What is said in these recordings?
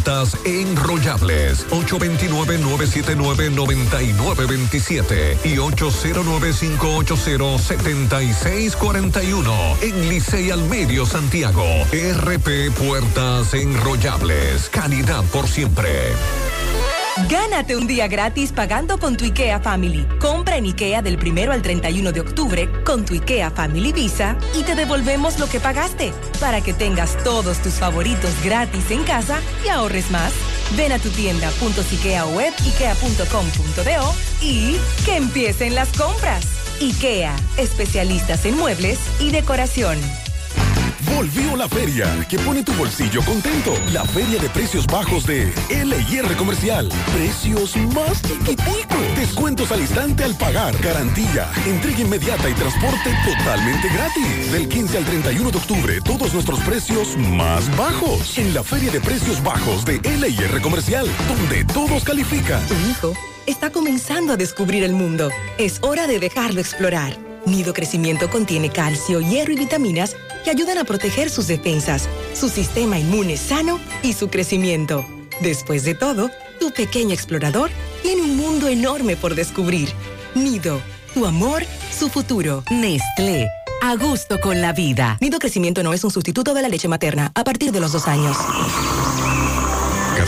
Puertas Enrollables. 829-979-9927 y 809-580-7641 en Licey al Medio Santiago. RP Puertas Enrollables. Calidad por siempre. Gánate un día gratis pagando con tu IKEA Family. Compra en IKEA del primero al 31 de octubre con tu IKEA Family Visa y te devolvemos lo que pagaste para que tengas todos tus favoritos gratis en casa y ahorres más. Ven a tu tienda .ikea web ikea.com.do y que empiecen las compras. IKEA, especialistas en muebles y decoración. Volvió la feria que pone tu bolsillo contento. La feria de precios bajos de LIR Comercial. Precios más chiquiticos. Descuentos al instante al pagar. Garantía, entrega inmediata y transporte totalmente gratis. Del 15 al 31 de octubre, todos nuestros precios más bajos. En la feria de precios bajos de LIR Comercial, donde todos califican. Tu hijo está comenzando a descubrir el mundo. Es hora de dejarlo explorar. Nido Crecimiento contiene calcio, hierro y vitaminas que ayudan a proteger sus defensas, su sistema inmune sano y su crecimiento. Después de todo, tu pequeño explorador tiene un mundo enorme por descubrir. Nido, tu amor, su futuro. Nestlé. A gusto con la vida. Nido Crecimiento no es un sustituto de la leche materna a partir de los dos años.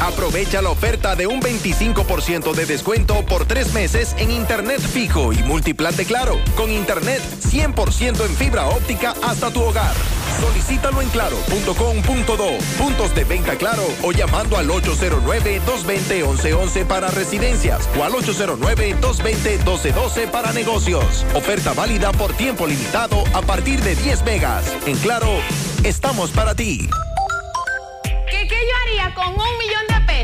Aprovecha la oferta de un 25% de descuento por tres meses en Internet fijo y multiplan de Claro, con Internet 100% en fibra óptica hasta tu hogar. Solicítalo en claro.com.do, puntos de venta Claro o llamando al 809-220-1111 para residencias o al 809-220-1212 para negocios. Oferta válida por tiempo limitado a partir de 10 megas. En Claro, estamos para ti. ¿Qué, qué yo haría con un millón de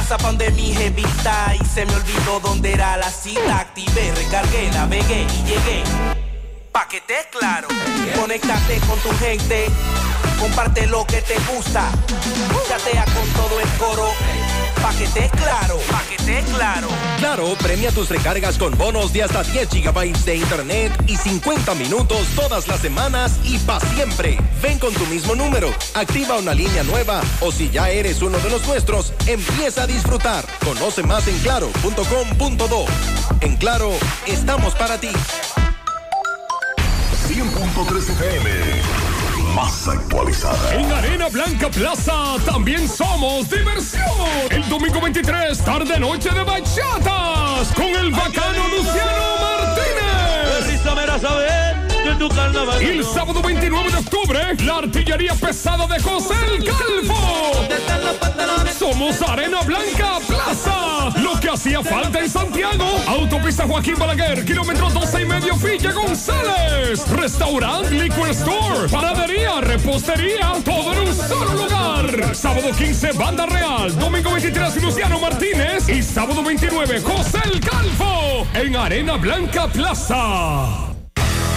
Casa donde mi jevita y se me olvidó dónde era la cita. Activé, recargué, navegué y llegué. Pa' que te claro, conéctate con tu gente, comparte lo que te gusta, chatea con todo el coro. Pa' que te claro, pa' que te claro. Claro, premia tus recargas con bonos de hasta 10 gigabytes de internet y 50 minutos todas las semanas y para siempre. Ven con tu mismo número, activa una línea nueva o si ya eres uno de los nuestros, empieza a disfrutar. Conoce más en claro.com.do. En Claro, estamos para ti. 100.3 FM. Más actualizada. En Arena Blanca Plaza también somos diversión. El domingo 23, tarde noche de bachatas con el bacano Luciano Martínez. Y el sábado 29 de octubre, la artillería pesada de José el Calvo. Somos Arena Blanca Plaza. Lo que hacía falta en Santiago. Autopista Joaquín Balaguer, kilómetro 12 y medio, Villa González. Restaurant, liquor store, panadería, repostería, todo en un solo lugar. Sábado 15, Banda Real. Domingo 23, Luciano Martínez. Y sábado 29, José el Calvo. En Arena Blanca Plaza.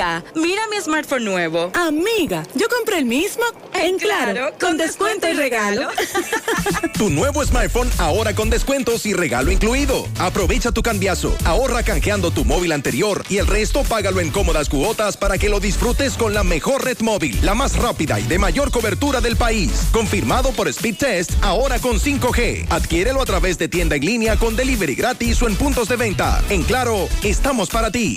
Amiga, mira mi smartphone nuevo. Amiga, yo compré el mismo en Claro, con descuento y regalo. Tu nuevo smartphone ahora con descuentos y regalo incluido. Aprovecha tu cambiazo, ahorra canjeando tu móvil anterior y el resto págalo en cómodas cuotas para que lo disfrutes con la mejor red móvil, la más rápida y de mayor cobertura del país. Confirmado por Speed Test, ahora con 5G. Adquiérelo a través de tienda en línea con delivery gratis o en puntos de venta. En Claro, estamos para ti.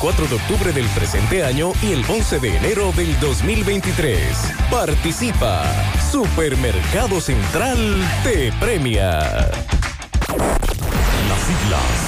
24 de octubre del presente año y el 11 de enero del 2023. Participa. Supermercado Central te premia. Las siglas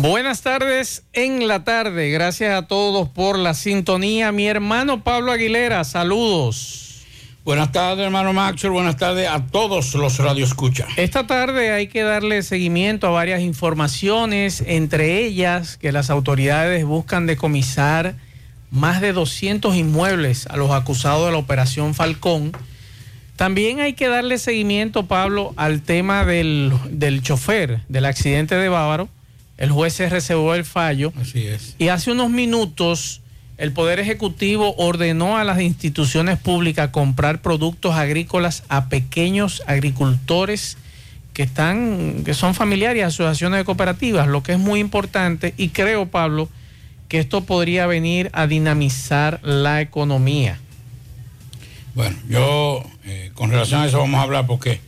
Buenas tardes en la tarde. Gracias a todos por la sintonía. Mi hermano Pablo Aguilera, saludos. Buenas tardes, hermano Maxwell. Buenas tardes a todos los radioescuchas. Esta tarde hay que darle seguimiento a varias informaciones, entre ellas que las autoridades buscan decomisar más de 200 inmuebles a los acusados de la operación Falcón. También hay que darle seguimiento, Pablo, al tema del, del chofer del accidente de Bávaro el juez se reservó el fallo. Así es. Y hace unos minutos el Poder Ejecutivo ordenó a las instituciones públicas comprar productos agrícolas a pequeños agricultores que están, que son familiares, asociaciones de cooperativas, lo que es muy importante y creo, Pablo, que esto podría venir a dinamizar la economía. Bueno, yo eh, con relación a eso vamos a hablar porque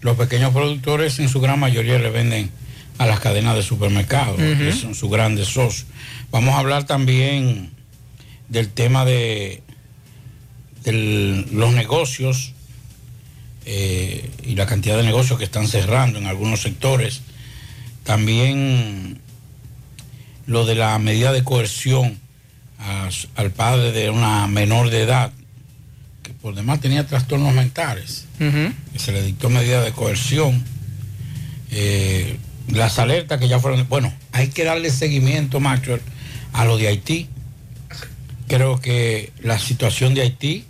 los pequeños productores en su gran mayoría le venden a las cadenas de supermercados, que son sus grandes socios. Vamos a hablar también del tema de, los negocios eh, y la cantidad de negocios que están cerrando en algunos sectores. También lo de la medida de coerción al padre de una menor de edad, que por demás tenía trastornos mentales, que se le dictó medida de coerción. Eh, las alertas que ya fueron, bueno, hay que darle seguimiento, macho, a lo de Haití. Creo que la situación de Haití,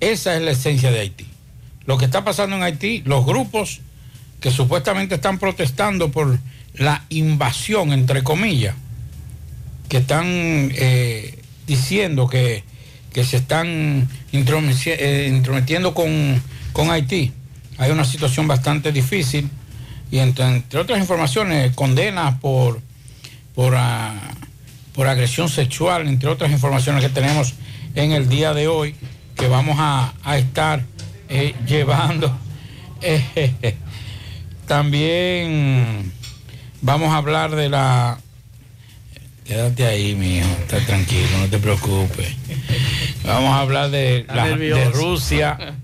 esa es la esencia de Haití. Lo que está pasando en Haití, los grupos que supuestamente están protestando por la invasión, entre comillas, que están eh, diciendo que, se están eh, intrometiendo con, con Haití. Hay una situación bastante difícil y entre, otras informaciones, condenas por, por, ah, por agresión sexual, entre otras informaciones que tenemos en el día de hoy, que vamos a, estar eh, llevando. también vamos a hablar de la... Quédate ahí, mijo, está tranquilo, no te preocupes. Vamos a hablar de, de Rusia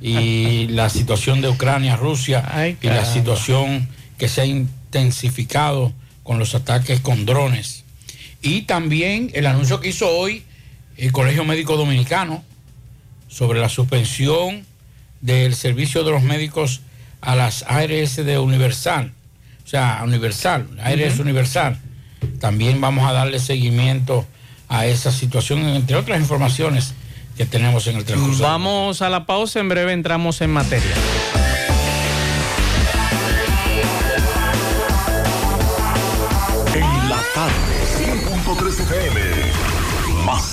y la situación de Ucrania, Rusia y la situación que se ha intensificado con los ataques con drones. Y también el anuncio que hizo hoy el Colegio Médico Dominicano sobre la suspensión del servicio de los médicos a las ARS de Universal, o sea, Universal, ARS Universal. También vamos a darle seguimiento a esa situación, entre otras informaciones que tenemos en el transcurso. Vamos a la pausa, en breve entramos en materia.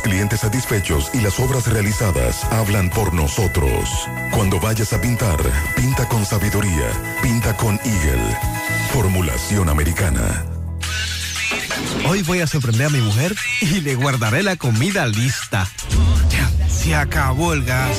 clientes satisfechos y las obras realizadas hablan por nosotros. Cuando vayas a pintar, pinta con sabiduría, pinta con Eagle. Formulación americana. Hoy voy a sorprender a mi mujer y le guardaré la comida lista. Ya, se acabó el gas.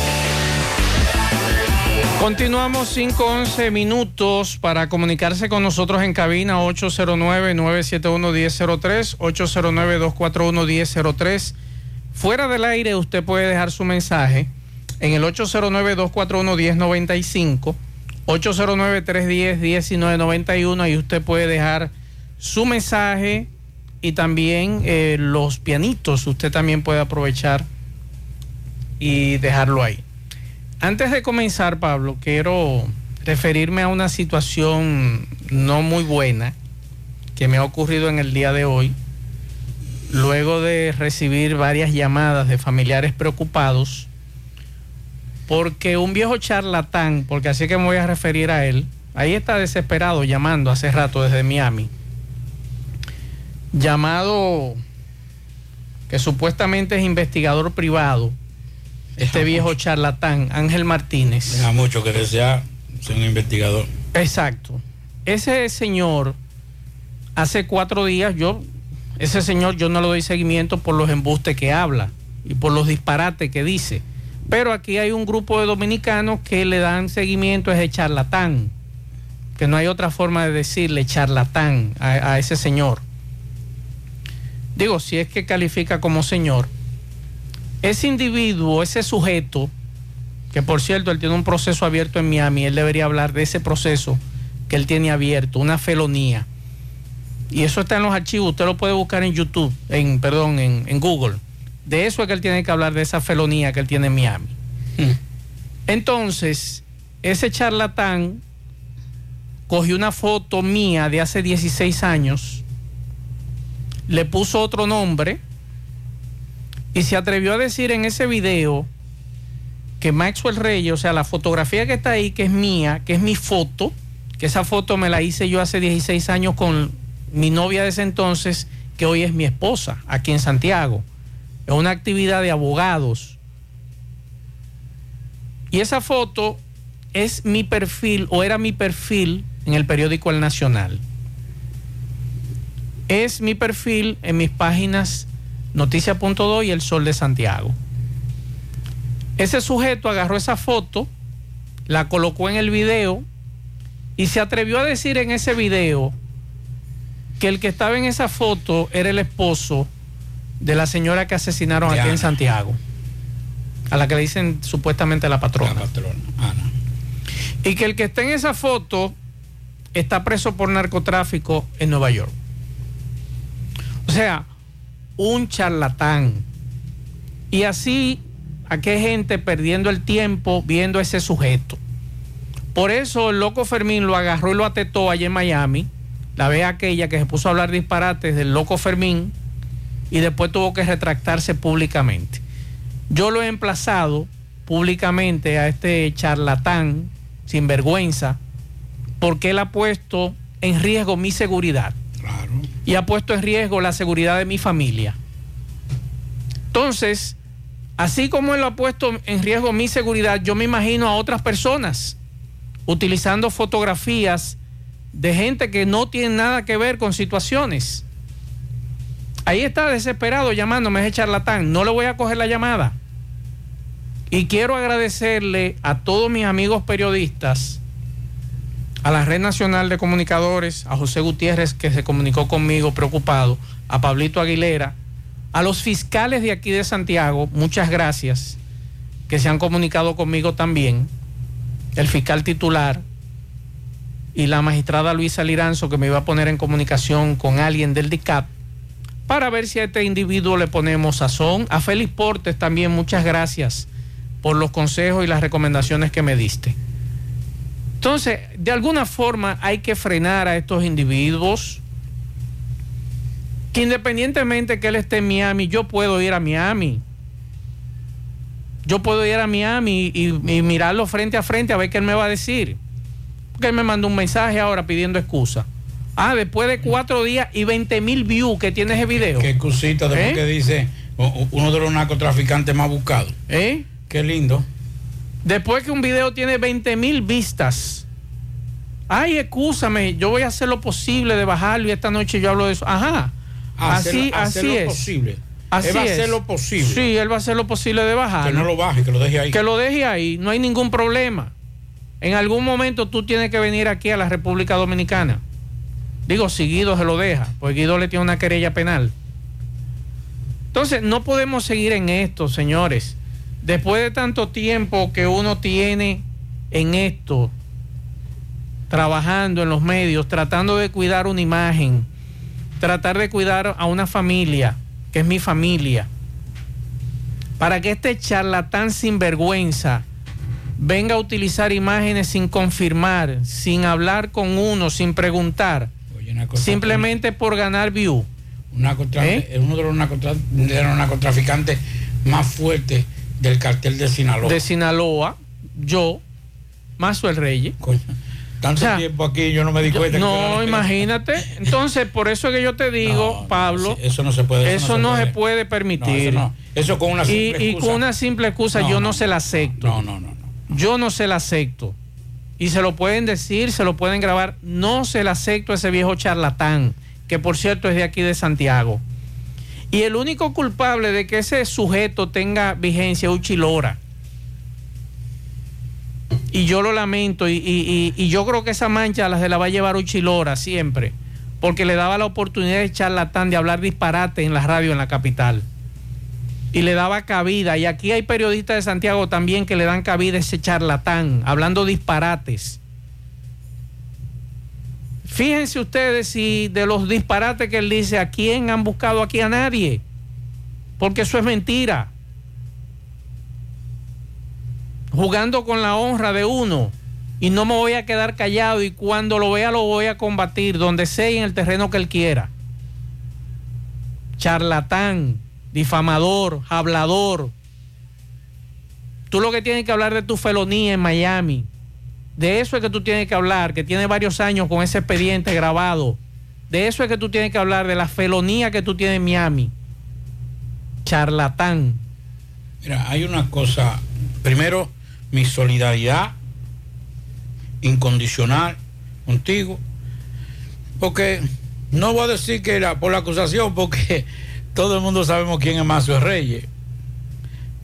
Continuamos 5-11 minutos para comunicarse con nosotros en cabina 809-971-1003, 809-241-1003. Fuera del aire usted puede dejar su mensaje en el 809-241-1095, 809-310-1991 y usted puede dejar su mensaje y también eh, los pianitos usted también puede aprovechar y dejarlo ahí. Antes de comenzar, Pablo, quiero referirme a una situación no muy buena que me ha ocurrido en el día de hoy, luego de recibir varias llamadas de familiares preocupados, porque un viejo charlatán, porque así que me voy a referir a él, ahí está desesperado llamando hace rato desde Miami, llamado que supuestamente es investigador privado este viejo charlatán, Ángel Martínez. Deja mucho que desea ser un investigador. Exacto. Ese señor hace cuatro días yo, ese señor yo no le doy seguimiento por los embustes que habla y por los disparates que dice. Pero aquí hay un grupo de dominicanos que le dan seguimiento a ese charlatán, que no hay otra forma de decirle charlatán a, a ese señor. Digo, si es que califica como señor, ese individuo, ese sujeto, que por cierto él tiene un proceso abierto en Miami, él debería hablar de ese proceso que él tiene abierto, una felonía. Y eso está en los archivos, usted lo puede buscar en YouTube, en, perdón, en, en Google. De eso es que él tiene que hablar, de esa felonía que él tiene en Miami. Entonces, ese charlatán cogió una foto mía de hace 16 años, le puso otro nombre y se atrevió a decir en ese video que Maxwell Reyes, o sea, la fotografía que está ahí, que es mía, que es mi foto, que esa foto me la hice yo hace 16 años con mi novia de ese entonces, que hoy es mi esposa, aquí en Santiago. Es una actividad de abogados. Y esa foto es mi perfil, o era mi perfil en el periódico El Nacional. Es mi perfil en mis páginas Noticia.do y El Sol de Santiago. Ese sujeto agarró esa foto, la colocó en el video y se atrevió a decir en ese video que el que estaba en esa foto era el esposo de la señora que asesinaron aquí en Santiago, a la que le dicen supuestamente la patrona. La patrona, Ana. Y que el que está en esa foto está preso por narcotráfico en Nueva York. O sea, un charlatán. Y así, aquí hay gente perdiendo el tiempo viendo a ese sujeto. Por eso el loco Fermín lo agarró y lo atetó allá en Miami. La vez aquella que se puso a hablar disparates del loco Fermín y después tuvo que retractarse públicamente. Yo lo he emplazado públicamente a este charlatán sin vergüenza porque él ha puesto en riesgo mi seguridad y ha puesto en riesgo la seguridad de mi familia. Entonces, así como él ha puesto en riesgo mi seguridad, yo me imagino a otras personas utilizando fotografías de gente que no tiene nada que ver con situaciones. Ahí está desesperado llamándome ese charlatán. No le voy a coger la llamada. Y quiero agradecerle a todos mis amigos periodistas, a la Red Nacional de Comunicadores, a José Gutiérrez que se comunicó conmigo preocupado, a Pablito Aguilera, a los fiscales de aquí de Santiago, muchas gracias, que se han comunicado conmigo también, el fiscal titular y la magistrada Luisa Liranzo que me iba a poner en comunicación con alguien del DICAP para ver si a este individuo le ponemos sazón. A Félix Portes también muchas gracias por los consejos y las recomendaciones que me diste. Entonces, de alguna forma hay que frenar a estos individuos que independientemente que él esté en Miami, yo puedo ir a Miami. Yo puedo ir a Miami y, y mirarlo frente a frente a ver qué él me va a decir. Porque él me mandó un mensaje ahora pidiendo excusa. Ah, después de cuatro días y 20 mil views que tiene ese video. Qué excusita después ¿Eh? que dice uno de los narcotraficantes más buscados. ¿Eh? Qué lindo. Después que un video tiene 20 mil vistas. Ay, excúsame, yo voy a hacer lo posible de bajarlo y esta noche yo hablo de eso. Ajá. Así, así lo es. posible. Así Él va a es. hacer lo posible. Sí, él va a hacer lo posible de bajarlo. Que no lo baje, que lo deje ahí. Que lo deje ahí, no hay ningún problema. En algún momento tú tienes que venir aquí a la República Dominicana. Digo, si Guido se lo deja, pues Guido le tiene una querella penal. Entonces, no podemos seguir en esto, señores. Después de tanto tiempo que uno tiene en esto, trabajando en los medios, tratando de cuidar una imagen, tratar de cuidar a una familia, que es mi familia, para que este charlatán sin vergüenza venga a utilizar imágenes sin confirmar, sin hablar con uno, sin preguntar, simplemente por ganar view. Un narcotra- es uno de los narcotraficantes más fuertes del cartel de Sinaloa. De Sinaloa, yo, Mazuel Reyes. Tanto tiempo aquí yo no me di cuenta. No, imagínate. Entonces, por eso es que yo te digo, Pablo, eso no se puede. eso, no, se puede permitir. No, eso, no. Eso con una y, simple y excusa. con una simple excusa yo no, no, se la acepto. No, no, no. Yo no se la acepto. Y se lo pueden decir, se lo pueden grabar. No se la acepto a ese viejo charlatán que por cierto es de aquí de Santiago. Y el único culpable de que ese sujeto tenga vigencia es Uchilora. Y yo lo lamento y, yo creo que esa mancha la se la va a llevar Uchilora siempre, porque le daba la oportunidad de charlatán de hablar disparate en la radio en la capital. Y le daba cabida. Y aquí hay periodistas de Santiago también que le dan cabida a ese charlatán, hablando disparates. Fíjense ustedes si de los disparates que él dice, ¿a quién han buscado aquí a nadie? Porque eso es mentira. Jugando con la honra de uno. Y no me voy a quedar callado y cuando lo vea lo voy a combatir, donde sea y en el terreno que él quiera. Charlatán, difamador, hablador. Tú lo que tienes que hablar de tu felonía en Miami. De eso es que tú tienes que hablar, que tiene varios años con ese expediente grabado. De eso es que tú tienes que hablar, de la felonía que tú tienes en Miami. Charlatán. Mira, hay una cosa. Primero, mi solidaridad incondicional contigo. Porque no voy a decir que era por la acusación, porque todo el mundo sabemos quién es Macio Reyes.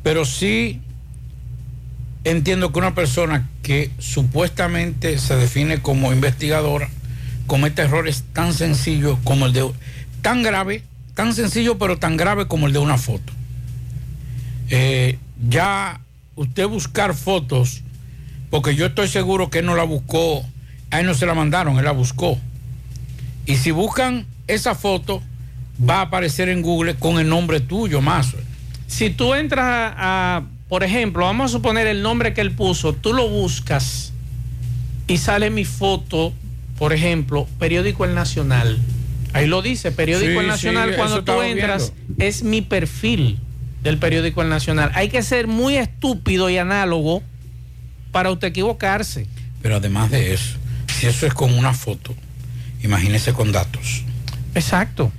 Pero sí entiendo que una persona que supuestamente se define como investigadora comete errores tan sencillos como el de tan grave, tan sencillo pero tan grave como el de una foto. Eh, ya usted buscar fotos, porque yo estoy seguro que él no la buscó, a él no se la mandaron, él la buscó. Y si buscan esa foto, va a aparecer en Google con el nombre tuyo, más. Si tú entras a, a, por ejemplo, vamos a suponer el nombre que él puso, tú lo buscas y sale mi foto, por ejemplo, periódico El Nacional. Ahí lo dice, periódico Sí, El Nacional, sí, cuando tú entras, es mi perfil del periódico El Nacional. Hay que ser muy estúpido y análogo para usted equivocarse. Pero además de eso, si eso es con una foto, imagínese con datos. Exacto.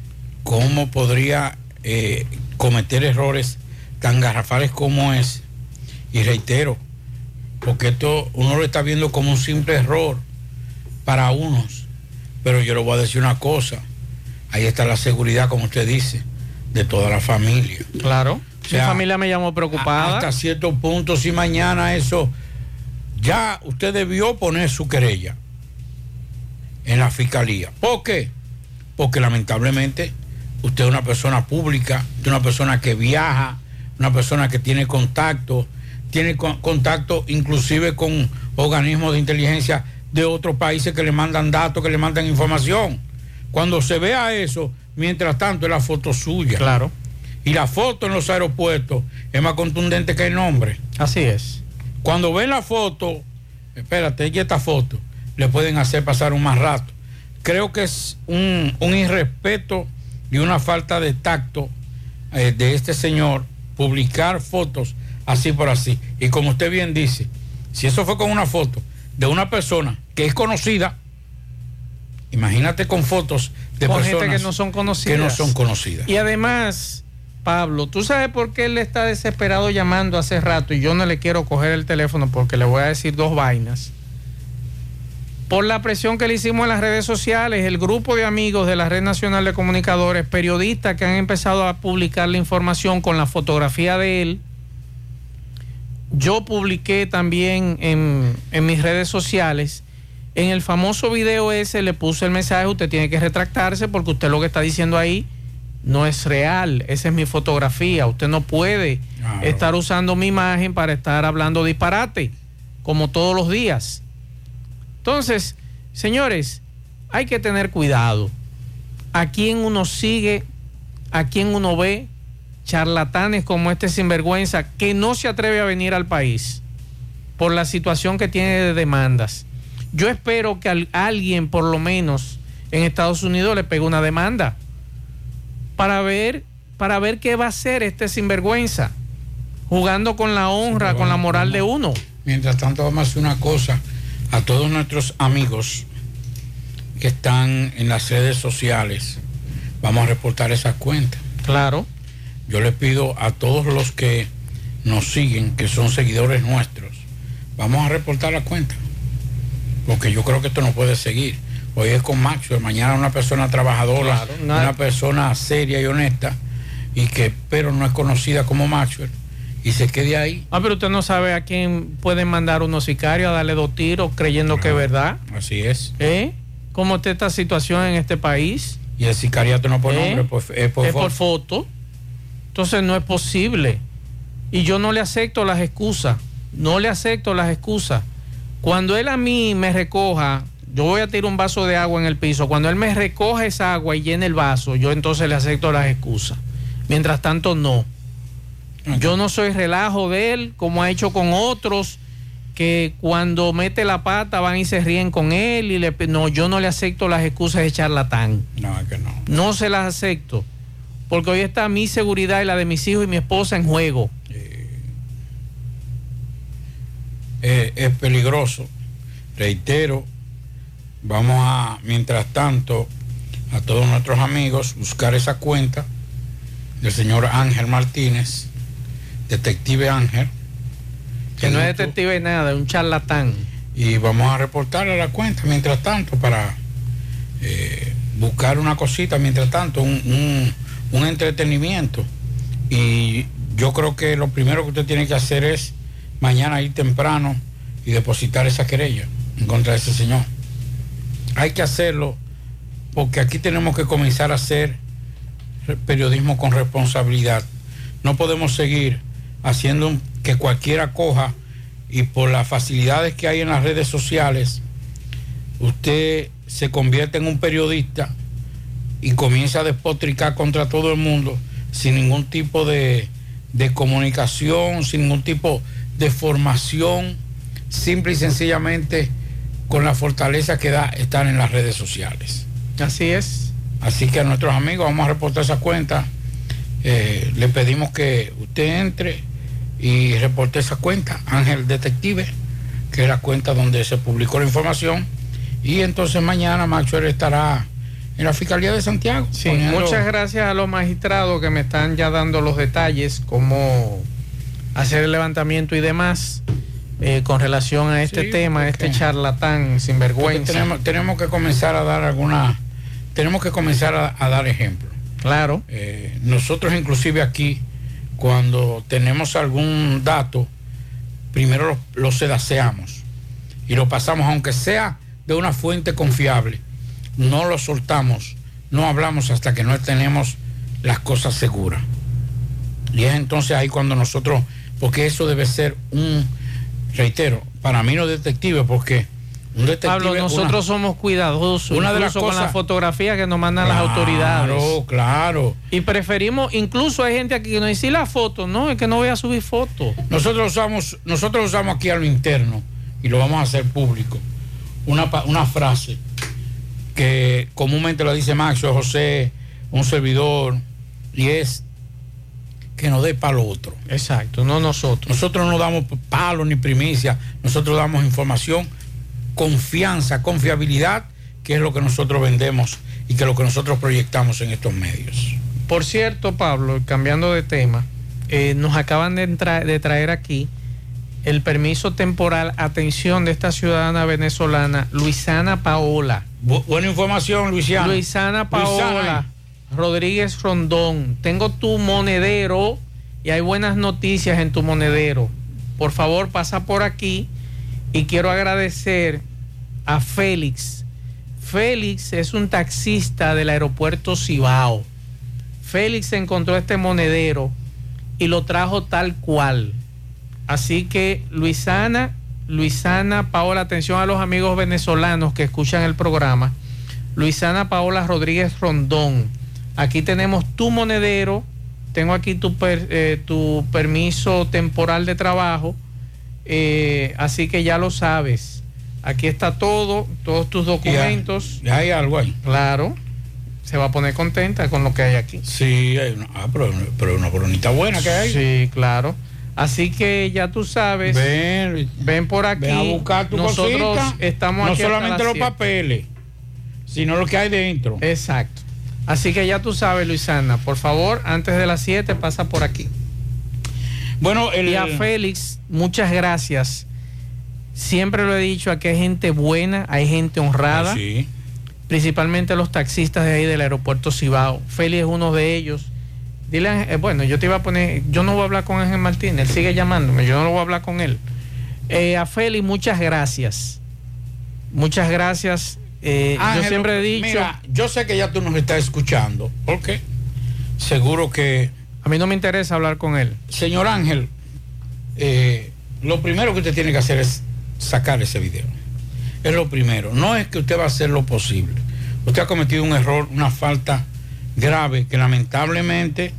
¿Cómo podría eh, cometer errores tan garrafales como es? Y reitero, porque esto uno lo está viendo como un simple error para unos. Pero yo le voy a decir una cosa. Ahí está la seguridad, como usted dice, de toda la familia. Claro. O sea, Mi familia me llamó preocupada. Hasta cierto punto, si mañana eso, ya usted debió poner su querella en la fiscalía. ¿Por qué? Porque lamentablemente usted es una persona pública, usted es una persona que viaja, una persona que tiene contacto, tiene con- contacto inclusive con organismos de inteligencia de otros países que le mandan datos, que le mandan información. Cuando se vea eso, mientras tanto es la foto suya. Claro. Y la foto en los aeropuertos es más contundente que el nombre. Así es. Cuando ven la foto, espérate, y esta foto, le pueden hacer pasar un más rato. Creo que es un, un irrespeto y una falta de tacto eh, de este señor publicar fotos así por así. Y como usted bien dice, si eso fue con una foto de una persona que es conocida, imagínate con fotos de Con personas gente que no son conocidas. que no son conocidas. Y además, Pablo, ¿tú sabes por qué él está desesperado llamando hace rato y yo no le quiero coger el teléfono porque le voy a decir dos vainas? Por la presión que le hicimos en las redes sociales, el grupo de amigos de la Red Nacional de Comunicadores, periodistas que han empezado a publicar la información con la fotografía de él. Yo publiqué también en, en mis redes sociales. En el famoso video ese le puse el mensaje, usted tiene que retractarse porque usted lo que está diciendo ahí no es real, esa es mi fotografía, usted no puede estar usando mi imagen para estar hablando disparate, como todos los días. Entonces, señores, hay que tener cuidado. A quién uno sigue, a quién uno ve, charlatanes como este sinvergüenza que no se atreve a venir al país por la situación que tiene de demandas. Yo espero que al- alguien, por lo menos en Estados Unidos, le pegue una demanda para ver, para ver qué va a hacer este sinvergüenza, jugando con la honra, con la moral de uno. Mientras tanto, vamos a hacer una cosa a todos nuestros amigos que están en las redes sociales. Vamos a reportar esas cuentas. Claro. Yo les pido a todos los que nos siguen, que son seguidores nuestros, vamos a reportar la cuenta. Porque yo creo que esto no puede seguir. Hoy es con Maxwell, mañana una persona trabajadora, una persona seria y honesta, y que pero no es conocida como Maxwell, y se quede ahí. Ah, pero usted no sabe a quién pueden mandar unos sicarios a darle dos tiros creyendo que es verdad. Así es. ¿Eh? ¿Cómo está esta situación en este país? Y el sicariato no por ¿Eh? nombre, pues, es por es foto. por foto. Entonces no es posible. Y yo no le acepto las excusas. No le acepto las excusas. Cuando él a mí me recoja, yo voy a tirar un vaso de agua en el piso. Cuando él me recoja esa agua y llene el vaso, yo entonces le acepto las excusas. Mientras tanto, no. Yo no soy relajo de él, como ha hecho con otros que cuando mete la pata van y se ríen con él y le no, yo no le acepto las excusas de charlatán. No, es que no. No se las acepto. Porque hoy está mi seguridad y la de mis hijos y mi esposa en juego. Eh, es peligroso. Reitero, vamos a, mientras tanto, a todos nuestros amigos buscar esa cuenta del señor Ángel Martínez, detective Ángel. Que no es detective de nada, es un charlatán. Y vamos a reportarle la cuenta mientras tanto para eh, buscar una cosita, mientras tanto, un, un- un entretenimiento. Y yo creo que lo primero que usted tiene que hacer es mañana ir temprano y depositar esa querella en contra de ese señor. Hay que hacerlo porque aquí tenemos que comenzar a hacer periodismo con responsabilidad. No podemos seguir haciendo que cualquiera coja y por las facilidades que hay en las redes sociales, usted se convierte en un periodista y comienza a despotricar contra todo el mundo sin ningún tipo de, de comunicación, sin ningún tipo de formación, simple y sencillamente con la fortaleza que da estar en las redes sociales. Así es. Así que a nuestros amigos vamos a reportar esa cuenta. Eh, le pedimos que usted entre y reporte esa cuenta, Ángel Detective, que es la cuenta donde se publicó la información. Y entonces mañana Maxwell estará en la Fiscalía de Santiago. Sí, poniendo- muchas gracias a los magistrados que me están ya dando los detalles, cómo hacer el levantamiento y demás eh, con relación a este Sí, tema, porque- este charlatán sinvergüenza. tenemos, tenemos que comenzar a dar alguna, tenemos que comenzar a, a dar ejemplo. Claro. Eh, nosotros inclusive aquí, cuando tenemos algún dato, primero lo, lo sedaceamos y lo pasamos, aunque sea de una fuente confiable, no lo soltamos, no hablamos hasta que no tenemos las cosas seguras. Y es entonces ahí cuando nosotros, porque eso debe ser un, reitero, para mí no detective, porque Pablo, una- nosotros somos cuidadosos una de las incluso con cosas- la fotografía que nos mandan Claro, las autoridades. claro. Y preferimos, incluso hay gente aquí que nos dice la foto, no, es que no voy a subir foto. Nosotros usamos, nosotros usamos aquí a lo interno y lo vamos a hacer público. Una, una frase que comúnmente lo dice Maxo, José, un servidor, y es que nos dé palo otro. Exacto, no nosotros. Nosotros no damos palo ni primicia, nosotros damos información, confianza, confiabilidad, que es lo que nosotros vendemos y que es lo que nosotros proyectamos en estos medios. Por cierto, Pablo, cambiando de tema, eh, nos acaban de, entra- de traer aquí el permiso temporal, atención de esta ciudadana venezolana, Luisana Paola. buena información, Luisiana. Luisana Paola Luisana. Rodríguez Rondón. Tengo tu monedero y hay buenas noticias en tu monedero. Por favor, pasa por aquí y quiero agradecer a Félix. Félix es un taxista del aeropuerto Cibao. Félix encontró este monedero y lo trajo tal cual. Así que Luisana, Luisana Paola, atención a los amigos venezolanos que escuchan el programa. Luisana Paola Rodríguez Rondón. Aquí tenemos tu monedero, tengo aquí tu, eh, permiso temporal de trabajo, eh, así que ya lo sabes. Aquí está todo, todos tus documentos. Ya hay algo ahí. Claro, se va a poner contenta con lo que hay aquí. Sí, hay una, ah, pero, pero una boronita buena que hay. Sí, claro. Así que ya tú sabes. Ven, ven por aquí. Ve a buscar tu Nosotros cosita. estamos no aquí hasta solamente los papeles, sino lo que hay dentro. Exacto. Así que ya tú sabes, Luisana, por favor, antes de las 7 pasa por aquí. Bueno, el- y a Félix, muchas gracias. Siempre lo he dicho, aquí hay gente buena, hay gente honrada. Sí. principalmente los taxistas de ahí del aeropuerto Cibao. Feli es uno de ellos. Dile, eh, bueno, yo te iba a poner, yo no voy a hablar con Ángel Martínez, él sigue llamándome, yo no voy a hablar con él. Eh, a Feli, muchas gracias. Muchas gracias. Eh, yo siempre he dicho... Mira, yo sé que ya tú nos estás escuchando. ¿Por qué? Seguro que... A mí no me interesa hablar con él. Señor Ángel, eh, lo primero que usted tiene que hacer es sacar ese video. Es lo primero. No es que usted va a hacer lo posible. Usted ha cometido un error, una falta grave que lamentablemente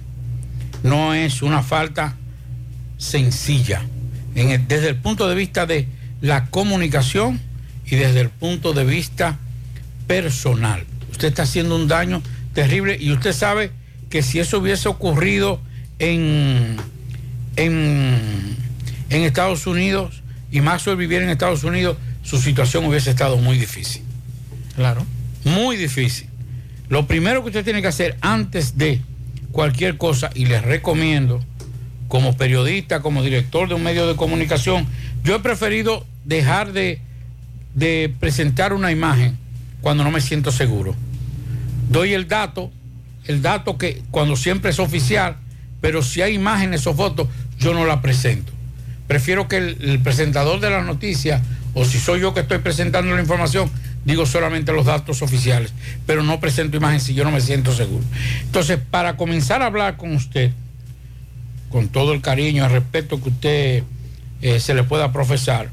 no es una falta sencilla. Desde el punto de vista de la comunicación y desde el punto de vista personal. Usted está haciendo un daño terrible y usted sabe que si eso hubiese ocurrido en, en Estados Unidos y Maxwell viviera en Estados Unidos, su situación hubiese estado muy difícil. Claro. Muy difícil. Lo primero que usted tiene que hacer antes de cualquier cosa, y les recomiendo, como periodista, como director de un medio de comunicación, yo he preferido dejar de, de presentar una imagen cuando no me siento seguro. Doy el dato, el dato que cuando siempre es oficial, pero si hay imágenes o fotos, yo no la presento. Prefiero que el, el presentador de la noticia, o si soy yo que estoy presentando la información, digo solamente los datos oficiales, pero no presento imágenes si yo no me siento seguro. Entonces, para comenzar a hablar con usted, con todo el cariño y el respeto que usted eh, se le pueda profesar,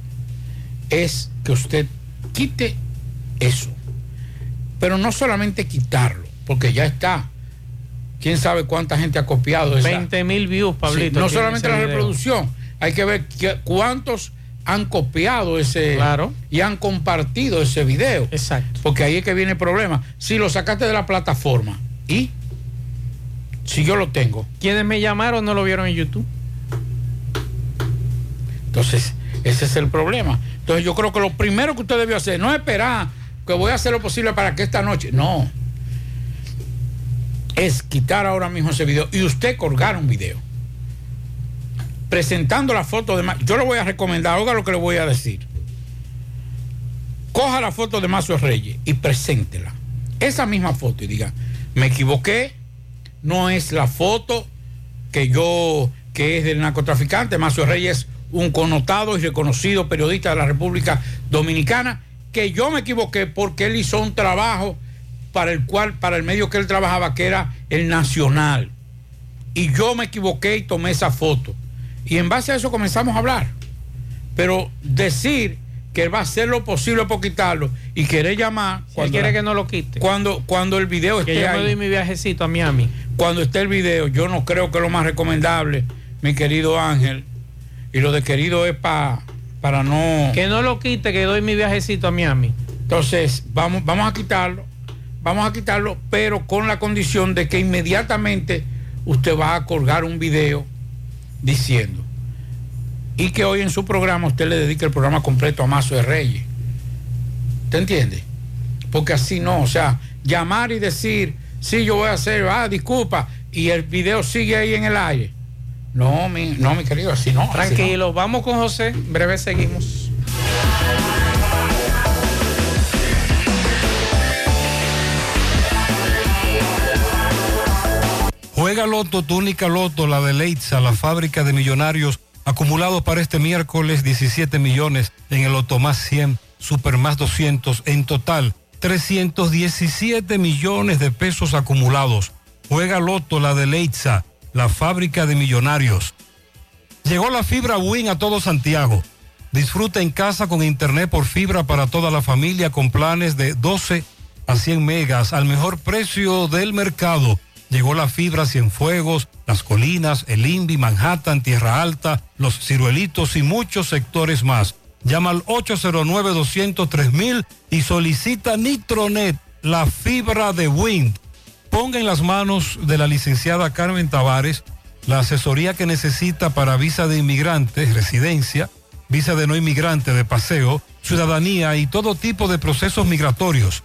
es que usted quite eso. Pero no solamente quitarlo, porque ya está. ¿Quién sabe cuánta gente ha copiado esa? 20 mil views, Sí, Pablito. no solamente la video. reproducción, hay que ver que- cuántos han copiado ese Claro. y han compartido ese video. Exacto. Porque ahí es que viene el problema. Si lo sacaste de la plataforma y si yo lo tengo, Quienes me llamaron no lo vieron en YouTube. entonces ese es el problema. Entonces yo creo que lo primero que usted debió hacer no es esperar que voy a hacer lo posible para que esta noche, no. Es quitar ahora mismo ese video y usted colgar un video. Presentando la foto de Ma- Yo le voy a recomendar, oiga lo que le voy a decir. Coja la foto de Mazo Reyes y preséntela. Esa misma foto y diga, me equivoqué, no es la foto que yo, que es del narcotraficante, Macio Reyes es un connotado y reconocido periodista de la República Dominicana, que yo me equivoqué porque él hizo un trabajo para el cual, para el medio que él trabajaba, que era el nacional. Y yo me equivoqué y tomé esa foto. Y en base a eso comenzamos a hablar. Pero decir que él va a hacer lo posible por quitarlo y querer llamar Si él quiere que no lo quite. cuando, cuando el video Que esté yo me ahí doy mi viajecito a Miami. cuando esté el video, yo no creo que es lo más recomendable, mi querido Ángel. Y lo de querido es pa- para no. Que no lo quite, que doy mi viajecito a Miami. Entonces, vamos, vamos a quitarlo. Vamos a quitarlo, pero con la condición de que inmediatamente usted va a colgar un video diciendo. Y que hoy en su programa usted le dedique el programa completo a Mazo de Reyes. ¿Te entiende? Porque así no, o sea, llamar y decir, sí, yo voy a hacer, ah, disculpa, y el video sigue ahí en el aire. No, mi, no, mi querido, así no. así no. Tranquilo, vamos con José. Breve seguimos. Juega Loto, tu única Loto, la de Leitza, la fábrica de millonarios, acumulados para este miércoles 17 millones en el Loto más 100, Super más 200, en total 317 millones de pesos acumulados. Juega Loto, la de Leitza, la fábrica de millonarios. Llegó la fibra Win a todo Santiago. Disfruta en casa con internet por fibra para toda la familia con planes de 12 a 100 megas al mejor precio del mercado. Llegó la fibra Cienfuegos, Las Colinas, El Invi, Manhattan, Tierra Alta, Los Ciruelitos y muchos sectores más. Llama al 809-203 y solicita Nitronet, la fibra de Wind. Ponga en las manos de la licenciada Carmen Tavares la asesoría que necesita para visa de inmigrante, residencia, visa de no inmigrante de paseo, ciudadanía y todo tipo de procesos migratorios.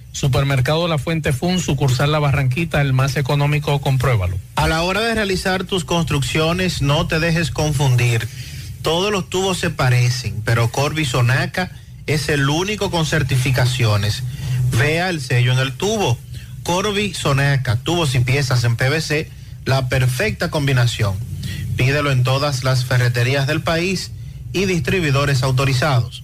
Supermercado La Fuente Fun, sucursal La Barranquita, el más económico, compruébalo. A la hora de realizar tus construcciones, no te dejes confundir. Todos los tubos se parecen, pero Corby Sonaca es el único con certificaciones. Vea el sello en el tubo. Corby Sonaca, tubos y piezas en PVC, la perfecta combinación. Pídelo en todas las ferreterías del país y distribuidores autorizados.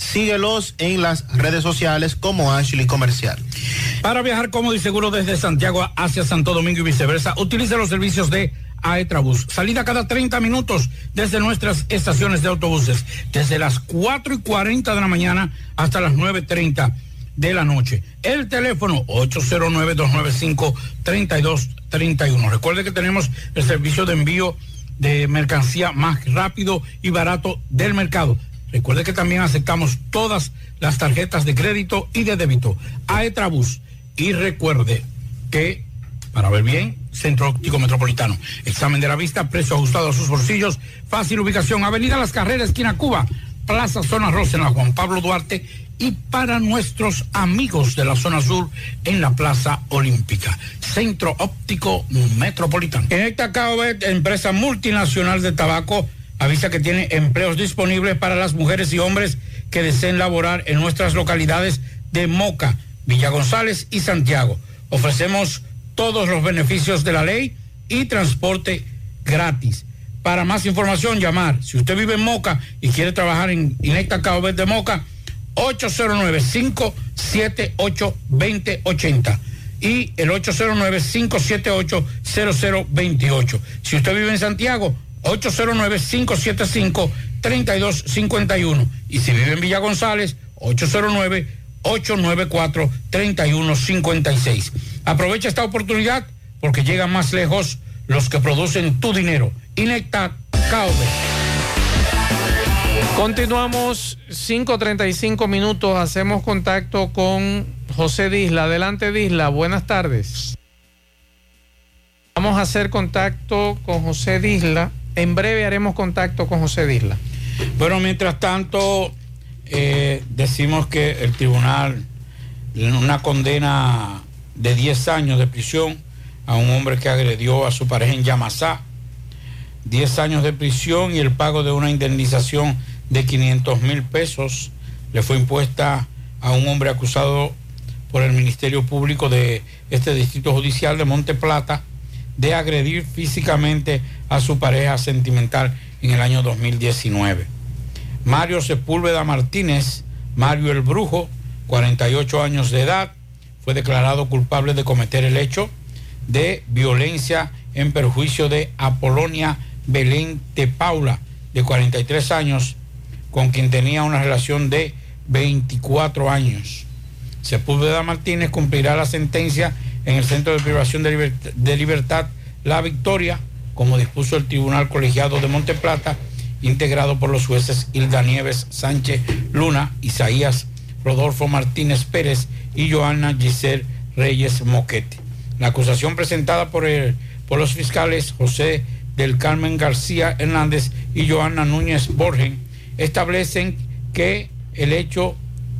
Síguelos en las redes sociales como Ashley Comercial. Para viajar cómodo y seguro desde Santiago hacia Santo Domingo y viceversa, utilice los servicios de Aetrabús. Salida cada 30 minutos desde nuestras estaciones de autobuses, desde las 4 y 40 de la mañana hasta las 9.30 de la noche. El teléfono 809-295-3231. Recuerde que tenemos el servicio de envío de mercancía más rápido y barato del mercado. Recuerde que también aceptamos todas las tarjetas de crédito y de débito. Aetrabús. Y recuerde que, para ver bien, Centro Óptico Metropolitano. Examen de la vista, precio ajustado a sus bolsillos, fácil ubicación, Avenida Las Carreras, esquina Cuba, Plaza Zona Rosa en la Juan Pablo Duarte y para nuestros amigos de la zona sur en la Plaza Olímpica. Centro Óptico Metropolitano. En esta CAOBET, empresa multinacional de tabaco, avisa que tiene empleos disponibles para las mujeres y hombres que deseen laborar en nuestras localidades de Moca, Villa González y Santiago. Ofrecemos todos los beneficios de la ley y transporte gratis. Para más información, llamar. Si usted vive en Moca y quiere trabajar en Inecta Cabo de Moca, 809-578-2080 y el 809-578-0028. Si usted vive en Santiago, 809-575-3251. Y si vive en Villa González, 809-894-3156. Aprovecha esta oportunidad porque llegan más lejos los que producen tu dinero. Inecta Caube. Continuamos 5.35 minutos, hacemos contacto con José Disla. Adelante Disla, buenas tardes. Vamos a hacer contacto con José Disla. En breve haremos contacto con José Disla. Bueno, mientras tanto, eh, decimos que el tribunal, una condena de 10 años de prisión a un hombre que agredió a su pareja en Yamasá, 10 años de prisión y el pago de una indemnización de 500 mil pesos le fue impuesta a un hombre acusado por el Ministerio Público de este Distrito Judicial de Monte Plata de agredir físicamente a su pareja sentimental en el año 2019. Mario Sepúlveda Martínez, Mario el Brujo, 48 años de edad, fue declarado culpable de cometer el hecho de violencia en perjuicio de Apolonia Belén de Paula, de 43 años, con quien tenía una relación de 24 años. Sepúlveda Martínez cumplirá la sentencia en el Centro de Privación de, Libertad, La Victoria, como dispuso el Tribunal Colegiado de Monteplata, integrado por los jueces Hilda Nieves Sánchez Luna, Isaías Rodolfo Martínez Pérez y Joana Giselle Reyes Moquete. La acusación presentada por, el, por los fiscales José del Carmen García Hernández y Joana Núñez Borgen establecen que el hecho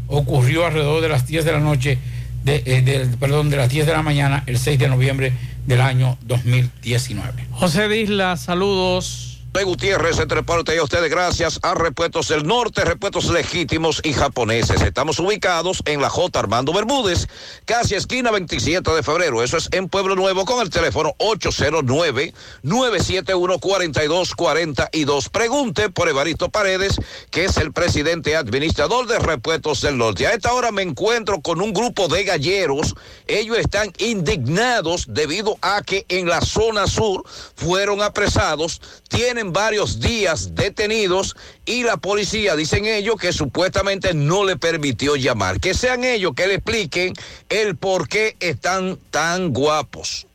ocurrió alrededor de las 10 de la noche, de, eh, de, perdón, de las 10 de la mañana, el 6 de noviembre del año 2019. José Disla, saludos. De Gutiérrez, entre parte de ustedes, gracias a Repuestos del Norte, Repuestos Legítimos y Japoneses. Estamos ubicados en la J. Armando Bermúdez, casi esquina 27 de febrero. Eso es en Pueblo Nuevo con el teléfono 809-971-4242. Pregunte por Evaristo Paredes, que es el presidente administrador de Repuestos del Norte. A esta hora me encuentro con un grupo de galleros. Ellos están indignados debido a que en la zona sur fueron apresados. Tienen varios días detenidos y la policía, dicen ellos, que supuestamente no le permitió llamar. Que sean ellos que le expliquen el por qué están tan guapos.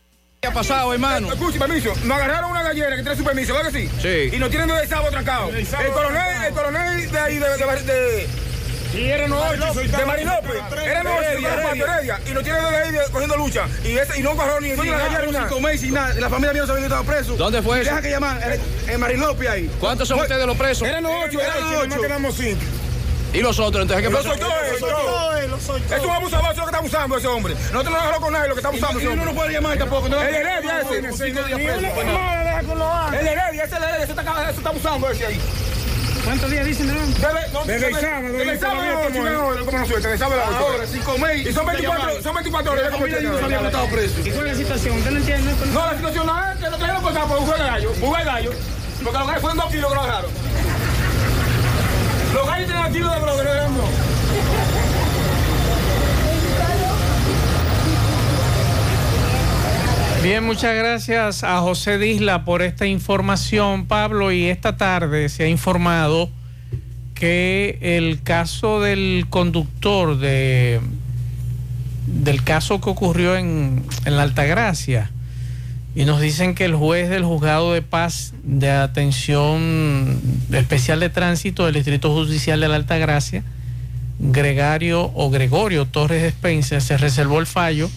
¿Qué ha pasado, hermano? Escuche, permiso. Nos agarraron una gallera que tiene su permiso, ¿verdad que sí? Sí. Y nos tienen de sábado trancados. El coronel, el coronel de ahí, de, de, de y eran ocho, de Marín López. Eran ocho, Heredia. Y nos tienen de ahí cogiendo lucha. Y, ese, y no agarraron ni en la gallera. Cinco meses y nada. La familia mía no sabía que estaba preso. ¿Dónde fue eso? Deja que llamar. En Marín López ahí. ¿Cuántos son ustedes los presos? Eran ocho, eran ocho. No quedamos cinco. ¿Y los otros? Entonces, ¿qué pasó? Los ocho, los ocho. Es un abusador, eso lo que está abusando ese hombre. Nosotros no dejamos con nadie lo que está abusando. Y uno no puede llamar tampoco. El Heredia ese. El Heredia, ese Heredia, ese está abusando ese ahí. ¿Cuántos días dicen, no? Desde el sábado. Desde el sábado, ¿cómo no suelta? Desde sábado. Ahora, cinco meses. Y son 24, son 24 horas. ¿Cómo ya no había estado preso? ¿Y cuál es la situación? ¿Usted no entiende? No, la situación no es que no trajeron por por un juego de gallo. Un juego de gallo. Porque los gallos fueron dos kilos que lo dejaron. Los gallos tienen kilos de bro, que no Bien, muchas gracias a José Disla por esta información, Pablo. Y esta tarde se ha informado que el caso del conductor de del caso que ocurrió en, en la Altagracia y nos dicen que el juez del juzgado de paz de atención especial de tránsito del Distrito Judicial de la Altagracia, Gregario o Gregorio Torres Spencer, se reservó el fallo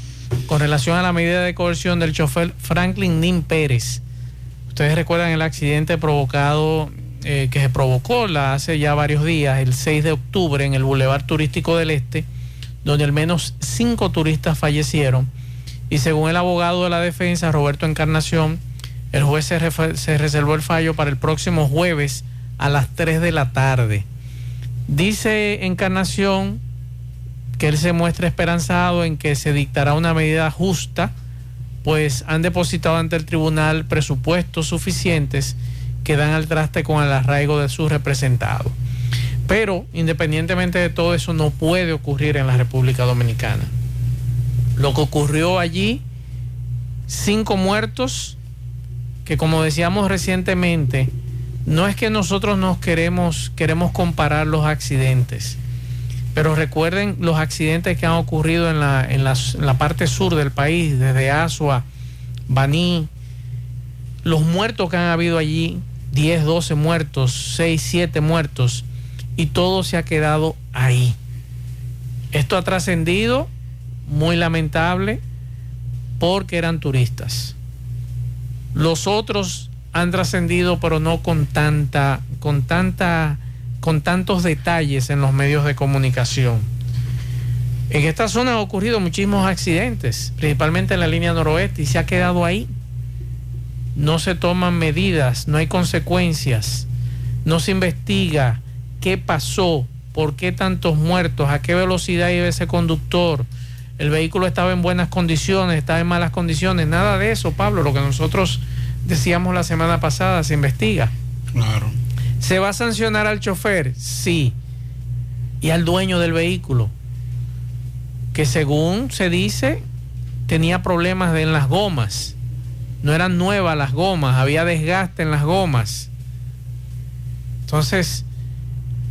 con relación a la medida de coerción del chofer Franklin Nin Pérez. Ustedes recuerdan el accidente provocado, eh, que se provocó la, hace ya varios días, el 6 de octubre, en el Boulevard Turístico del Este, donde al menos cinco turistas fallecieron. Y según el abogado de la defensa, Roberto Encarnación, el juez se, se reservó el fallo para el próximo jueves a las 3 de la tarde. Dice Encarnación que él se muestra esperanzado en que se dictará una medida justa, pues han depositado ante el tribunal presupuestos suficientes que dan al traste con el arraigo de su representado. Pero independientemente de todo eso no puede ocurrir en la República Dominicana. Lo que ocurrió allí, cinco muertos, que como decíamos recientemente, no es que nosotros nos queremos, queremos comparar los accidentes pero recuerden los accidentes que han ocurrido en la, en la, parte sur del país, desde Asua, Baní, los muertos que han habido allí, 10, 12 muertos, 6, 7 muertos, y todo se ha quedado ahí. Esto ha trascendido, muy lamentable, porque eran turistas. Los otros han trascendido, pero no con tanta, con tanta con tantos detalles en los medios de comunicación. En esta zona han ocurrido muchísimos accidentes, principalmente en la línea noroeste, y se ha quedado ahí. No se toman medidas, no hay consecuencias, no se investiga qué pasó, por qué tantos muertos, a qué velocidad iba ese conductor, el vehículo estaba en buenas condiciones, estaba en malas condiciones, nada de eso, Pablo, lo que nosotros decíamos la semana pasada, se investiga. Claro. ¿Se va a sancionar al chofer? Sí. Y al dueño del vehículo, que según se dice tenía problemas en las gomas. No eran nuevas las gomas, había desgaste en las gomas. Entonces,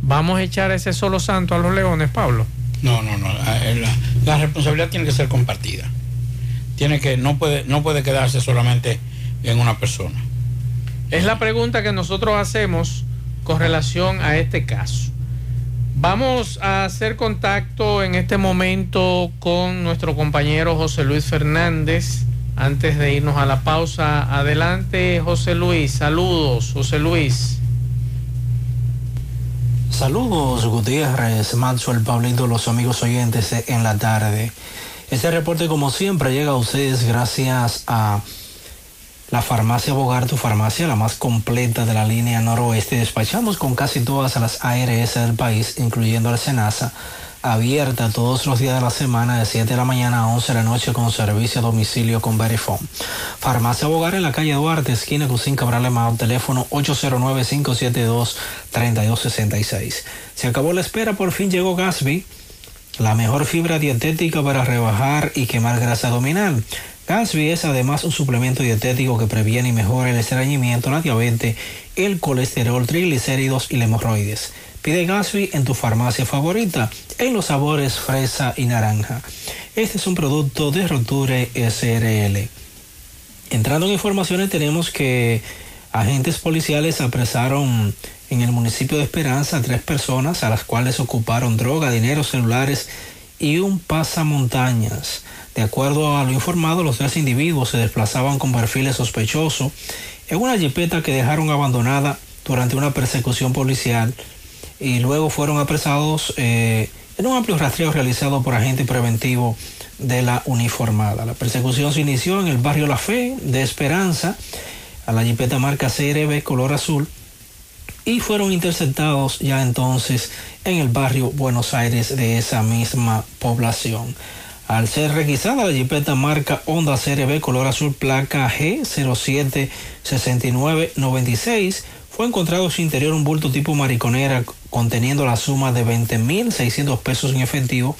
¿vamos a echar ese solo santo a los leones, Pablo? No, no, no. La, la responsabilidad tiene que ser compartida. Tiene que, no puede, no puede quedarse solamente en una persona. Es la pregunta que nosotros hacemos con relación a este caso. Vamos a hacer contacto en este momento con nuestro compañero José Luis Fernández. Antes de irnos a la pausa, adelante José Luis, saludos José Luis. Saludos Gutiérrez, el Pablito, los amigos oyentes en la tarde. Este reporte como siempre llega a ustedes gracias a la farmacia Bogar, tu farmacia, la más completa de la línea noroeste. Despachamos con casi todas las ARS del país, incluyendo la Senasa, abierta todos los días de la semana de 7 de la mañana a 11 de la noche con servicio a domicilio con Verifone. Farmacia Bogar en la calle Duarte, esquina Cusín Cabral Emao, teléfono 809-572-3266. Se acabó la espera, por fin llegó Gasby, la mejor fibra dietética para rebajar y quemar grasa abdominal. Gatsby es además un suplemento dietético que previene y mejora el estreñimiento, la diabetes, el colesterol, triglicéridos y la hemorroides. Pide Gatsby en tu farmacia favorita, en los sabores fresa y naranja. Este es un producto de Roture SRL. Entrando en informaciones tenemos que agentes policiales apresaron en el municipio de Esperanza a tres personas a las cuales ocuparon droga, dinero, celulares y un pasamontañas. De acuerdo a lo informado, los tres individuos se desplazaban con perfiles sospechosos en una jipeta que dejaron abandonada durante una persecución policial y luego fueron apresados eh, en un amplio rastreo realizado por agente preventivo de la uniformada. La persecución se inició en el barrio La Fe de Esperanza, a la jipeta marca CRB color azul, y fueron interceptados ya entonces en el barrio Buenos Aires de esa misma población. Al ser requisada la jipeta marca Honda CRB color azul placa G076996 fue encontrado en su interior un bulto tipo mariconera conteniendo la suma de 20.600 pesos en efectivo,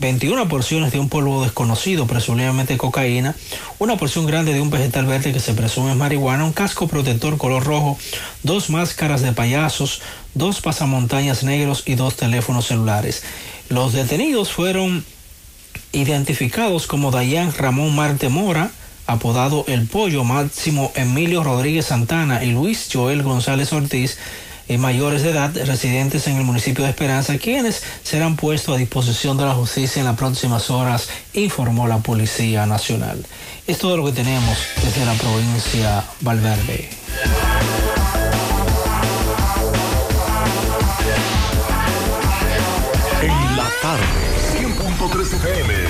21 porciones de un polvo desconocido, presumiblemente cocaína, una porción grande de un vegetal verde que se presume es marihuana, un casco protector color rojo, dos máscaras de payasos, dos pasamontañas negros y dos teléfonos celulares. Los detenidos fueron identificados como Dayan Ramón Marte Mora, apodado El Pollo, Máximo Emilio Rodríguez Santana y Luis Joel González Ortiz, eh, mayores de edad residentes en el municipio de Esperanza, quienes serán puestos a disposición de la justicia en las próximas horas, informó la Policía Nacional. Es todo lo que tenemos desde la provincia Valverde. En la tarde, 100.3 FM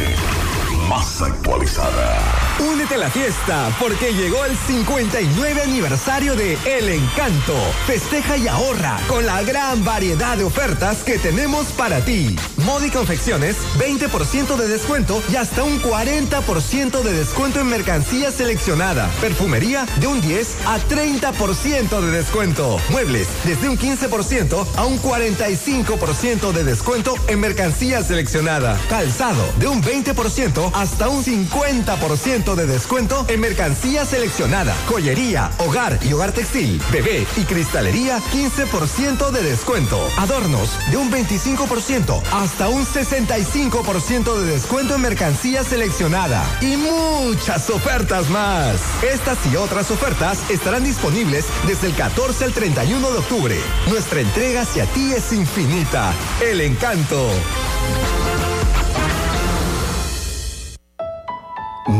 más actualizada. Únete a la fiesta porque llegó el 59 aniversario de El Encanto. Festeja y ahorra con la gran variedad de ofertas que tenemos para ti. Modi Confecciones, 20% de descuento y hasta un 40% de descuento en mercancía seleccionada. Perfumería de un 10 a 30% de descuento. Muebles desde un 15% a un 45% de descuento en mercancía seleccionada. Calzado de un 20% hasta un 50% de descuento en mercancía seleccionada, joyería, hogar y hogar textil, bebé y cristalería 15% de descuento, adornos de un 25% hasta un 65% de descuento en mercancía seleccionada y muchas ofertas más. Estas y otras ofertas estarán disponibles desde el 14 al 31 de octubre. Nuestra entrega hacia ti es infinita. El encanto.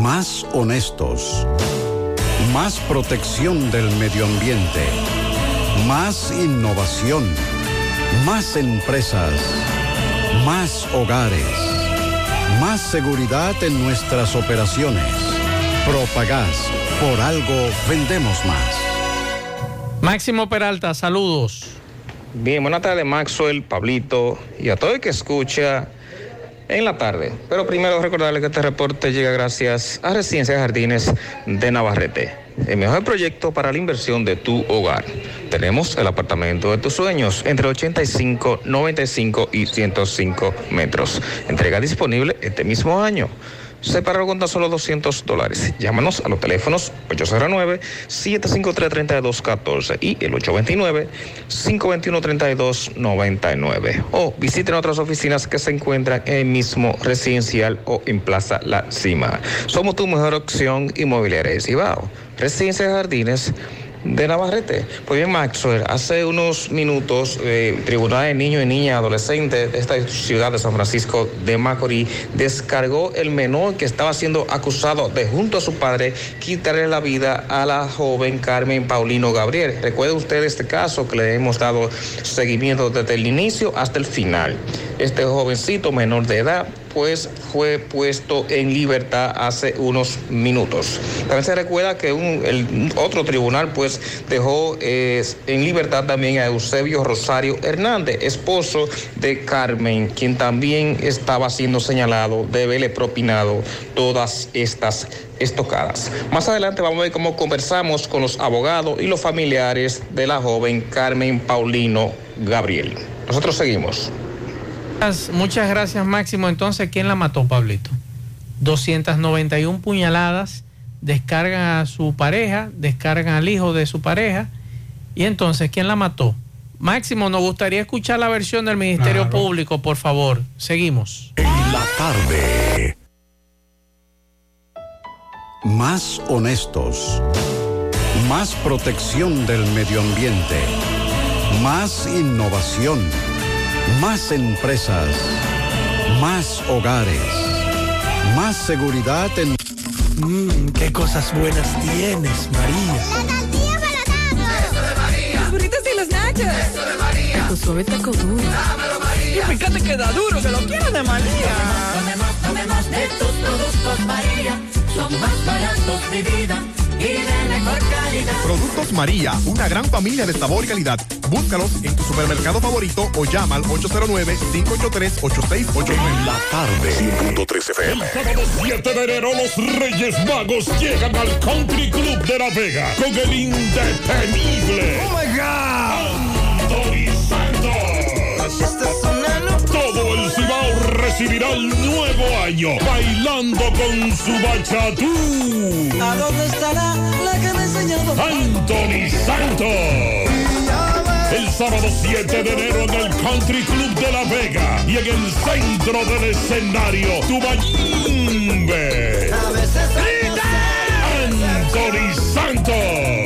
Más honestos. Más protección del medio ambiente. Más innovación. Más empresas. Más hogares. Más seguridad en nuestras operaciones. Propagás. Por algo vendemos más. Máximo Peralta, saludos. Bien, buenas tardes Maxwell, Pablito y a todo el que escucha en la tarde. Pero primero recordarle que este reporte llega gracias a Residencia Jardines de Navarrete. El mejor proyecto para la inversión de tu hogar. Tenemos el apartamento de tus sueños entre 85, 95 y 105 metros. Entrega disponible este mismo año. Separado con tan solo 200 dólares. Llámanos a los teléfonos 809-753-3214 y el 829-521-3299. O visiten otras oficinas que se encuentran en el mismo residencial o en Plaza La Cima. Somos tu mejor opción inmobiliaria de Cibao. Residencia de Jardines de Navarrete. Pues bien, Maxwell, hace unos minutos, eh, Tribunal de Niños y Niñas Adolescentes de esta ciudad de San Francisco de Macorís descargó el menor que estaba siendo acusado de, junto a su padre, quitarle la vida a la joven Carmen Paulino Gabriel. Recuerde usted este caso que le hemos dado seguimiento desde el inicio hasta el final. Este jovencito menor de edad pues fue puesto en libertad hace unos minutos. También se recuerda que un, el otro tribunal pues dejó eh, en libertad también a Eusebio Rosario Hernández, esposo de Carmen, quien también estaba siendo señalado de haberle propinado todas estas estocadas. Más adelante vamos a ver cómo conversamos con los abogados y los familiares de la joven Carmen Paulino Gabriel. Nosotros seguimos. Muchas gracias, Máximo. Entonces, ¿quién la mató, Pablito? 291 puñaladas, descargan a su pareja, descargan al hijo de su pareja. Y entonces, ¿quién la mató? Máximo, nos gustaría escuchar la versión del Ministerio Claro. Público, por favor. Seguimos. En la tarde. Más honestos. Más protección del medio ambiente. Más innovación. Más empresas. Más hogares. Más seguridad en... Mmm, qué cosas buenas tienes, María. Los burritos y los nachos. Eso de María. Tu suave taco duro. Y fíjate que da duro, que lo quiero de María. Tomemos, tomemos de tus productos, María. Son más baratos de vida y de mejor calidad. Productos María, una gran familia de sabor y calidad. Búscalos en tu supermercado favorito o llama al 809-583-8689. En la tarde. 100.3 FM. Sábado 7 de enero los Reyes Magos llegan al Country Club de La Vega con el indetenible. Oh my God. Anthony recibirá el nuevo año bailando con su bachatú. ¿A dónde estará la que me ha enseñado? Anthony Santos. El sábado 7 de enero en el Country Club de La Vega y en el centro del escenario, Tubayimbe. Anthony Santos.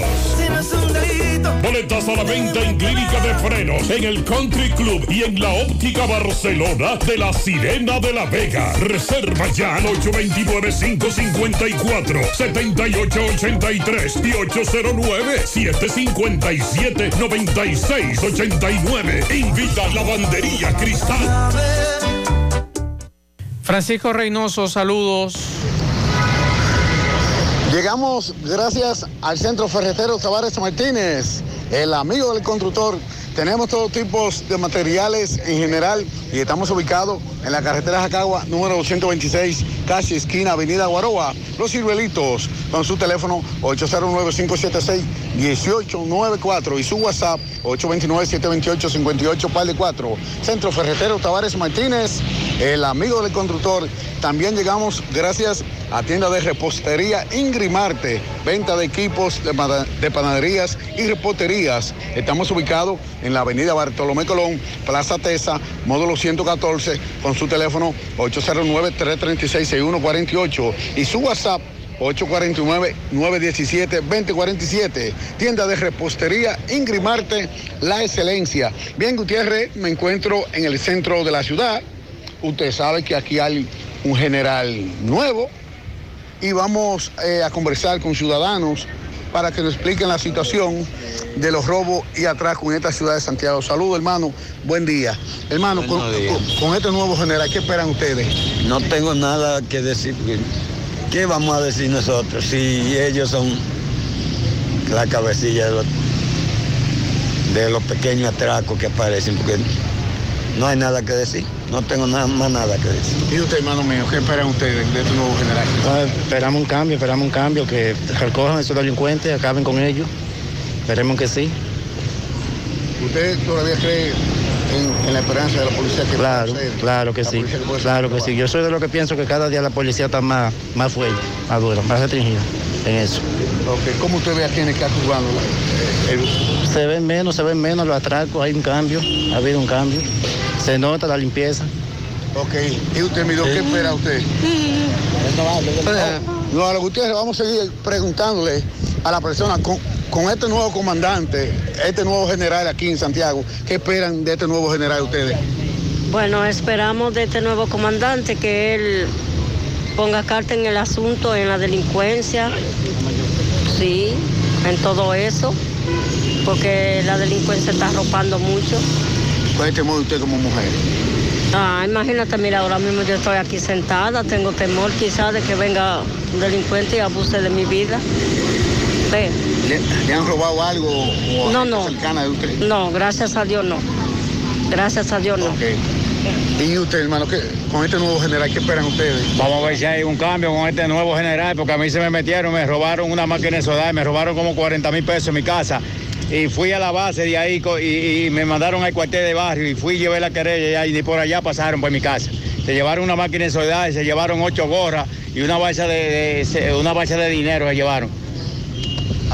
Boletas a la venta en Clínica de Frenos, en el Country Club y en la Óptica Barcelona de la Sirena de la Vega. Reserva ya al 829-554-7883 y 809-757-9689. Invita a la bandería Cristal. Francisco Reynoso, saludos. Llegamos gracias al Centro Ferretero Tavares Martínez, el amigo del constructor. Tenemos todo tipo de materiales en general y estamos ubicados en la carretera Jacagua número 226, casi esquina Avenida Guaroa. Los ciruelitos con su teléfono 809-576-1894 y su WhatsApp 829-728-58 par de 4. Centro Ferretero Tavares Martínez, el amigo del constructor. También llegamos gracias a tienda de repostería Ingrimarte, venta de equipos de, pana- de panaderías y reposterías. Estamos ubicados en la avenida Bartolomé Colón, Plaza Tesa, módulo 114, con su teléfono 809-336-6148 y su WhatsApp 849-917-2047. Tienda de repostería Ingrimarte, la excelencia. Bien, Gutiérrez, me encuentro en el centro de la ciudad. Usted sabe que aquí hay un general nuevo y vamos eh, a conversar con ciudadanos para que nos expliquen la situación de los robos y atracos en esta ciudad de Santiago. Saludos, hermano. Buen día. Hermano, con, con- con este nuevo general, ¿qué esperan ustedes? No tengo nada que decir. ¿Qué vamos a decir nosotros si ellos son la cabecilla de los, de los pequeños atracos que aparecen? Porque no hay nada que decir. No tengo nada, más nada que decir. Y usted, hermano mío, ¿qué esperan ustedes de este nuevo general? Ah, esperamos un cambio, esperamos un cambio, que recojan a esos delincuentes, acaben con ellos. Esperemos que sí. ¿Usted todavía cree en, en la esperanza de la policía que Claro, pueda hacer? claro que La sí. que puede Claro que sí. Yo soy de los que pienso que cada día la policía está más, más fuerte, más dura, más restringida en eso. ¿Cómo usted ve el casco urbano? la- el- Se ven menos, se ven menos los atracos, hay un cambio, ha habido un cambio. Se nota la limpieza. Ok, ¿y usted, mi ¿qué espera usted? No, a lo Gutiérrez, vamos a seguir preguntándole a la persona con, con este nuevo comandante, este nuevo general aquí en Santiago, ¿qué esperan de este nuevo general ustedes? Bueno, esperamos de este nuevo comandante que él ponga carta en el asunto, en la delincuencia, sí, en todo eso, porque la delincuencia está arropando mucho. ¿Cuál es el temor de usted como mujer? Ah, imagínate, mira, ahora mismo yo estoy aquí sentada, tengo temor quizás de que venga un delincuente y abuse de mi vida. Ve. ¿Le, le han robado algo o No, no. cercana de usted? No, gracias a Dios no. Gracias a Dios no. ¿Y usted, hermano, qué, con este nuevo general, qué esperan ustedes? Vamos a ver si hay un cambio con este nuevo general, porque a mí se me metieron, me robaron una máquina de soldar, me robaron como 40 mil pesos en mi casa. Y fui a la base de ahí y, y me mandaron al cuartel de barrio y fui y llevé la querella y ni por allá pasaron por mi casa. Se llevaron una máquina de soldar, se llevaron ocho gorras y una bolsa de, una bolsa de dinero se llevaron.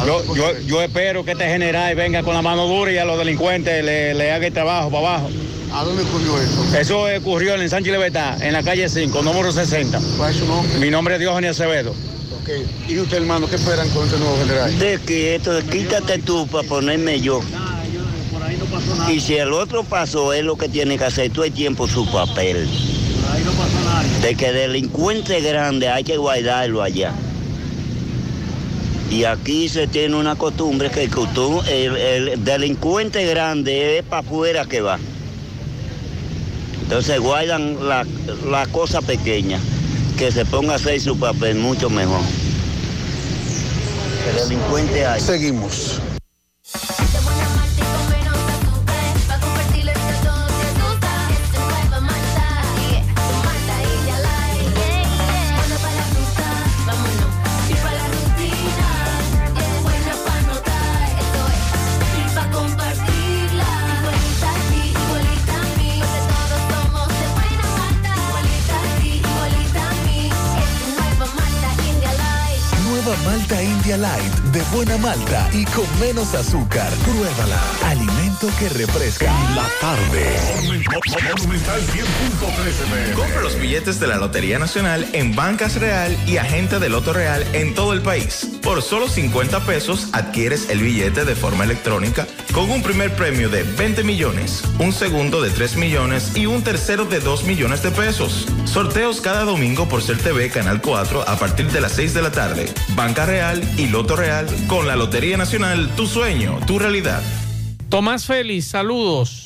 Yo, yo, yo espero que este general venga con la mano dura y a los delincuentes le, le haga el trabajo para abajo. ¿A dónde ocurrió eso? Eso ocurrió en Sánchez Libertad, en la calle 5, número 60. ¿Cuál es su nombre? Mi nombre es Diógenes Acevedo. Ok. ¿Y usted, hermano, qué esperan con este nuevo general? De que esto, quítate tú para ponerme yo. Y si el otro pasó, es lo que tiene que hacer todo el tiempo su papel. De que delincuente grande hay que guardarlo allá. Y aquí se tiene una costumbre que el, el delincuente grande es para afuera que va. Entonces guardan la, la cosa pequeña, que se ponga a hacer su papel mucho mejor. El delincuente hay. Seguimos. Light de buena malta y con menos azúcar. Pruébala. Alimento que refresca la tarde. Monumental 100.13 Compra los billetes de la Lotería Nacional en Bancas Real y Agente de Loto Real en todo el país. Por solo 50 pesos adquieres el billete de forma electrónica con un primer premio de 20 millones, un segundo de 3 millones y un tercero de 2 millones de pesos. Sorteos cada domingo por Ser Canal 4 a partir de las 6 de la tarde. Banca Real y Loto Real con la Lotería Nacional, tu sueño, tu realidad. Tomás Félix, saludos.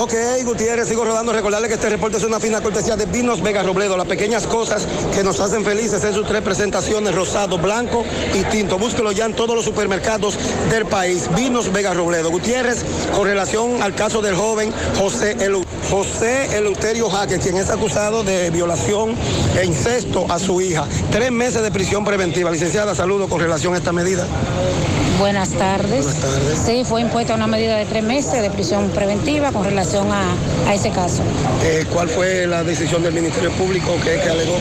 Ok, Gutiérrez, sigo rodando. Recordarle que este reporte es una fina cortesía de Vinos Vega Robledo. Las pequeñas cosas que nos hacen felices en sus tres presentaciones, rosado, blanco y tinto. Búsquelo ya en todos los supermercados del país. Vinos Vega Robledo. Gutiérrez, con relación al caso del joven José, Elu- José Eleuterio Jaque, quien es acusado de violación e incesto a su hija. Tres meses de prisión preventiva. Licenciada, saludo con relación a esta medida. Buenas tardes. Sí, fue impuesta una medida de tres meses de prisión preventiva con relación a, a ese caso. Eh, ¿Cuál fue la decisión del Ministerio Público que, que alegó?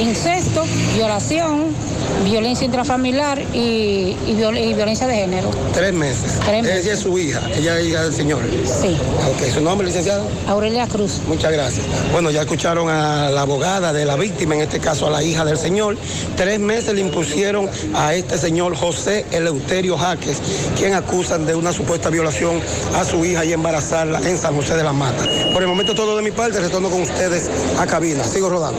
Incesto, violación, violencia intrafamiliar y, y viol- y violencia de género. Tres meses. Tres meses. Ella es su hija, ella es hija del señor. Sí. Ok, ¿su nombre, licenciado? Aurelia Cruz. Muchas gracias. Bueno, ya escucharon a la abogada de la víctima, en este caso a la hija del señor. Tres meses le impusieron a este señor José Eleuterio Jaques, quien acusan de una supuesta violación a su hija y embarazarla en San José de las Matas. Por el momento todo de mi parte, retorno con ustedes a cabina. Sigo rodando.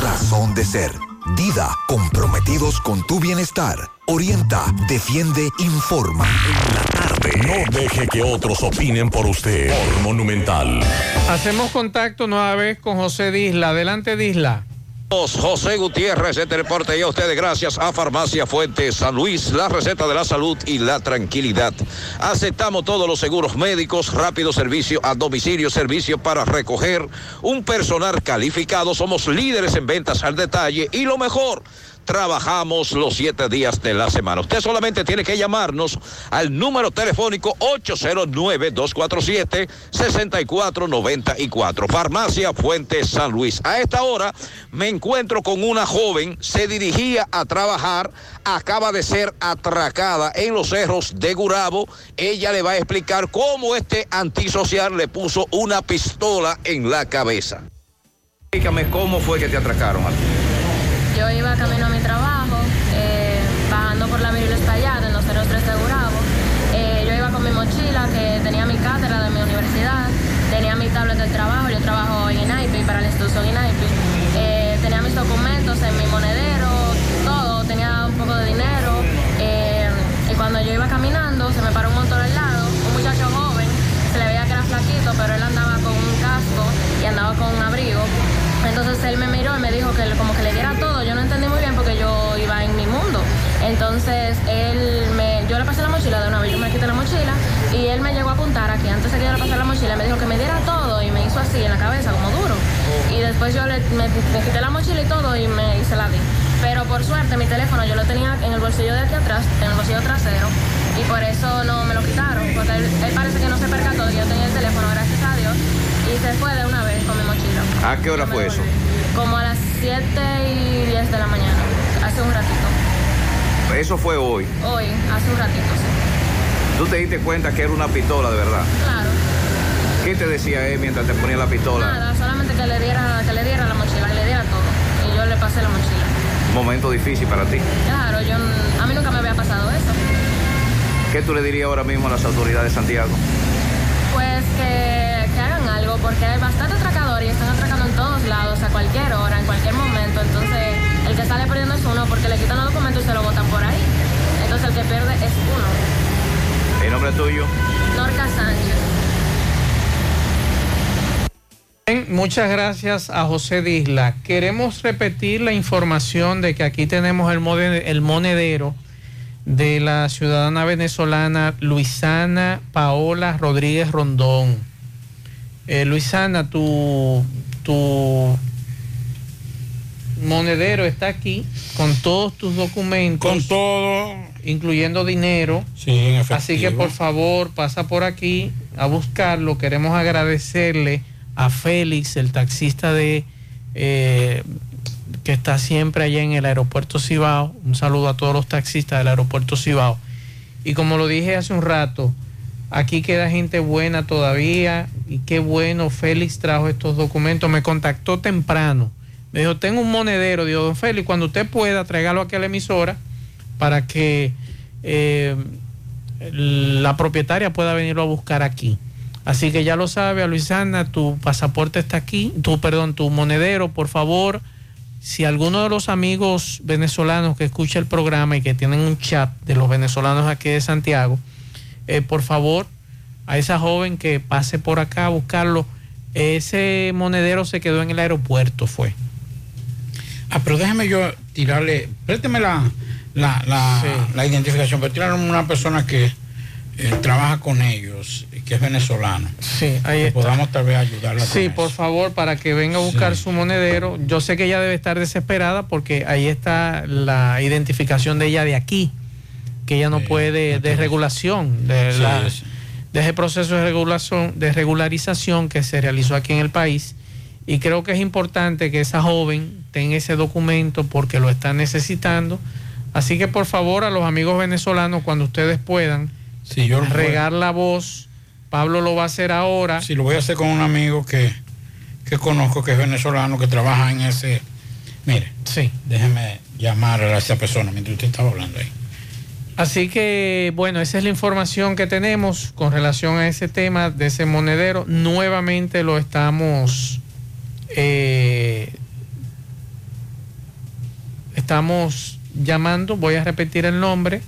razón de ser. Dida, comprometidos con tu bienestar. Orienta, defiende, informa. No deje que otros opinen por usted. Monumental. Hacemos contacto nueva vez con José Disla. Adelante, Disla. José Gutiérrez, este reporte. Y a ustedes gracias a Farmacia Fuente San Luis, la receta de la salud y la tranquilidad. Aceptamos todos los seguros médicos, rápido servicio a domicilio, servicio para recoger, un personal calificado, somos líderes en ventas al detalle y lo mejor, trabajamos los siete días de la semana. Usted solamente tiene que llamarnos al número telefónico 809-247-6494. Farmacia Fuente San Luis. A esta hora me encuentro con una joven, se dirigía a trabajar, acaba de ser atracada en los cerros de Gurabo. Ella le va a explicar cómo este antisocial le puso una pistola en la cabeza. Explícame cómo fue que te atracaron ti. Yo iba camino a mi trabajo, eh, bajando por la Viril Estallada en los 03 de. Eh, yo iba con mi mochila que tenía mi cátedra de mi universidad, tenía mi tablet del trabajo, yo trabajo en INAIPI, para la institución INAIPI. Así en la cabeza, como duro. Y después yo le, me, me quité la mochila y todo y, me, y se la di. Pero por suerte mi teléfono yo lo tenía en el bolsillo de aquí atrás, en el bolsillo trasero. Y por eso no me lo quitaron, porque él, él parece que no se percató que yo tenía el teléfono, gracias a Dios. Y se fue de una vez con mi mochila. ¿A qué hora fue eso? Como a las 7 y 10 de la mañana, hace un ratito. Eso fue hoy. Hoy, hace un ratito, sí. ¿Tú te diste cuenta que era una pistola de verdad? Claro. ¿Qué te decía él mientras te ponía la pistola? Nada, solamente que le diera, que le diera la mochila, que le diera todo. Y yo le pasé la mochila. Momento difícil para ti. Claro, yo, a mí nunca me había pasado eso. ¿Qué tú le dirías ahora mismo a las autoridades de Santiago? Pues que, que hagan algo, porque hay bastante atracadores y están atracando en todos lados, a cualquier hora, en cualquier momento. Entonces, el que sale perdiendo es uno, porque le quitan los documentos y se lo botan por ahí. Entonces, el que pierde es uno. ¿El nombre tuyo? Norca Sánchez. Muchas gracias a José Disla. Queremos repetir la información de que aquí tenemos el, monedero de la ciudadana venezolana Luisana Paola Rodríguez Rondón. Eh, Luisana, tu, tu monedero está aquí con todos tus documentos. Con todo. Incluyendo dinero. Sí, en efectivo. Así que por favor pasa por aquí a buscarlo. Queremos agradecerle a Félix, el taxista de eh, que está siempre allá en el aeropuerto Cibao. Un saludo a todos los taxistas del aeropuerto Cibao. Y como lo dije hace un rato, aquí queda gente buena todavía y qué bueno, Félix trajo estos documentos, me contactó temprano, me dijo, tengo un monedero, digo, don Félix, cuando usted pueda, tráigalo aquí a la emisora para que eh, la propietaria pueda venirlo a buscar aquí. Así que ya lo sabe, a Luisana, tu pasaporte está aquí, tu, perdón, tu monedero, por favor, si alguno de los amigos venezolanos que escucha el programa y que tienen un chat de los venezolanos aquí de Santiago, eh, por favor, a esa joven que pase por acá a buscarlo. Ese monedero se quedó en el aeropuerto, fue. Ah, pero déjeme yo tirarle, présteme la, la, la, la identificación, pero tirarle una persona que eh, trabaja con ellos, que es venezolano. Sí, ahí está. podamos tal vez ayudarla. Sí, por favor, para que venga a buscar su monedero. Yo sé que ella debe estar desesperada porque ahí está la identificación de ella de aquí, que ella no puede, de regulación, de, Sí, la- sí. de ese proceso de regulación, de regularización que se realizó aquí en el país. Y creo que es importante que esa joven tenga ese documento porque lo está necesitando. Así que por favor a los amigos venezolanos, cuando ustedes puedan, Sí, yo regar la voz. Pablo lo va a hacer ahora. Sí, lo voy a hacer con un amigo que, que conozco, que es venezolano, que trabaja en ese... Mire, sí. déjeme llamar a esa persona mientras usted estaba hablando ahí. Así que, bueno, esa es la información que tenemos con relación a ese tema de ese monedero. Nuevamente lo estamos, eh, estamos llamando, voy a repetir el nombre,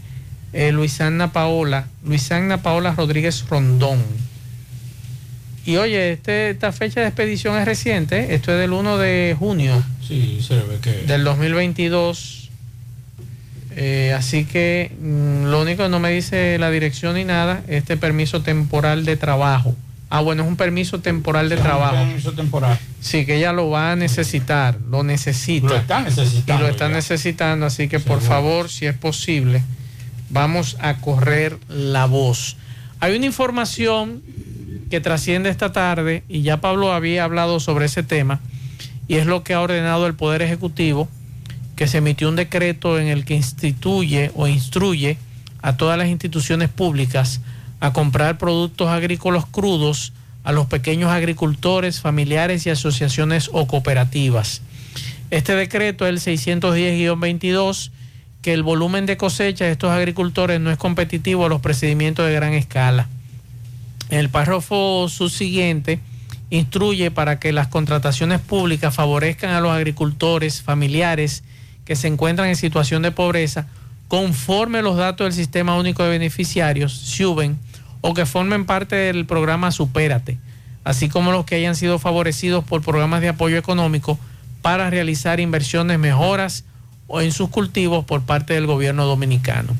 eh, Luisana Paola, Luisana Paola Rodríguez Rondón. Y oye, este, esta fecha de expedición es reciente, ¿eh? esto es del 1 de junio Sí, se ve que... del 2022. Eh, así que mm, lo único que no me dice la dirección ni nada, este permiso temporal de trabajo Ah, bueno, es un permiso temporal de trabajo. Un permiso temporal. Sí, que ella lo va a necesitar, lo necesita. Lo está necesitando Y lo está ya. necesitando, así que por favor, si es posible, vamos a correr la voz. Hay una información que trasciende esta tarde y ya Pablo había hablado sobre ese tema y es lo que ha ordenado el Poder Ejecutivo, que se emitió un decreto en el que instituye o instruye a todas las instituciones públicas a comprar productos agrícolas crudos a los pequeños agricultores, familiares y asociaciones o cooperativas. Este decreto es el 610-22, que el volumen de cosecha de estos agricultores no es competitivo a los procedimientos de gran escala. El párrafo subsiguiente instruye para que las contrataciones públicas favorezcan a los agricultores familiares que se encuentran en situación de pobreza conforme los datos del Sistema Único de Beneficiarios, SUBEN, o que formen parte del programa Supérate, así como los que hayan sido favorecidos por programas de apoyo económico para realizar inversiones mejoras en sus cultivos por parte del gobierno dominicano.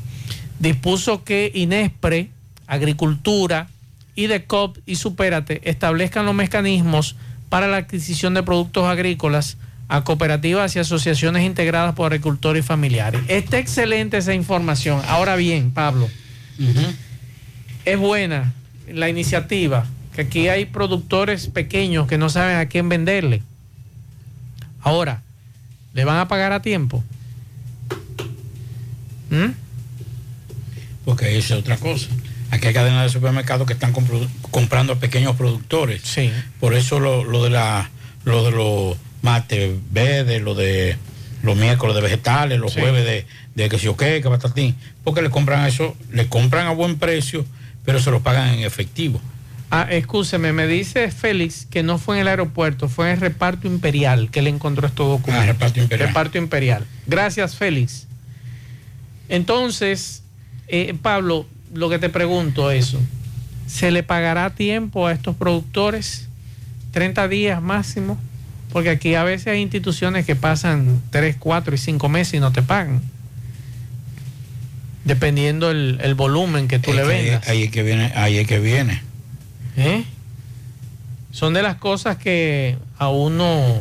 Dispuso que INESPRE, Agricultura, IDECOP y Supérate establezcan los mecanismos para la adquisición de productos agrícolas a cooperativas y asociaciones integradas por agricultores y familiares. Está excelente esa información. Ahora bien, Pablo, es buena la iniciativa, que aquí hay productores pequeños que no saben a quién venderle. Ahora, ¿le van a pagar a tiempo? ¿Mm? Porque esa es otra cosa. Aquí hay cadenas de supermercados que están comprando a pequeños productores. Sí. Por eso lo, lo de la lo de los martes verdes, lo de los miércoles de vegetales, los Sí. jueves de, de que si o qué, que batatín. Porque le compran eso, le compran a buen precio, pero se lo pagan en efectivo. Ah, escúcheme, me dice Félix que no fue en el aeropuerto, fue en el reparto imperial que le encontró estos documentos. Ah, reparto imperial. Reparto imperial. Gracias, Félix. Entonces, eh, Pablo, lo que te pregunto eso, ¿se le pagará tiempo a estos productores? 30 días máximo, porque aquí a veces hay instituciones que pasan 3, 4 y 5 meses y no te pagan. Dependiendo el, el volumen que tú Es le ahí- vendas. Ahí es que viene, ahí es que viene. ¿Eh? Son de las cosas que a uno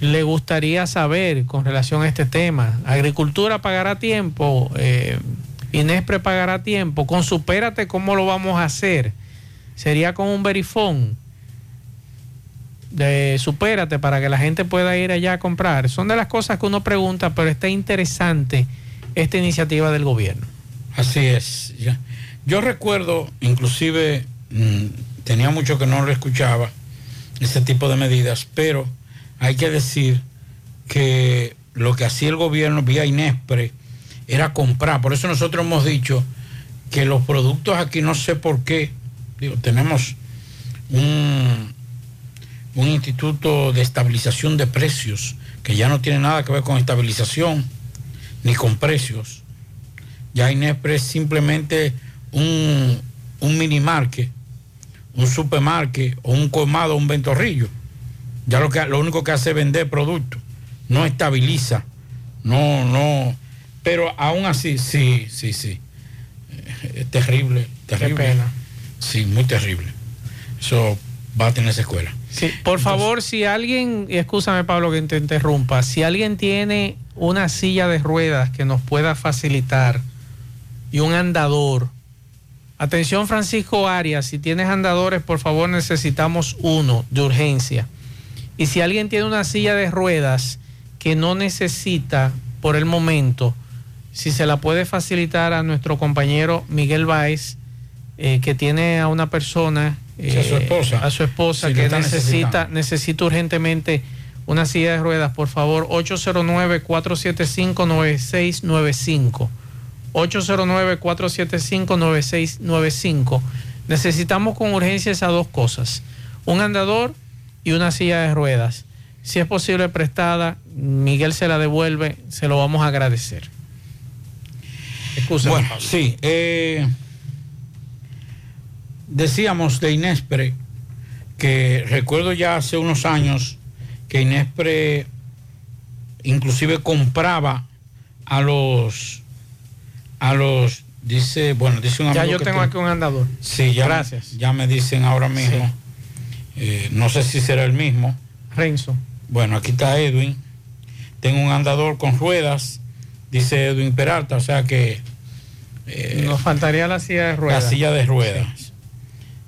le gustaría saber con relación a este tema. Agricultura pagará tiempo, eh, Inespre pagará tiempo. Con Supérate, ¿cómo lo vamos a hacer? Sería con un verifón de Supérate para que la gente pueda ir allá a comprar. Son de las cosas que uno pregunta, pero está interesante esta iniciativa del gobierno. Así es. ya. Yo recuerdo, inclusive, mm, tenía mucho que no lo escuchaba, ese tipo de medidas, pero hay que decir que lo que hacía el gobierno vía Inespre era comprar. Por eso nosotros hemos dicho que los productos aquí no sé por qué, tenemos un, instituto de estabilización de precios que ya no tiene nada que ver con estabilización ni con precios. Ya Inespre es simplemente un, un minimarque, un supermarque o un colmado un ventorrillo. Ya lo, que, lo único que hace es vender productos, no estabiliza, no, no. Pero aún así, sí, sí, sí. Es terrible, terrible. pena. Sí, muy terrible. Eso va a tener secuela. Sí, por favor, si alguien, y escúchame Pablo que te interrumpa, si alguien tiene una silla de ruedas que nos pueda facilitar y un andador, atención Francisco Arias, si tienes andadores, por favor necesitamos uno de urgencia. Y si alguien tiene una silla de ruedas que no necesita por el momento, si se la puede facilitar a nuestro compañero Miguel Báez, eh, que tiene a una persona, a su eh, esposa. a su esposa que necesita, necesita urgentemente una silla de ruedas, por favor, 809-475-9695. 809-475-9695. Necesitamos con urgencia esas dos cosas, un andador y una silla de ruedas. Si es posible prestada, Miguel se la devuelve, se lo vamos a agradecer. Excúsame, Bueno, Pablo. sí. eh, decíamos de Inespre que recuerdo ya hace unos años que Inespre inclusive compraba a los a los Dice, bueno, dice un Ya yo tengo aquí un andador. Sí, ya, Gracias. ya me dicen ahora mismo. Eh, no sé si será el mismo. Renzo. Bueno, aquí está Edwin. Tengo un andador con ruedas, dice Edwin Peralta, o sea que eh, Nos faltaría la silla de ruedas. la silla de ruedas.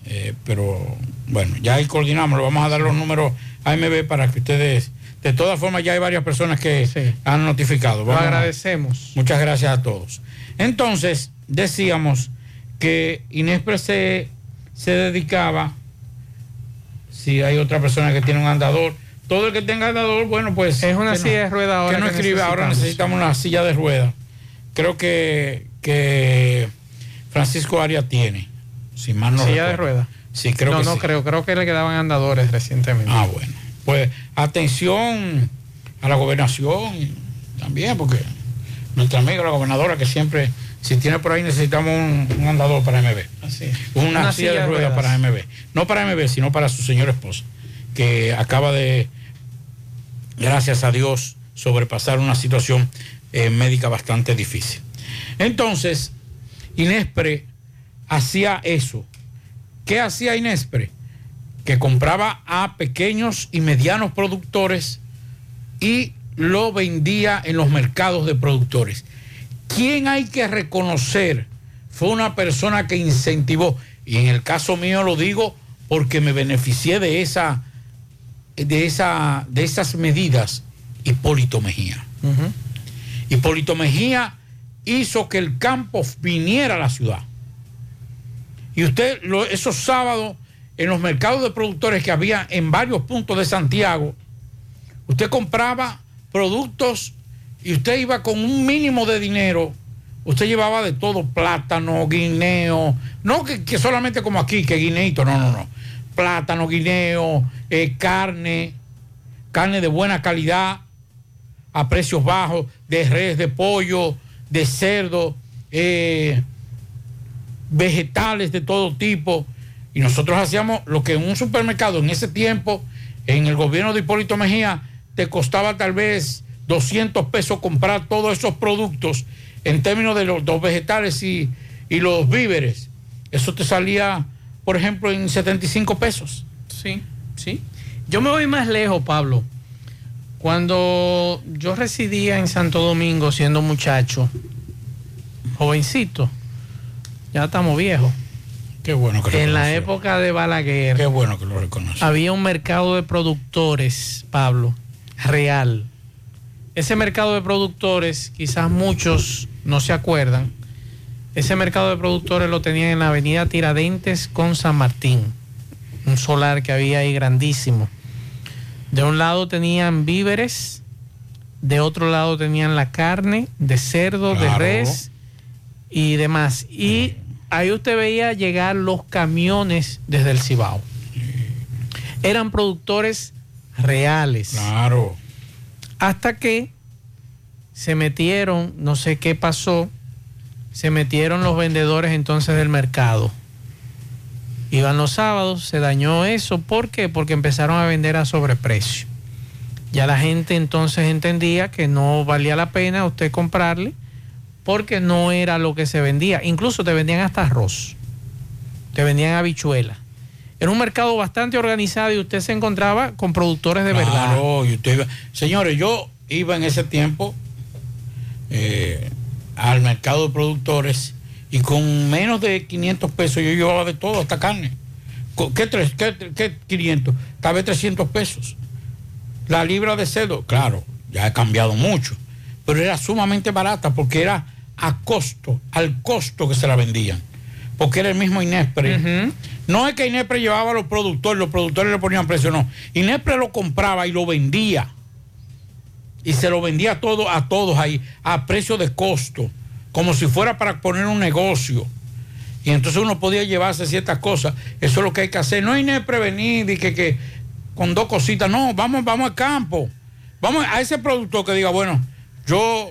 Eh, pero bueno, ya ahí coordinamos, le vamos a dar los números a AMB para que ustedes, de todas formas ya hay varias personas que han notificado. Lo Vamos agradecemos. Muchas gracias a todos. Entonces, decíamos que Inespre se, se dedicaba, si hay otra persona que tiene un andador, todo el que tenga andador, bueno, pues... Es una no- silla de ruedas ahora Que no que escribe, ahora necesitamos. una silla de ruedas. Creo que, que Francisco Arias tiene, si mal no silla de ruedas. Sí, creo no, que no sí. creo. Creo que le quedaban andadores recientemente. Ah, bueno. Pues atención a la gobernación también, porque nuestra amiga la gobernadora que siempre, si tiene por ahí necesitamos un, un andador para MB. Así. Una, silla, de ruedas para MB. No para MB, sino para su señora esposa, que acaba de, gracias a Dios, sobrepasar una situación eh, médica bastante difícil. Entonces, Inespre hacía eso. ¿Qué hacía Inespre? Que compraba a pequeños y medianos productores y lo vendía en los mercados de productores. ¿Quién hay que reconocer? Fue una persona que incentivó, y en el caso mío lo digo porque me beneficié de esa, de esa, de esas medidas, Hipólito Mejía. Hipólito Mejía hizo que el campo viniera a la ciudad. Y usted, lo- esos sábados, en los mercados de productores que había en varios puntos de Santiago, usted compraba productos y usted iba con un mínimo de dinero. Usted llevaba de todo, plátano, guineo, no que, que solamente como aquí, que guineito, no, no, no. Plátano, guineo, eh, carne, carne de buena calidad, a precios bajos, de res, de pollo, de cerdo, eh, vegetales de todo tipo. Y nosotros hacíamos lo que en un supermercado en ese tiempo, en el gobierno de Hipólito Mejía, te costaba tal vez 200 pesos comprar todos esos productos en términos de los, los vegetales y, y los víveres. Eso te salía, por ejemplo, en 75 pesos. Sí, sí. Yo me voy más lejos, Pablo. Cuando yo residía en Santo Domingo siendo muchacho, jovencito, ya estamos viejos. Qué bueno que lo En la época de Balaguer. Qué bueno que lo reconoce. Había un mercado de productores, Pablo, real. Ese mercado de productores, quizás muchos no se acuerdan, ese mercado de productores lo tenían en la avenida Tiradentes con San Martín, un solar que había ahí grandísimo. De un lado tenían víveres, de otro lado tenían la carne de cerdo, de res y demás. Y ahí usted veía llegar los camiones desde el Cibao. Eran productores reales. Claro. Hasta que se metieron, no sé qué pasó, se metieron los vendedores entonces del mercado. Iban los sábados, se dañó eso. ¿Por qué? Porque empezaron a vender a sobreprecio. Ya la gente entonces entendía que no valía la pena usted comprarle porque no era lo que se vendía. Incluso te vendían hasta arroz, te vendían habichuelas. Era un mercado bastante organizado y usted se encontraba con productores de verdad. Claro, y usted iba- Señores, yo iba en ese tiempo eh, al mercado de productores y con menos de 500 pesos yo llevaba de todo, hasta carne. ¿Qué, tres, qué, qué 500? Tal vez 300 pesos. La libra de cerdo, claro, ya ha cambiado mucho, pero era sumamente barata porque era a costo, al costo que se la vendían. Porque era el mismo Inespre. No es que Inespre llevaba a los productores, los productores le ponían precio, no. Inespre lo compraba y lo vendía. Y se lo vendía todo a todos ahí, a precio de costo, como si fuera para poner un negocio. Y entonces uno podía llevarse ciertas cosas. Eso es lo que hay que hacer. No hay ni prevenir y que, que con dos cositas. No, vamos, vamos al campo. Vamos a ese productor que diga, bueno, yo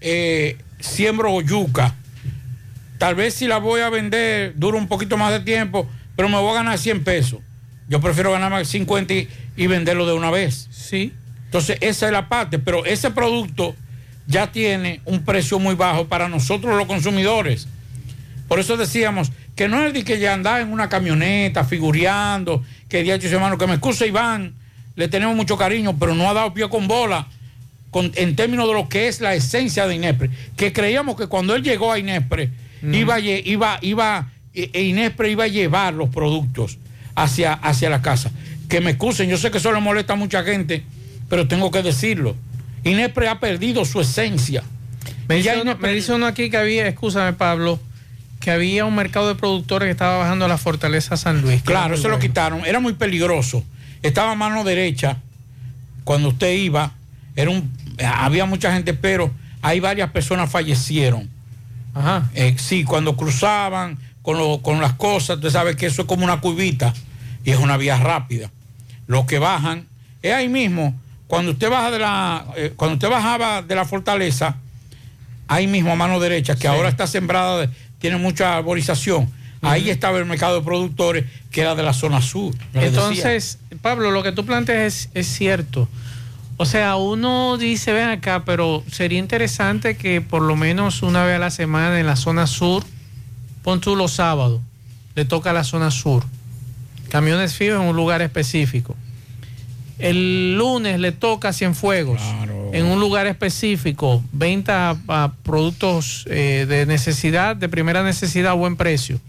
eh, siembro yuca. Tal vez si la voy a vender dura un poquito más de tiempo, pero me voy a ganar 100 pesos. Yo prefiero ganarme 50 y, y venderlo de una vez. Sí. Entonces, esa es la parte. Pero ese producto ya tiene un precio muy bajo para nosotros los consumidores. Por eso decíamos que no es de que ya andaba en una camioneta figureando, que día su hermano, que me excuse Iván, le tenemos mucho cariño, pero no ha dado pie con bola con- en términos de lo que es la esencia de Inespre, que creíamos que cuando él llegó a Inespre, iba, a lle- iba, iba, e- e Inespre iba a llevar los productos hacia, hacia la casa. Que me excusen, yo sé que eso le molesta a mucha gente, pero tengo que decirlo. Inespre ha perdido su esencia. Me dice, uno, me dice uno aquí que había, escúchame Pablo, que había un mercado de productores que estaba bajando a la fortaleza San Luis. Claro, eso lo quitaron. Era muy peligroso. Estaba a mano derecha. Cuando usted iba, era un, había mucha gente, pero hay varias personas fallecieron. Ajá. Eh, sí, cuando cruzaban con, lo- con las cosas, usted sabe que eso es como una curvita y es una vía rápida. Los que bajan, es ahí mismo, cuando usted baja de la, eh, cuando usted bajaba de la fortaleza, ahí mismo a mano derecha, que ahora está sembrada, de- tiene mucha arborización. Ahí estaba el mercado de productores, que era de la zona sur. decía. Entonces, Pablo, lo que tú planteas es, es cierto. O sea, uno dice, ven acá, pero sería interesante que por lo menos una vez a la semana en la zona sur, pon tú los sábados, le toca a la zona sur. Camiones fijos en un lugar específico. El lunes le toca a Cienfuegos en un lugar específico, venta a, a productos eh, de necesidad, de primera necesidad a buen precio.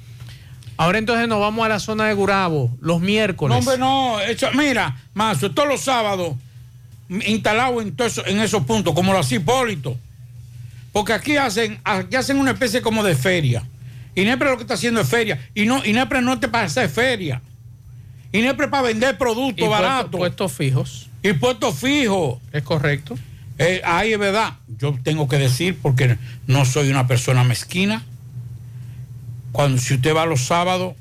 Ahora entonces nos vamos a la zona de Gurabo, los miércoles. No, hombre, no. Eso, mira, Mazo, todos los sábados instalado en, todo eso- en esos puntos, como lo hacía Hipólito. Porque aquí hacen, aquí hacen una especie como de feria. Inepre lo que está haciendo es feria. Y no, Inepre no te para hacer feria. Inepre para vender productos Y baratos. puestos fijos. Y puestos fijos. Es correcto. Eh, ahí es verdad. Yo tengo que decir, porque no soy una persona mezquina. Cuando si usted va los sábados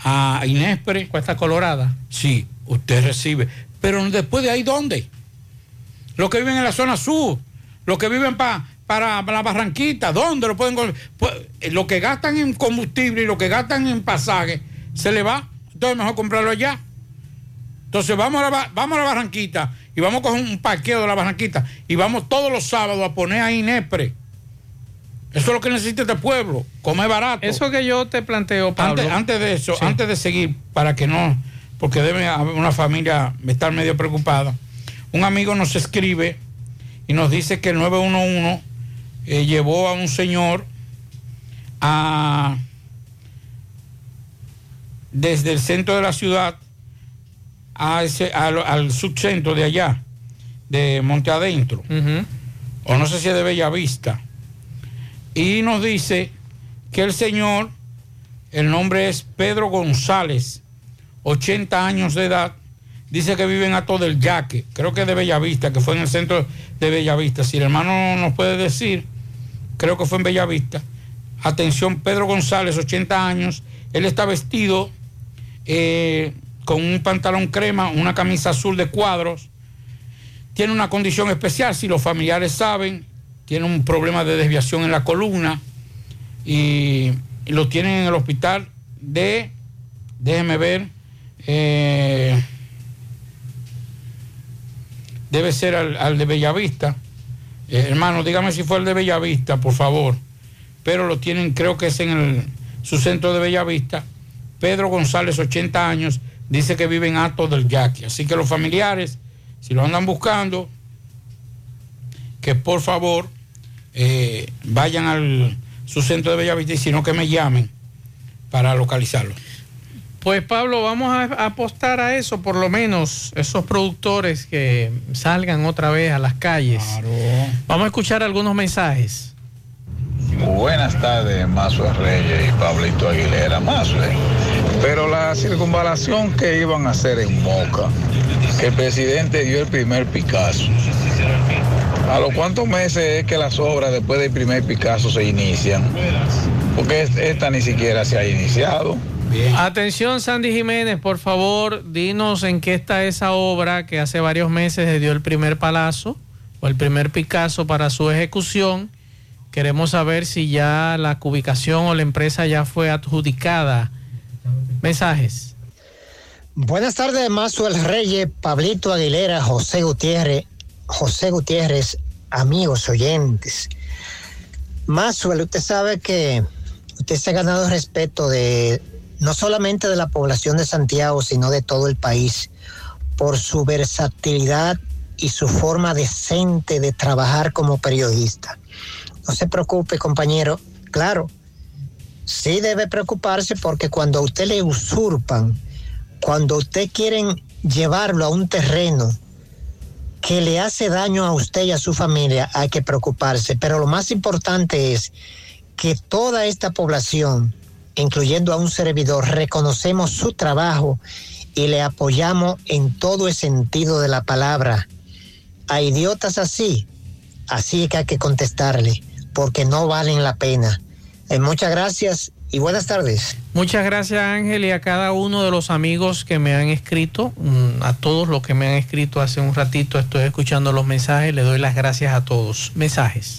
a Inespre. Cuesta Colorada. Sí, usted recibe. Pero después de ahí, ¿dónde? Los que viven en la zona sur, los que viven pa- para la Barranquita, ¿dónde lo pueden? Pues, eh, lo que gastan en combustible y lo que gastan en pasaje, se le va. Entonces mejor comprarlo allá. Entonces vamos a la, vamos a la Barranquita y vamos a coger un parqueo de la Barranquita y vamos todos los sábados a poner ahí Inespre. Eso es lo que necesita este pueblo, comer barato. Eso que yo te planteo, Pablo. Antes, antes de eso, Sí. antes de seguir, para que no, porque debe haber una familia estar medio preocupada. Un amigo nos escribe y nos dice que el 911 eh, llevó a un señor a desde el centro de la ciudad a ese, al, al subcentro de allá, de Monte Adentro, o no sé si es de Bellavista, y nos dice que el señor, el nombre es Pedro González, 80 años de edad, dice que vive en Ato del Yaque, creo que de Bellavista, que fue en el centro de Bellavista. Si el hermano nos puede decir, creo que fue en Bellavista. Atención, Pedro González, 80 años, él está vestido eh, con un pantalón crema, una camisa azul de cuadros, tiene una condición especial, si los familiares saben, tiene un problema de desviación en la columna. Y, y lo tienen en el hospital de, déjeme ver, eh, debe ser al, de Bellavista. Eh, hermano, dígame si fue el de Bellavista, por favor. Pero lo tienen, creo que es en el, su centro de Bellavista. Pedro González, 80 años, dice que vive en Ato del Yaque. Así que los familiares, si lo andan buscando, que por favor eh, vayan al su centro de Bellavista y si no que me llamen para localizarlo. Pues Pablo, vamos a, apostar a eso, por lo menos esos productores que salgan otra vez a las calles. Vamos a escuchar algunos mensajes. Buenas tardes, Mazo Reyes y Pablito Aguilera. Mazo, pero la circunvalación que iban a hacer en Moca, que el presidente dio el primer Picasso. ¿A los cuántos meses es que las obras después del primer Picasso se inician? Porque es- esta ni siquiera se ha iniciado. Atención, Sandy Jiménez, por favor, dinos en qué está esa obra que hace varios meses le dio el primer palazo o el primer Picasso para su ejecución. Queremos saber si ya la ubicación o la empresa ya fue adjudicada. Mensajes. Buenas tardes, Mazo el Reyes, Pablito Aguilera, José Gutiérrez, José Gutiérrez, amigos oyentes. Maxwell, usted sabe que usted se ha ganado el respeto de no solamente de la población de Santiago, sino de todo el país, por su versatilidad y su forma decente de trabajar como periodista. No se preocupe, compañero. Claro, sí debe preocuparse porque cuando a usted le usurpan, cuando usted quieren llevarlo a un terreno que le hace daño a usted y a su familia, hay que preocuparse. Pero lo más importante es que toda esta población, incluyendo a un servidor, reconocemos su trabajo y le apoyamos en todo el sentido de la palabra. A idiotas así, así que hay que contestarle, porque no valen la pena. Eh, muchas gracias y buenas tardes. Muchas gracias Ángel y a cada uno de los amigos que me han escrito, mm, a todos los que me han escrito hace un ratito, estoy escuchando los mensajes, le doy las gracias a todos. Mensajes.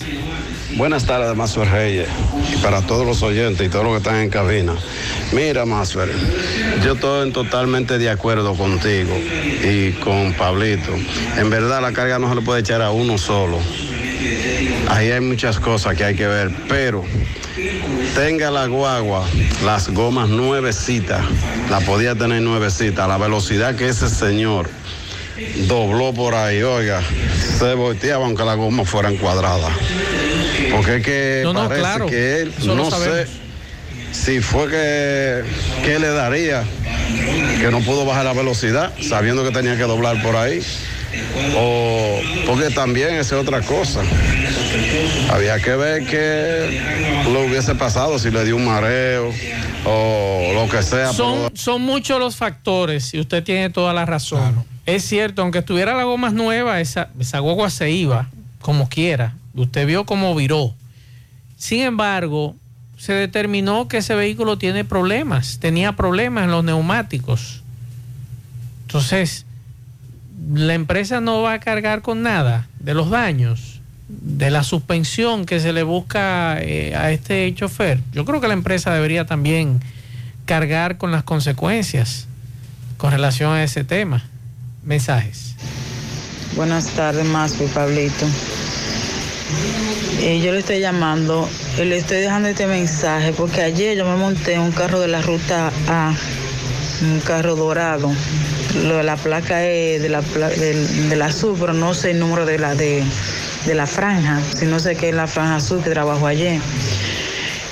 Buenas tardes, Mazuel Reyes, y para todos los oyentes y todos los que están en cabina. Mira, Mazuel, yo estoy totalmente de acuerdo contigo y con Pablito. En verdad, la carga no se le puede echar a uno solo. Ahí hay muchas cosas que hay que ver, pero tenga la guagua, las gomas nuevecitas, la podía tener nuevecita, la velocidad que ese señor dobló por ahí, oiga, se volteaba aunque las gomas fueran cuadradas. Porque es que No, no, parece claro, que él, eso no sé si fue que, que le daría, que no pudo bajar la velocidad, sabiendo que tenía que doblar por ahí. O porque también esa es otra cosa. Había que ver que lo hubiese pasado si le dio un mareo o lo que sea. Son, pero- son muchos los factores y usted tiene toda la razón. Es cierto, aunque estuviera la goma nueva, esa, esa guagua se iba como quiera. Usted vio cómo viró. Sin embargo, se determinó que ese vehículo tiene problemas, tenía problemas en los neumáticos. Entonces, la empresa no va a cargar con nada de los daños, de la suspensión que se le busca eh, a este chofer. Yo creo que la empresa debería también cargar con las consecuencias con relación a ese tema. Mensajes. Buenas tardes, más Pablito. Eh, yo le estoy llamando, y le estoy dejando este mensaje porque ayer yo me monté un carro de la ruta A, un carro dorado. Lo- la placa es de la, del- de la azul, pero no sé el número de la, de, de la franja, sino sé que es la franja azul que trabajó ayer.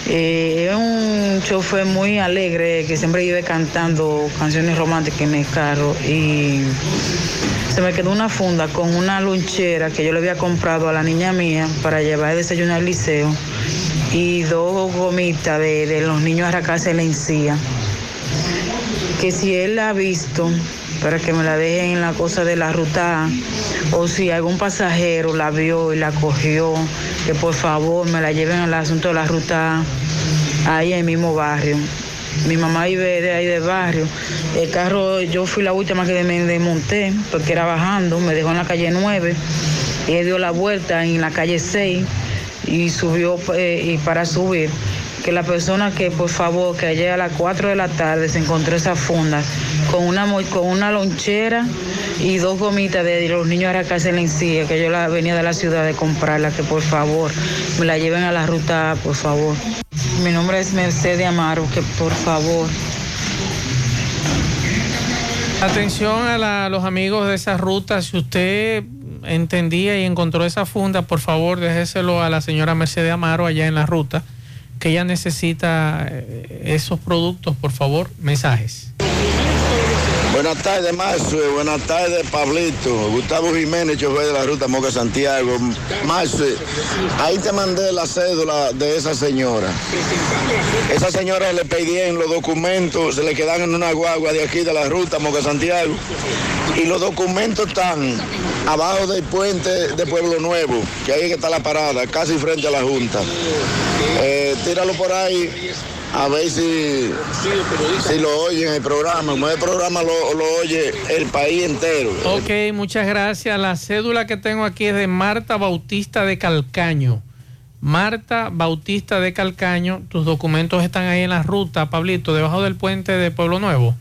Eh, es un chofer muy alegre que siempre vive cantando canciones románticas en el carro y se me quedó una funda con una lonchera que yo le había comprado a la niña mía para llevar el desayuno al liceo y dos gomitas de, de los niños arracarse la encía. Que si él la ha visto, para que me la dejen en la cosa de la ruta o si algún pasajero la vio y la cogió, que por favor me la lleven al asunto de la ruta ahí en el mismo barrio. Mi mamá vive de ahí del barrio. El carro, yo fui la última que me desmonté porque era bajando, me dejó en la calle 9 y él dio la vuelta en la calle 6 y subió eh, y para subir. Que la persona que por favor que ayer a las 4 de la tarde se encontró esa funda con una con una lonchera y dos gomitas de los niños a la en encía, que yo la venía de la ciudad de comprarla, que por favor me la lleven a la ruta, por favor. Mi nombre es Mercedes Amaro, que por favor. Atención a la- los amigos de esa ruta, si usted entendía y encontró esa funda, por favor déjeselo a la señora Mercedes Amaro allá en la ruta, que ella necesita eh, esos productos, por favor, mensajes. Buenas tardes, Marzo. Buenas tardes, Pablito. Gustavo Jiménez, chofer de la ruta Moca Santiago. Marzo, ahí te mandé la cédula de esa señora. Esa señora le pedían los documentos, se le quedan en una guagua de aquí de la ruta Moca Santiago. Y los documentos están abajo del puente de Pueblo Nuevo, que ahí está la parada, casi frente a la Junta. Eh, tíralo por ahí a ver si, si lo oyen el programa. Como el programa lo, lo oye el país entero. Ok, muchas gracias. La cédula que tengo aquí es de Marta Bautista de Calcaño. Marta Bautista de Calcaño, tus documentos están ahí en la ruta, Pablito, debajo del puente de Pueblo Nuevo.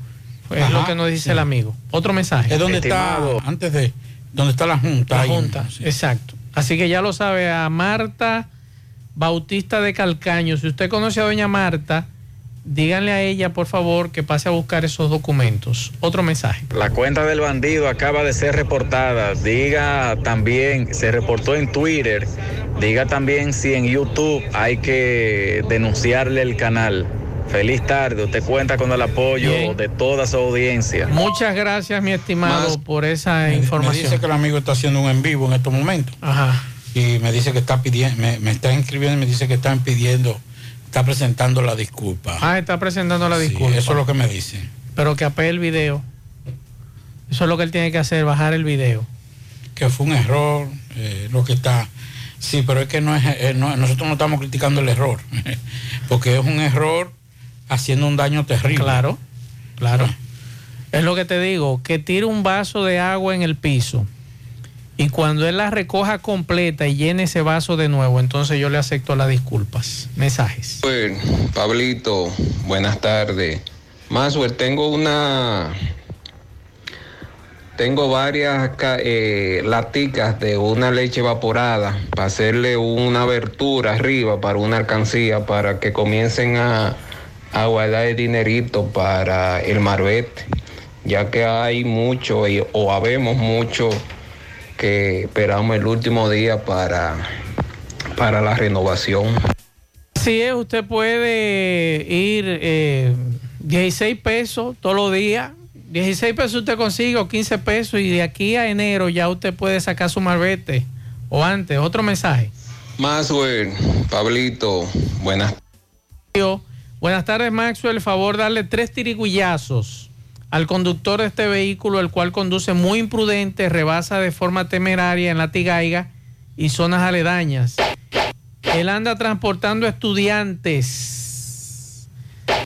Es Ajá, lo que nos dice sí. el amigo. Otro mensaje. Es donde está, antes de, donde está la Junta. La ahí. Junta, exacto. Así que ya lo sabe, a Marta Bautista de Calcaño. Si usted conoce a doña Marta, díganle a ella, por favor, que pase a buscar esos documentos. Otro mensaje. La cuenta del bandido acaba de ser reportada. Diga también, se reportó en Twitter. Diga también si en YouTube hay que denunciarle el canal. Feliz tarde, usted cuenta con el apoyo Bien. de toda su audiencia. Muchas gracias, mi estimado, por esa Me información. dice que el amigo está haciendo un en vivo en estos momentos. Ajá. Y me dice que está pidiendo, me, me está inscribiendo y me dice que están pidiendo, está presentando la disculpa. Ah, está presentando la Sí, disculpa. eso es lo que me dice. Pero que apague el video. Eso es lo que él tiene que hacer, bajar el video. Que fue un error, eh, lo que está. Sí, pero es que no es, eh, no- nosotros no estamos criticando el error, porque es un error haciendo un daño terrible. Claro, claro. Es lo que te digo, que tire un vaso de agua en el piso y cuando él la recoja completa y llene ese vaso de nuevo, entonces yo le acepto las disculpas. Mensajes. Bueno, Pablito, buenas tardes. Maswer, tengo una. Tengo varias eh, laticas de una leche evaporada para hacerle una abertura arriba para una alcancía para que comiencen a, a guardar el dinerito para el marbete, ya que hay mucho o habemos mucho que esperamos el último día para, para la renovación. Si es, usted puede ir eh, 16 pesos todos los días. 16 pesos usted consigue o 15 pesos y de aquí a enero ya usted puede sacar su marbete o antes. Otro mensaje. Maswer, Pablito, buenas Buenas tardes, Maxwell. Favor, darle tres tirigullazos al conductor de este vehículo, el cual conduce muy imprudente, rebasa de forma temeraria en la Tigaiga y zonas aledañas. Él anda transportando estudiantes.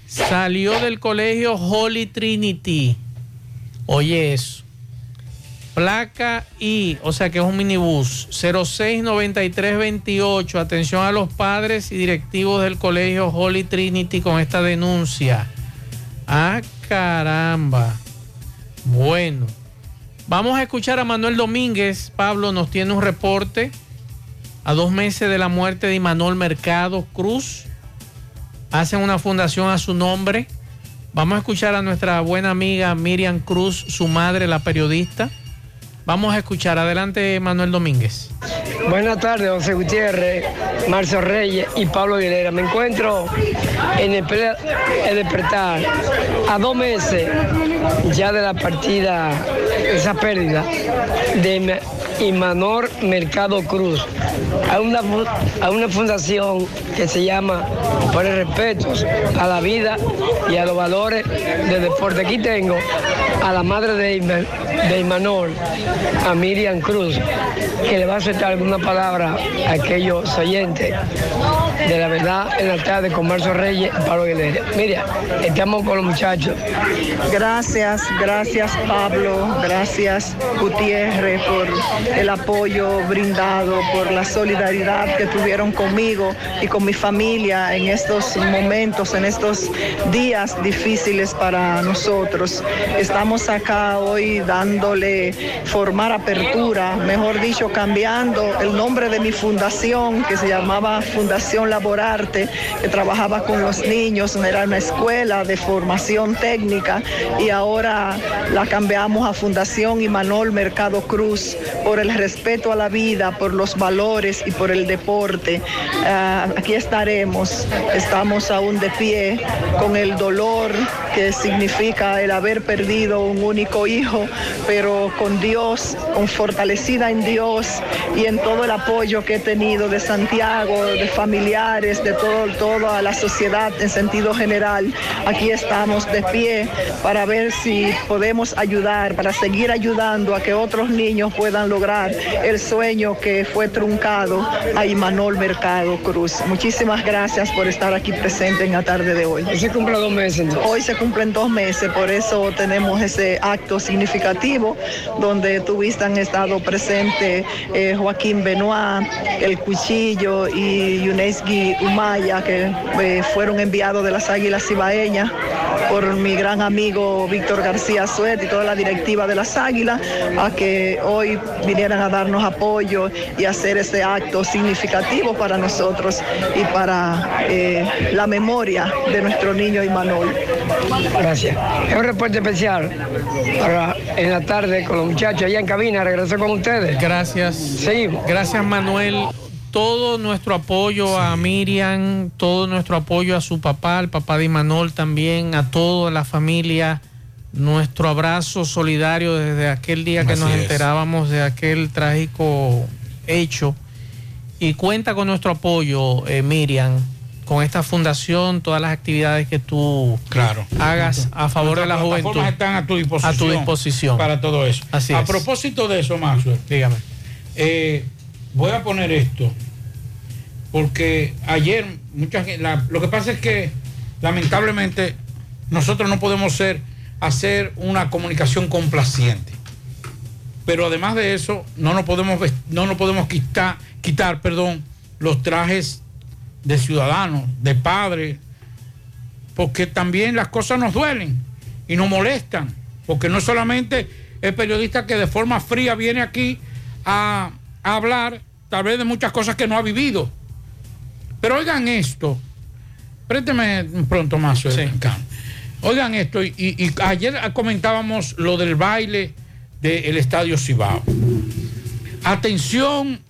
Salió del colegio Holy Trinity. Oye eso. Placa I, o sea que es un minibús, 069328. Atención a los padres y directivos del colegio Holy Trinity con esta denuncia. Ah, caramba. Bueno, vamos a escuchar a Manuel Domínguez. Pablo nos tiene un reporte a dos meses de la muerte de Imanol Mercado Cruz. Hacen una fundación a su nombre. Vamos a escuchar a nuestra buena amiga Miriam Cruz, su madre, la periodista. Vamos a escuchar. Adelante, Manuel Domínguez. Buenas tardes, José Gutiérrez, Marcio Reyes y Pablo Aguilera. Me encuentro en el, el despertar a dos meses ya de la partida, esa pérdida de Ma- Imanor Mercado Cruz a una, fundación que se llama Por el Respeto a la Vida y a los Valores del Deporte. Aquí tengo a la madre de, Ima- de Imanol, a Miriam Cruz, que le va a aceptar alguna palabra a aquellos oyentes de la verdad en la tarde con Marcio Reyes Pablo Aguilera. Mira, estamos con los muchachos. Gracias, gracias Pablo, gracias Gutiérrez por el apoyo brindado, por la solidaridad que tuvieron conmigo y con mi familia en estos momentos, en estos días difíciles para nosotros. Estamos acá hoy dándole formar apertura, mejor dicho, cambiando el nombre de mi fundación que se llamaba Fundación Laborarte, que trabajaba con los niños, era una escuela de formación técnica y ahora la cambiamos a Fundación Imanol Mercado Cruz por el respeto a la vida, por los valores y por el deporte. Ah, aquí estaremos, estamos aún de pie con el dolor que significa el haber perdido un único hijo, pero con Dios, con fortalecida en Dios y en todo el apoyo que he tenido de Santiago, de familiares, de todo, toda la sociedad en sentido general. Aquí estamos de pie para ver si podemos ayudar, para seguir ayudando a que otros niños puedan lograr el sueño que fue truncado a Imanol Mercado Cruz. Muchísimas gracias por estar aquí presente en la tarde de hoy. Hoy se cumplen dos meses. Hoy se cumplen dos meses, por eso tenemos ese acto significativo donde tuviste han estado presentes eh, Joaquín Benoit, El Cuchillo y Yunesgi Umaya, que eh, fueron enviados de las Águilas Cibaeñas por mi gran amigo Víctor García Suet y toda la directiva de las Águilas a que hoy vinieran a darnos apoyo y hacer este acto significativo para nosotros y para eh, la memoria de nuestro niño Imanol. Gracias. Es un reporte especial para en la tarde con los muchachos allá en cabina. Regreso con ustedes. Gracias. Seguimos. Gracias, Manuel. Todo nuestro apoyo a Miriam, todo nuestro apoyo a su papá, al papá de Imanol también, a toda la familia. Nuestro abrazo solidario desde aquel día que nos es. enterábamos de aquel trágico hecho. Y cuenta con nuestro apoyo, eh, Miriam, con esta fundación, todas las actividades que tú Claro. hagas a favor de la juventud. están a tu disposición. A tu disposición. Para todo eso. Así a es. propósito de eso, Maxwell. Dígame. eh, voy a poner esto. Porque ayer, mucha gente, lo que pasa es que lamentablemente nosotros no podemos ser, hacer una comunicación complaciente. Pero además de eso, no nos podemos, no nos podemos quitar, quitar perdón, los trajes de ciudadanos, de padres, porque también las cosas nos duelen y nos molestan, porque no solamente el periodista que de forma fría viene aquí a hablar tal vez de muchas cosas que no ha vivido. Pero oigan esto, présteme pronto más. eh. Oigan esto, y, y- y ayer comentábamos lo del baile del Estadio Cibao. Atención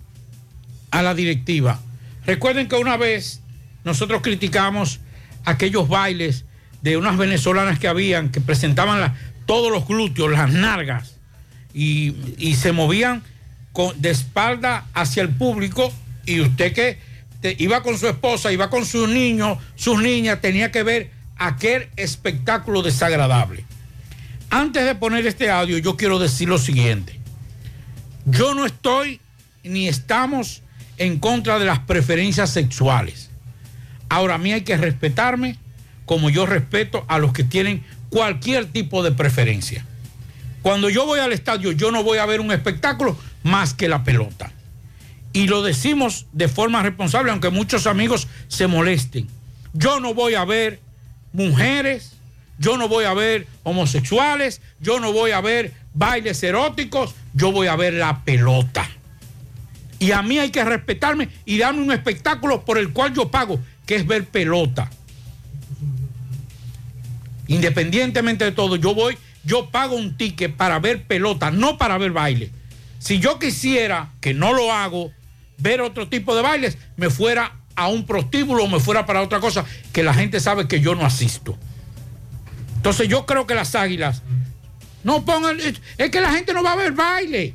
a la directiva. Recuerden que una vez nosotros criticamos aquellos bailes de unas venezolanas que habían, que presentaban la- todos los glúteos, las nargas, y, y se movían de espalda hacia el público, y usted que iba con su esposa, iba con sus niños, sus niñas, tenía que ver aquel espectáculo desagradable. Antes de poner este audio, yo quiero decir lo siguiente. Yo no estoy ni estamos en contra de las preferencias sexuales. Ahora a mí hay que respetarme como yo respeto a los que tienen cualquier tipo de preferencia. Cuando yo voy al estadio, yo no voy a ver un espectáculo más que la pelota. Y lo decimos de forma responsable, aunque muchos amigos se molesten. Yo no voy a ver mujeres, yo no voy a ver homosexuales, yo no voy a ver bailes eróticos, yo voy a ver la pelota. Y a mí hay que respetarme y darme un espectáculo por el cual yo pago, que es ver pelota. Independientemente de todo, yo voy, yo pago un ticket para ver pelota, no para ver baile. Si yo quisiera, que no lo hago, ver otro tipo de bailes, me fuera a un prostíbulo o me fuera para otra cosa que la gente sabe que yo no asisto. Entonces yo creo que las águilas no pongan, es que la gente no va a ver baile.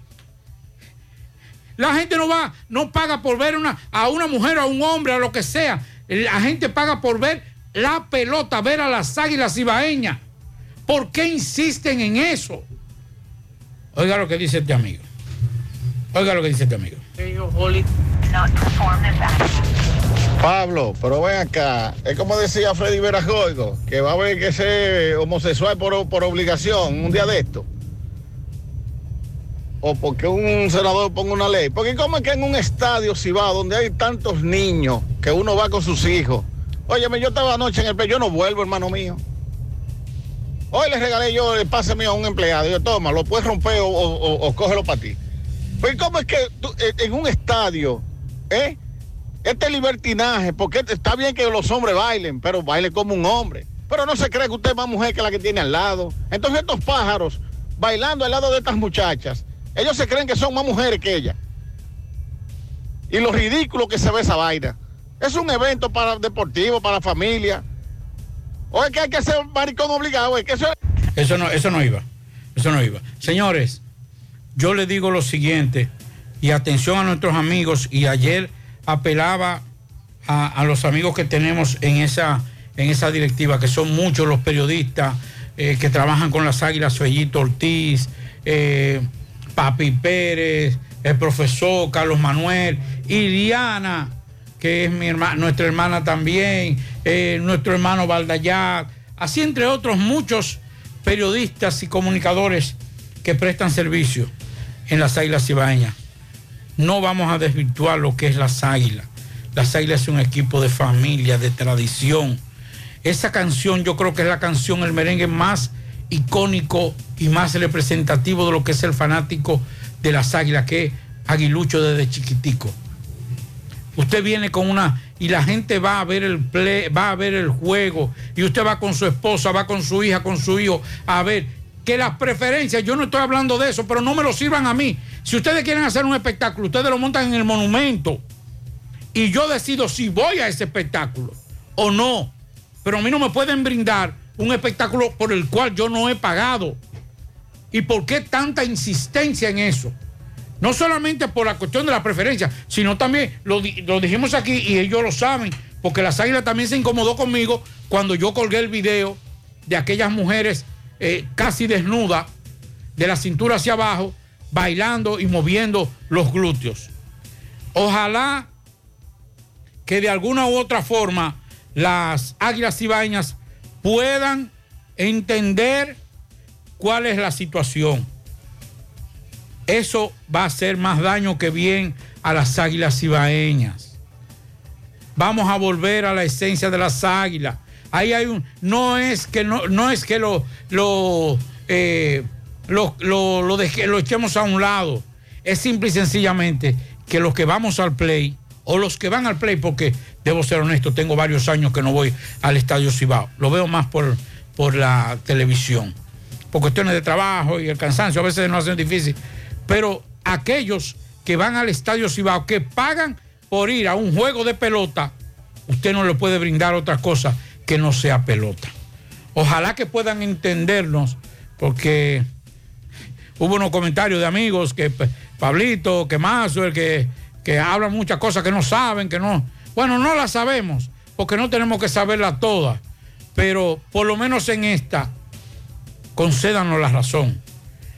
La gente no va, no paga por ver una, a una mujer a un hombre, a lo que sea. La gente paga por ver la pelota, ver a las águilas ibaeñas. ¿Por qué insisten en eso? Oiga lo que dice este amigo. Oiga lo que dice este amigo. Pablo, pero ven acá, es como decía Freddy Verajoigo, que va a haber que ser homosexual por, por obligación un día de esto. O porque un senador ponga una ley. Porque como es que en un estadio si va, donde hay tantos niños, que uno va con sus hijos. Óyeme, yo estaba anoche en el pe- yo no vuelvo, hermano mío. Hoy le regalé yo el pase mío a un empleado. Yo, toma, lo puedes romper o, o- cógelo para ti. Pues cómo es que eh, en un estadio, ¿eh? Este libertinaje, porque está bien que los hombres bailen, pero bailen como un hombre. Pero no se cree que usted es más mujer que la que tiene al lado. Entonces estos pájaros bailando al lado de estas muchachas, ellos se creen que son más mujeres que ellas. Y lo ridículo que se ve esa vaina. Es un evento para deportivo, para familia. O es que hay que ser maricón obligado, es que eso es... Eso no, eso no iba. Eso no iba. Señores, yo les digo lo siguiente, y atención a nuestros amigos, y ayer apelaba a, los amigos que tenemos en esa, en esa directiva, que son muchos los periodistas eh, que trabajan con las águilas, Fellito Ortiz, eh, Papi Pérez, el profesor Carlos Manuel, Iliana, que es mi hermana, nuestra hermana también, eh, nuestro hermano Valdayac, así entre otros muchos periodistas y comunicadores que prestan servicio en las Águilas Cibaeñas. No vamos a desvirtuar lo que es las Águilas. Las Águilas es un equipo de familia, de tradición. Esa canción yo creo que es la canción, el merengue más icónico y más representativo de lo que es el fanático de las águilas, que es aguilucho desde chiquitico. Usted viene con una y la gente va a ver el play, va a ver el juego y usted va con su esposa, va con su hija, con su hijo a ver que las preferencias, yo no estoy hablando de eso, pero no me lo sirvan a mí. Si ustedes quieren hacer un espectáculo, ustedes lo montan en el monumento y yo decido si voy a ese espectáculo o no. Pero a mí no me pueden brindar un espectáculo por el cual yo no he pagado. ¿Y por qué tanta insistencia en eso? No solamente por la cuestión de la preferencia, sino también, lo, lo dijimos aquí y ellos lo saben, porque las águilas también se incomodó conmigo cuando yo colgué el video de aquellas mujeres eh, casi desnudas, de la cintura hacia abajo, bailando y moviendo los glúteos. Ojalá que de alguna u otra forma las águilas cibaeñas puedan entender cuál es la situación. Eso va a hacer más daño que bien a las águilas cibaeñas. Vamos a volver a la esencia de las águilas. Ahí hay un. No es que no, no es que lo, lo, eh, lo, lo, echemos a un lado. Es simple y sencillamente que los que vamos al play, o los que van al play, porque debo ser honesto, tengo varios años que no voy al Estadio Cibao. Lo veo más por, por la televisión. Por cuestiones de trabajo y el cansancio, a veces no hacen difícil. Pero aquellos que van al Estadio Cibao, que pagan por ir a un juego de pelota, usted no le puede brindar otra cosa que no sea pelota. Ojalá que puedan entendernos, porque hubo unos comentarios de amigos que Pablito, que Mazo, que, que hablan muchas cosas que no saben, que no. Bueno, no las sabemos, porque no tenemos que saberlas todas, pero por lo menos en esta, concédanos la razón.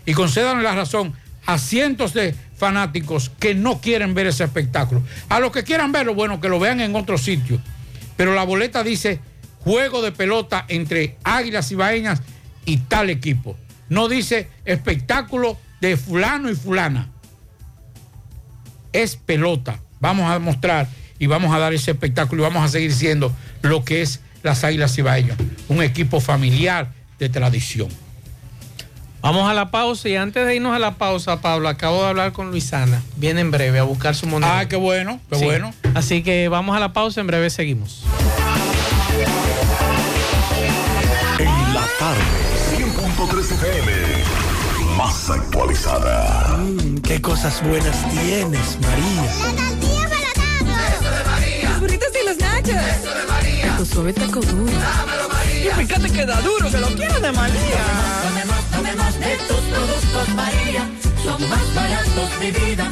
Y concédanos la razón a cientos de fanáticos que no quieren ver ese espectáculo. A los que quieran verlo, bueno, que lo vean en otro sitio. Pero la boleta dice juego de pelota entre Águilas Ibaeñas y tal equipo. No dice espectáculo de fulano y fulana. Es pelota. Vamos a mostrar y vamos a dar ese espectáculo y vamos a seguir siendo lo que es las Águilas Ibaeñas, un equipo familiar de tradición. Vamos a la pausa y antes de irnos a la pausa, Pablo, acabo de hablar con Luisana. Viene en breve a buscar su moneda. Ah, qué bueno, qué sí. bueno. Así que vamos a la pausa, en breve seguimos. En la tarde, 100.3 FM, más actualizada. Mm, qué cosas buenas tienes, María. La tortilla para Eso de María. Los burritos y los nachos. Eso de María. Tu suave taco duro. Dámelo, María. Y fíjate que da duro, que lo quiero de María. Tomemos, tomemos de tus productos, María. Son más baratos de vida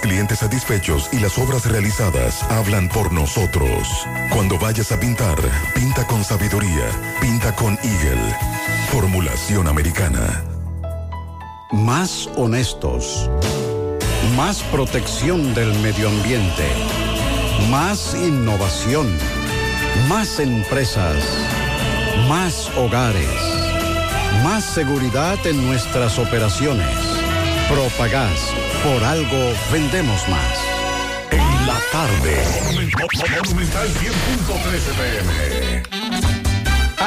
clientes satisfechos y las obras realizadas hablan por nosotros. Cuando vayas a pintar, pinta con sabiduría, pinta con Eagle. Formulación americana. Más honestos. Más protección del medio ambiente. Más innovación. Más empresas. Más hogares. Más seguridad en nuestras operaciones. Propagás. Por algo vendemos más. En la tarde. Monumental 100.13 pm.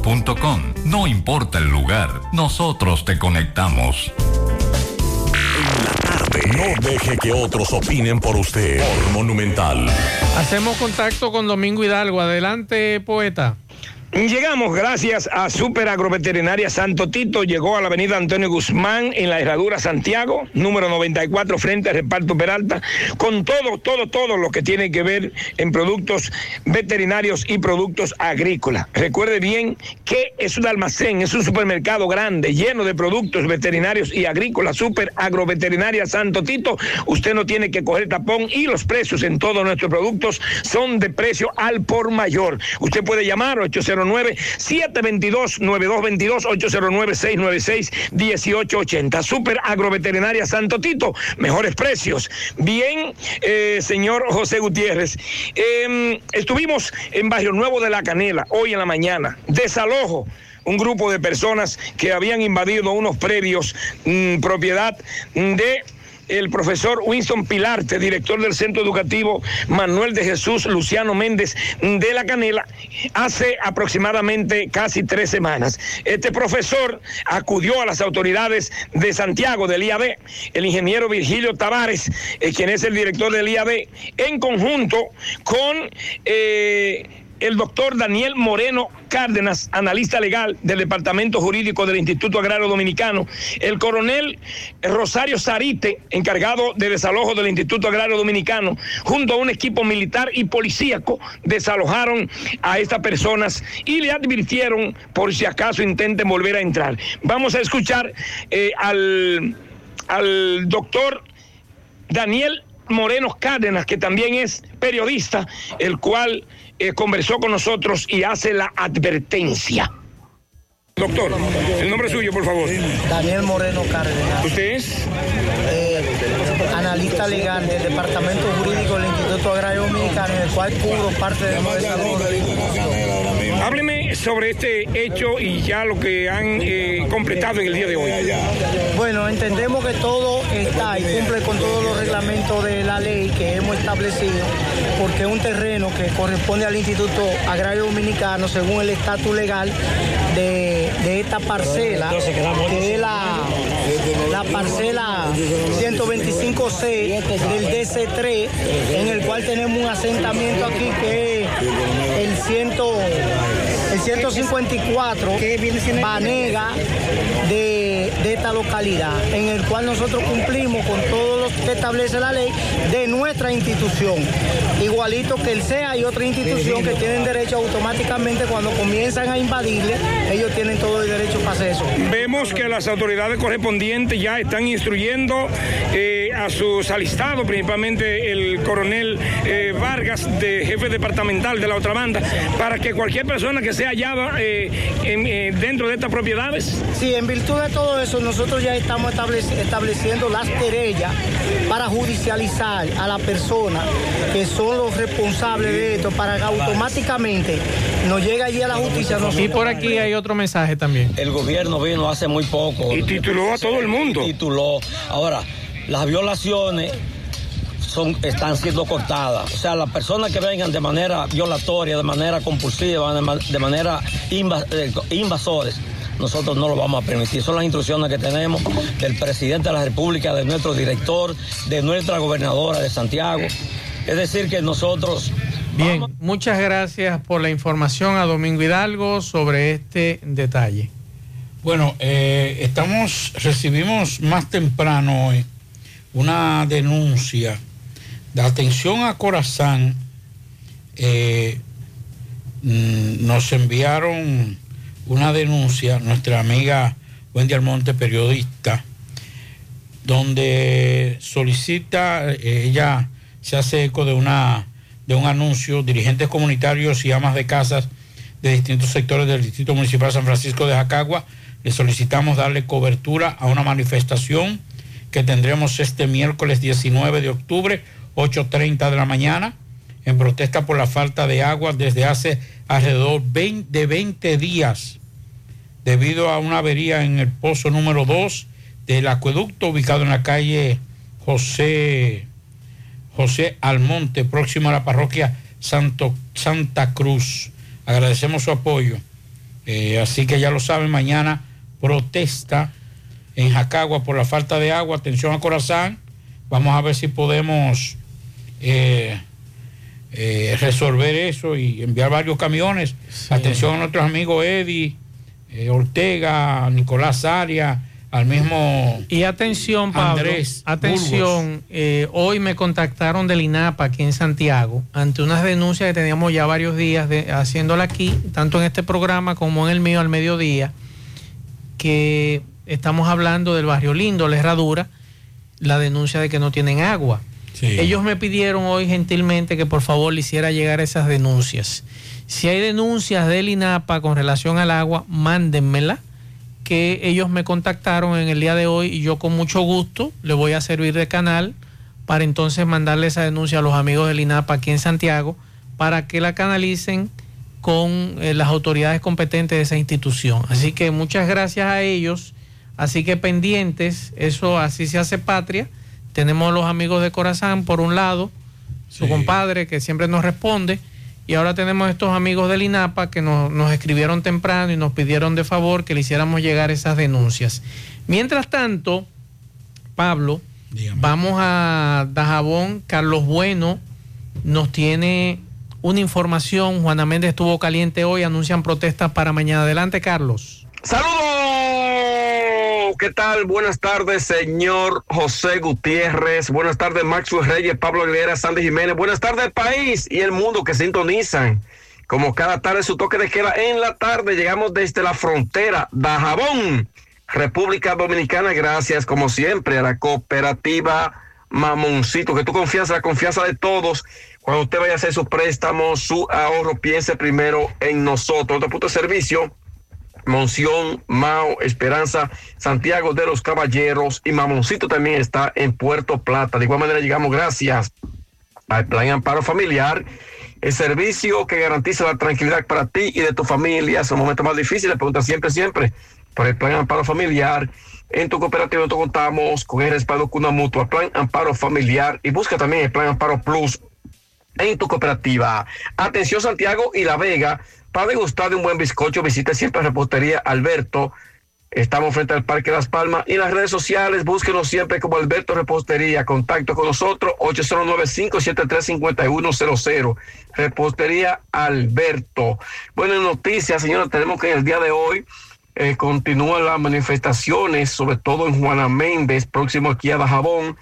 Grupointernet.com. No importa el lugar, nosotros te conectamos. No deje que otros opinen por usted. Por Monumental. Hacemos contacto con Domingo Hidalgo. Adelante, poeta. Llegamos gracias a Super Agroveterinaria Santo Tito. Llegó a la avenida Antonio Guzmán en la Herradura Santiago, número 94, frente al reparto Peralta, con todo, todo, todo lo que tiene que ver en productos veterinarios y productos agrícolas. Recuerde bien que es un almacén, es un supermercado grande, lleno de productos veterinarios y agrícolas. Super Agroveterinaria Santo Tito. Usted no tiene que coger tapón y los precios en todos nuestros productos son de precio al por mayor. Usted puede llamar 809 722-9222, 809-696-1880. Super Agroveterinaria Santo Tito, mejores precios. Bien, eh, señor José Gutiérrez, eh, estuvimos en Barrio Nuevo de la Canela hoy en la mañana. Desalojo un grupo de personas que habían invadido unos predios, mm, propiedad de el profesor Winston Pilarte, director del Centro Educativo Manuel de Jesús Luciano Méndez de la Canela, hace aproximadamente casi tres semanas. Este profesor acudió a las autoridades de Santiago del IAB, el ingeniero Virgilio Tavares, eh, quien es el director del IAB, en conjunto con... eh, el doctor Daniel Moreno Cárdenas, analista legal del Departamento Jurídico del Instituto Agrario Dominicano, el coronel Rosario Sarite, encargado de desalojo del Instituto Agrario Dominicano, junto a un equipo militar y policíaco, desalojaron a estas personas y le advirtieron por si acaso intenten volver a entrar. Vamos a escuchar eh, al doctor Daniel Moreno Cárdenas, que también es periodista, el cual eh, conversó con nosotros y hace la advertencia. Doctor, el nombre suyo, por favor. Daniel Moreno Cárdenas. ¿Usted es? Eh, analista legal del Departamento Jurídico del Instituto Agrario Dominicano, en el cual cubro parte de. Hábleme sobre este hecho y ya lo que han eh, completado en el día de hoy. Bueno, entendemos que todo está y cumple con todos los reglamentos de la ley que hemos establecido, porque es un terreno que corresponde al Instituto Agrario Dominicano según el estatus legal de, esta parcela, que es la, la parcela 125C del DC3, en el cual tenemos un asentamiento aquí que es el 100 el 154 Banega de, de esta localidad, en el cual nosotros cumplimos con todo lo que establece la ley de nuestra institución. Igualito que el SEA y otra institución que tienen derecho automáticamente cuando comienzan a invadirle, ellos tienen todo el derecho para hacer eso. Vemos que las autoridades correspondientes ya están instruyendo eh, a sus alistados, principalmente el coronel eh, Vargas, de jefe departamental de la otra banda, para que cualquier persona que sea hallada eh, en, dentro de estas propiedades. Sí, en virtud de todo eso, nosotros ya estamos estableci- estableciendo las querellas para judicializar a la persona que son los responsables de esto, para que automáticamente nos llegue allí a la justicia. Y por aquí hay otro mensaje también. El gobierno vino hace muy poco. Y tituló a todo el mundo. Tituló. Ahora, las violaciones son, están siendo cortadas. O sea, las personas que vengan de manera violatoria, de manera compulsiva, de, ma- de manera eh, invasores, nosotros no lo vamos a permitir. Son las instrucciones que tenemos del presidente de la República, de nuestro director, de nuestra gobernadora de Santiago. Es decir, que nosotros Bien, muchas gracias por la información a Domingo Hidalgo sobre este detalle. Bueno, eh, estamos, recibimos más temprano hoy una denuncia de atención a Corazán. eh, mm, nos enviaron una denuncia, nuestra amiga Wendy Almonte, periodista, donde solicita, eh, ella se hace eco de, una, de un anuncio, dirigentes comunitarios y amas de casas de distintos sectores del Distrito Municipal San Francisco de Jacagua, le solicitamos darle cobertura a una manifestación que tendremos este miércoles 19 de octubre, 8.30 de la mañana, en protesta por la falta de agua desde hace alrededor de 20 días, debido a una avería en el pozo número 2 del acueducto ubicado en la calle José, José Almonte, próximo a la parroquia Santo, Santa Cruz. Agradecemos su apoyo. Eh, así que ya lo saben, mañana protesta en Jacagua por la falta de agua. Atención a Corazán. Vamos a ver si podemos eh, eh, resolver eso y enviar varios camiones. Atención a nuestros amigos Eddie, eh, Ortega, Nicolás Arias, al mismo Y atención, Pablo, Andrés atención, eh, hoy me contactaron del INAPA aquí en Santiago ante unas denuncias que teníamos ya varios días de, haciéndola aquí, tanto en este programa como en el mío al mediodía, que estamos hablando del barrio Lindo, la Herradura, la denuncia de que no tienen agua. Ellos me pidieron hoy gentilmente que por favor le hiciera llegar esas denuncias. Si hay denuncias del INAPA con relación al agua, mándenmela, que ellos me contactaron en el día de hoy y yo con mucho gusto le voy a servir de canal para entonces mandarle esa denuncia a los amigos del INAPA aquí en Santiago para que la canalicen con eh, las autoridades competentes de esa institución. Así que muchas gracias a ellos. Así que pendientes, eso así se hace patria. Tenemos los amigos de Corazán por un lado, su compadre que siempre nos responde, y ahora tenemos estos amigos del INAPA que nos, nos escribieron temprano y nos pidieron de favor que le hiciéramos llegar esas denuncias. Mientras tanto, Pablo, vamos a Dajabón, Carlos Bueno nos tiene una información, Juana Méndez estuvo caliente hoy, anuncian protestas para mañana. Adelante, Carlos. ¡Saludos! ¿Qué tal? Buenas tardes, señor José Gutiérrez. Buenas tardes, Maxwell Reyes, Pablo Aguilera, Sandy Jiménez. Buenas tardes, país y el mundo que sintonizan. Como cada tarde, su toque de queda en la tarde. Llegamos desde la frontera de Jabón, República Dominicana. Gracias, como siempre, a la cooperativa Mamoncito, que tú confías, la confianza de todos. Cuando usted vaya a hacer su préstamo, su ahorro, piense primero en nosotros. Otro punto de servicio Monción, Mao, Esperanza, Santiago de los Caballeros y Mamoncito también está en Puerto Plata. De igual manera llegamos gracias al Plan Amparo Familiar, el servicio que garantiza la tranquilidad para ti y de tu familia. Es un momento más difícil, pregunta siempre, siempre por el Plan Amparo Familiar. En tu cooperativa nosotros contamos con el respaldo con una mutua, Plan Amparo Familiar y busca también el Plan Amparo Plus en tu cooperativa. Atención Santiago y La Vega. Para degustar de un buen bizcocho, visite siempre Repostería Alberto. Estamos frente al Parque Las Palmas y en las redes sociales, búsquenos siempre como Alberto Repostería. Contacto con nosotros, 809-573-5100. Repostería Alberto. Buenas noticias, señores. Tenemos que en el día de hoy eh, continúan las manifestaciones, sobre todo en Juana Méndez, próximo aquí a Dajabón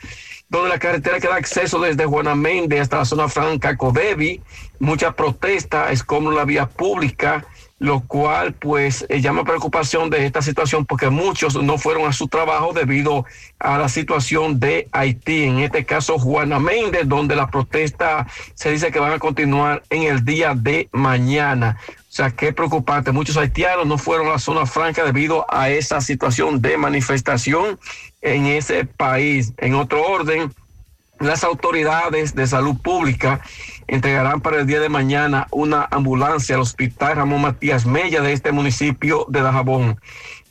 donde la carretera que da acceso desde Juana Méndez hasta la zona franca Codevi, mucha protesta, es como la vía pública, lo cual pues eh, llama preocupación de esta situación porque muchos no fueron a su trabajo debido a la situación de Haití, en este caso Juana Méndez, donde la protesta se dice que van a continuar en el día de mañana. O sea, qué preocupante. Muchos haitianos no fueron a la zona franca debido a esa situación de manifestación en ese país. En otro orden, las autoridades de salud pública entregarán para el día de mañana una ambulancia al Hospital Ramón Matías Mella de este municipio de Dajabón.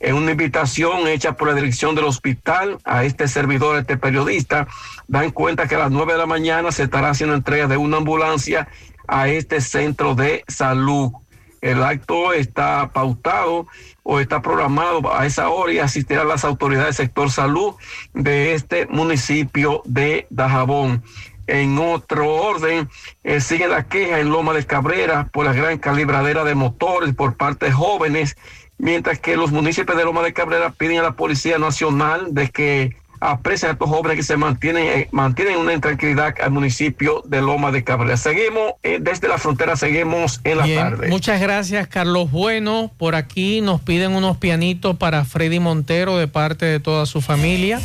En una invitación hecha por la dirección del hospital a este servidor, a este periodista, dan cuenta que a las nueve de la mañana se estará haciendo entrega de una ambulancia a este centro de salud. El acto está pautado o está programado a esa hora y asistirán las autoridades del sector salud de este municipio de Dajabón. En otro orden, eh, sigue la queja en Loma de Cabrera por la gran calibradera de motores por parte de jóvenes mientras que los municipios de Loma de Cabrera piden a la Policía Nacional de que aprecien a estos jóvenes que se mantienen, eh, mantienen una intranquilidad al municipio de Loma de Cabrera. Seguimos eh, desde la frontera, seguimos en la Bien, tarde. Muchas gracias, Carlos Bueno. Por aquí nos piden unos pianitos para Freddy Montero de parte de toda su familia.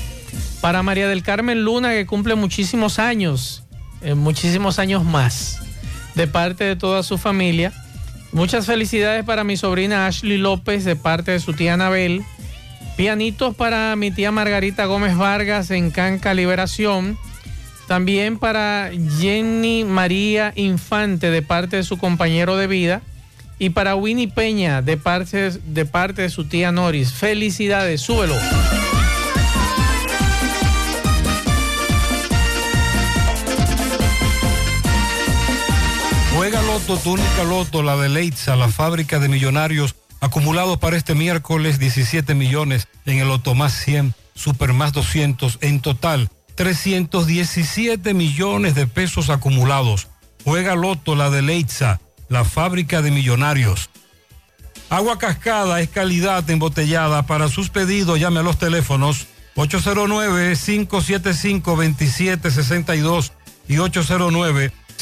Para María del Carmen Luna, que cumple muchísimos años, eh, muchísimos años más, de parte de toda su familia. Muchas felicidades para mi sobrina Ashley López, de parte de su tía Anabel. Pianitos para mi tía Margarita Gómez Vargas en Canca Liberación. También para Jenny María Infante de parte de su compañero de vida. Y para Winnie Peña de parte de, parte de su tía Noris. Felicidades, súbelo. Loto, tu única Loto, la de Leitza, la fábrica de millonarios, acumulados para este miércoles 17 millones en el Loto más 100, Super más 200, en total 317 millones de pesos acumulados. Juega Loto, la de Leitza, la fábrica de millonarios. Agua Cascada es calidad embotellada. Para sus pedidos llame a los teléfonos 809-575-2762 y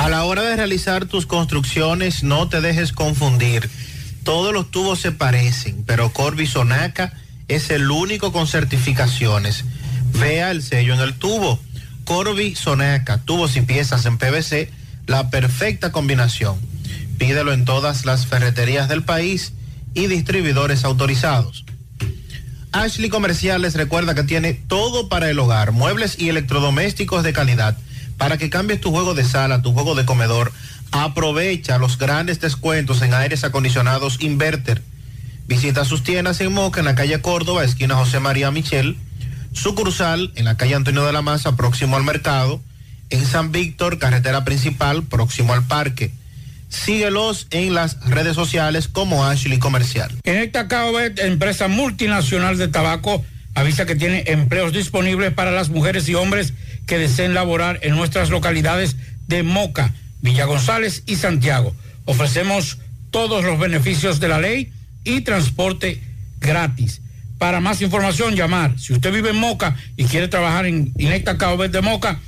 A la hora de realizar tus construcciones, no te dejes confundir. Todos los tubos se parecen, pero Corby Sonaca es el único con certificaciones. Vea el sello en el tubo. Corby Sonaca, tubos y piezas en PVC, la perfecta combinación. Pídelo en todas las ferreterías del país y distribuidores autorizados. Ashley Comerciales recuerda que tiene todo para el hogar, muebles y electrodomésticos de calidad. Para que cambies tu juego de sala, tu juego de comedor, aprovecha los grandes descuentos en aires acondicionados Inverter. Visita sus tiendas en Moca, en la calle Córdoba, esquina José María Michel, sucursal en la calle Antonio de la Maza, próximo al mercado, en San Víctor, carretera principal, próximo al parque. Síguelos en las redes sociales como Ashley Comercial. En esta CAOBET, empresa multinacional de tabaco, avisa que tiene empleos disponibles para las mujeres y hombres que deseen laborar en nuestras localidades de Moca, Villa González y Santiago. Ofrecemos todos los beneficios de la ley y transporte gratis. Para más información, llamar. Si usted vive en Moca y quiere trabajar en Inecta CAOBET de Moca,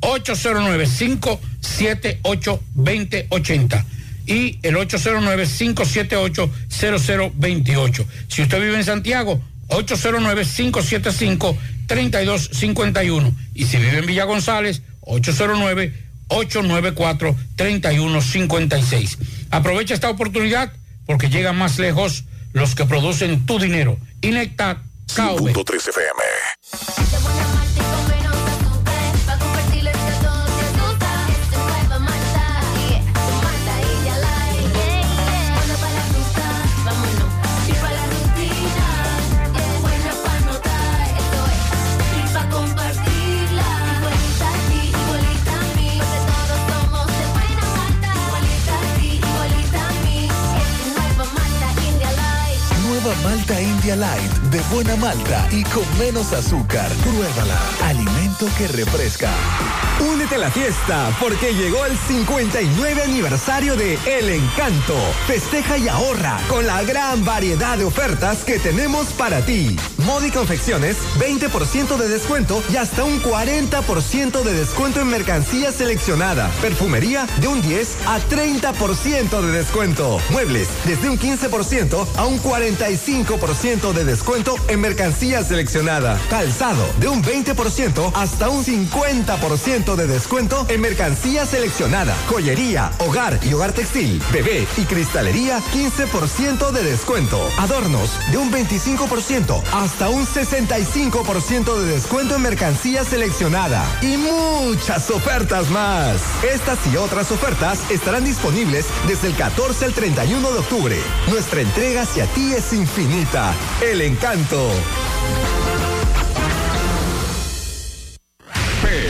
809-578-2080 y el 809-578-0028. Si usted vive en Santiago, 809-575-3251. Y si vive en Villa González, 809-894-3156. Aprovecha esta oportunidad porque llegan más lejos los que producen tu dinero. Inecta KV. 5.3 FM. Malta India Light de buena malta y con menos azúcar. Pruébala. Alimento que refresca. Únete a la fiesta porque llegó el 59 aniversario de El Encanto. Festeja y ahorra con la gran variedad de ofertas que tenemos para ti. Modi Confecciones, 20% de descuento y hasta un 40% de descuento en mercancía seleccionada. Perfumería de un 10 a 30% de descuento. Muebles desde un 15% a un 45% de descuento en mercancía seleccionada. Calzado de un 20% hasta un 50% de descuento en mercancía seleccionada. Joyería, hogar y hogar textil, bebé y cristalería 15% de descuento. Adornos de un 25% hasta un 65% de descuento en mercancía seleccionada. Y muchas ofertas más. Estas y otras ofertas estarán disponibles desde el 14 al 31 de octubre. Nuestra entrega hacia ti es infinita. El encanto.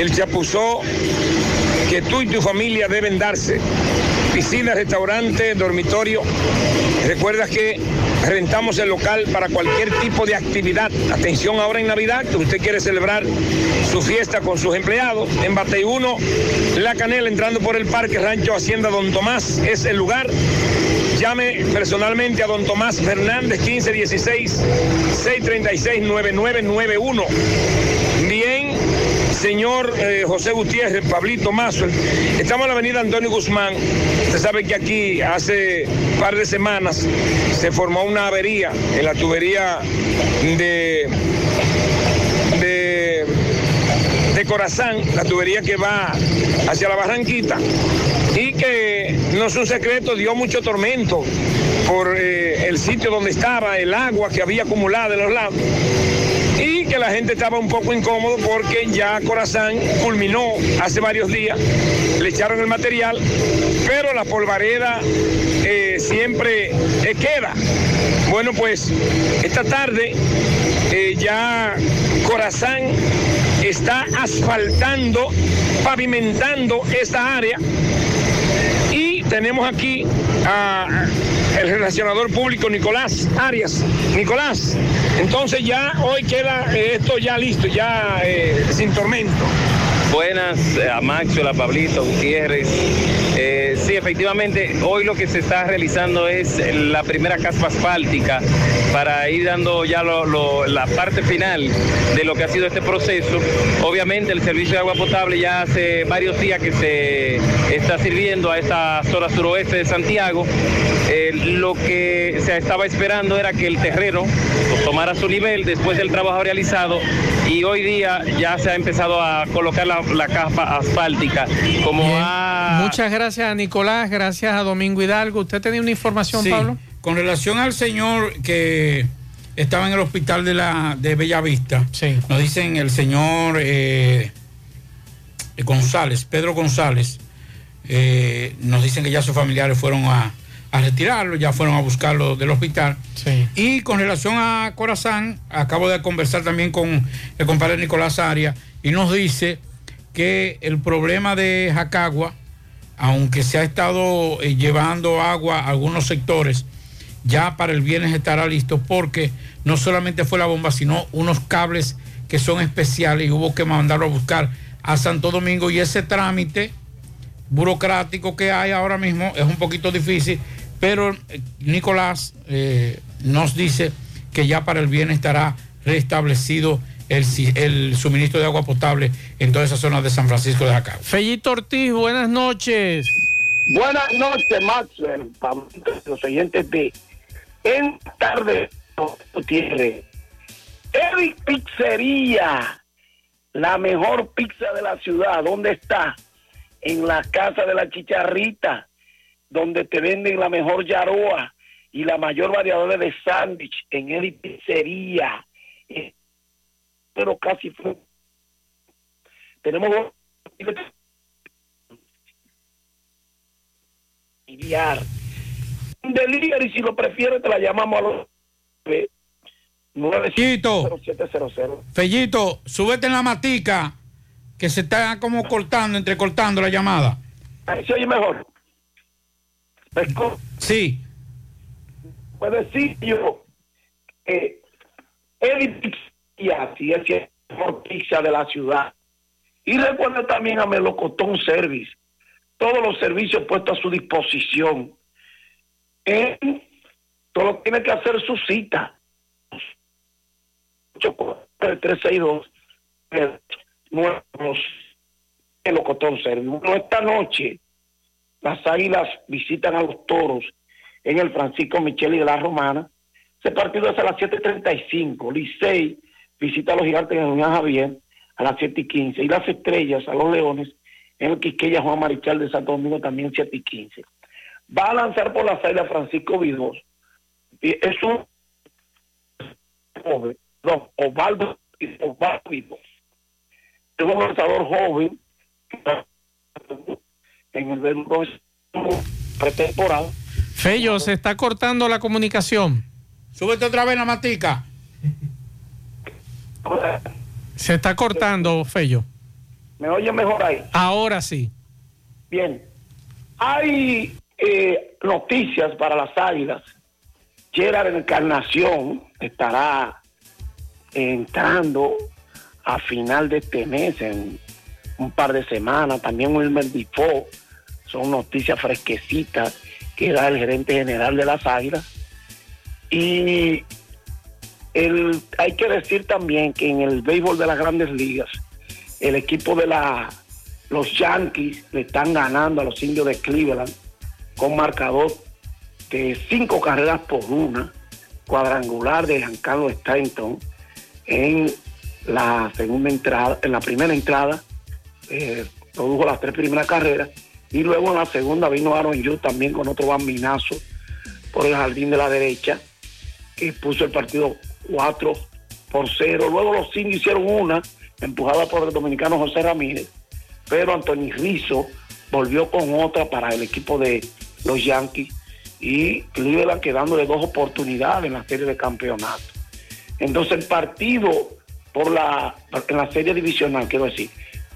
el chapuzó que tú y tu familia deben darse. Piscina, restaurante, dormitorio. Recuerda que rentamos el local para cualquier tipo de actividad. Atención ahora en Navidad, que usted quiere celebrar su fiesta con sus empleados. En Batey 1, La Canela, entrando por el Parque Rancho Hacienda Don Tomás, es el lugar. Llame personalmente a don Tomás Fernández 1516-636-9991. Bien, señor eh, José Gutiérrez, Pablito Mazo. Estamos en la avenida Antonio Guzmán. Usted sabe que aquí hace un par de semanas se formó una avería en la tubería de, de, de Corazán, la tubería que va hacia la Barranquita y que no es un secreto, dio mucho tormento por eh, el sitio donde estaba, el agua que había acumulado en los lados. Estaba un poco incómodo porque ya Corazán culminó hace varios días, le echaron el material, pero la polvareda eh, siempre eh, queda. Bueno, pues esta tarde eh, ya Corazán está asfaltando, pavimentando esta área y tenemos aquí a el relacionador público Nicolás Arias. Nicolás, entonces ya hoy queda eh, esto ya listo, ya eh, sin tormento. Buenas eh, a Maxwell, a Pablito, Gutiérrez. Eh, sí, efectivamente, hoy lo que se está realizando es la primera caspa asfáltica para ir dando ya la parte final de lo que ha sido este proceso. Obviamente el servicio de agua potable ya hace varios días que se está sirviendo a esta zona suroeste de Santiago. Eh, lo que se estaba esperando era que el terreno tomara su nivel después del trabajo realizado y hoy día ya se ha empezado a colocar la, la capa asfáltica como. Muchas gracias a Nicolás, gracias a Domingo Hidalgo. ¿Usted tenía una información, Sí, Pablo? Con relación al señor que estaba en el hospital de la de Bellavista, nos dicen el señor eh, González, Pedro González, eh, nos dicen que ya sus familiares fueron a, a retirarlo, ya fueron a buscarlo del hospital. Y con relación a Corazán, acabo de conversar también con el compadre Nicolás Arias y nos dice que el problema de Jacagua, aunque se ha estado eh, llevando agua a algunos sectores, ya para el viernes estará listo porque no solamente fue la bomba, sino unos cables que son especiales y hubo que mandarlo a buscar a Santo Domingo y ese trámite burocrático que hay ahora mismo es un poquito difícil, pero eh, Nicolás eh, nos dice que ya para el viernes estará restablecido el, suministro de agua potable en toda esa zona de San Francisco de Jacagua. Fellito Ortiz, buenas noches. Buenas noches, Maxwell, para los oyentes de En Tarde Gutiérrez. Eddie Pizzería, la mejor pizza de la ciudad. ¿Dónde está? En la casa de la chicharrita, donde te venden la mejor yaroa y la mayor variedad de sándwich en Pizzería. Eh, Pero casi fue. Tenemos. Un delivery, si lo prefieres, te la llamamos a los Fellito, 0700. Fellito, súbete en la matica que se está como cortando, entrecortando la llamada. Ahí se oye mejor. Sí. Puedo decir yo que Eddie si es que es la mejor pizza de la ciudad. Y recuerda también a Melocotón Service. Todos los servicios puestos a su disposición. Él solo tiene que hacer su cita. 362 nuevos Melocotón Service. Bueno, esta noche las águilas visitan a los toros en el Francisco Micheli de la Romana. Ese partido es a las 7.35. Licey visita a los gigantes el Unión Javier a las 7.15. Y las estrellas a los leones en el Quisqueya Juan Marichal de Santo Domingo también 7.15. Va a lanzar por las águilas Francisco Vidos. Y Es un joven, no, Osvaldo, Osvaldo Vidos. Es un lanzador joven en el béisbol pretemporada. Fello, se está cortando la comunicación. Súbete otra vez la matica. Se está cortando, Fello. ¿Me oye mejor ahí? Ahora sí. Bien. Hay eh, noticias para las águilas. Gerard Encarnación estará entrando a final de este mes, en un par de semanas. También Wilmer Difo. Son noticias fresquecitas que da el gerente general de las águilas. Y el, hay que decir también que en el béisbol de las grandes ligas, el equipo de la, los Yankees le están ganando a los indios de Cleveland con marcador de cinco carreras por una, cuadrangular de Giancarlo Stanton en la segunda entrada, en la primera entrada, eh, produjo las tres primeras carreras, y luego en la segunda vino Aaron Yu también con otro bambinazo por el jardín de la derecha, que puso el partido 4 por 0. Luego los indios hicieron una, empujada por el dominicano José Ramírez, pero Anthony Rizzo volvió con otra para el equipo de los Yankees y Cleveland quedándole dos oportunidades en la serie de campeonato. Entonces el partido por la en la serie divisional, quiero decir,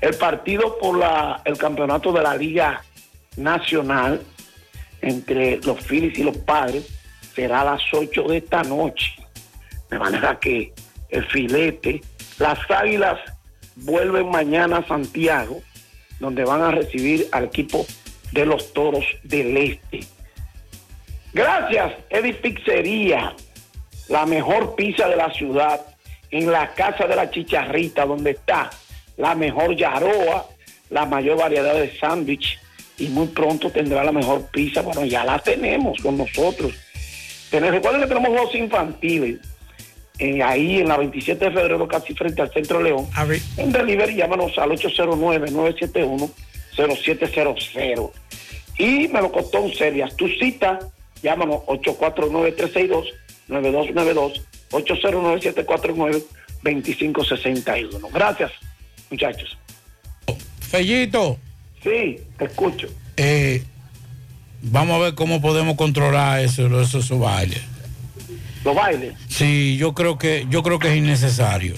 el partido por la el campeonato de la Liga Nacional entre los Phillies y los Padres será a las 8 de esta noche. De manera que el filete, las águilas vuelven mañana a Santiago, donde van a recibir al equipo de los toros del este. Gracias, Eddie Pizzería, la mejor pizza de la ciudad, en la casa de la chicharrita, donde está la mejor yaroa, la mayor variedad de sándwich y muy pronto tendrá la mejor pizza. Bueno, ya la tenemos con nosotros. Recuerden que tenemos juegos infantiles eh, ahí en la 27 de febrero, casi frente al Centro León. En delivery, llámanos al 809-971-0700. Y me lo costó un serias. Tu cita, llámanos 849-362-9292, 809-749-2561. Gracias, muchachos. Fellito. Sí, te escucho. Eh, vamos a ver cómo podemos controlar eso, esos, esos bailes. Los bailes. Sí, yo creo que yo creo que es innecesario.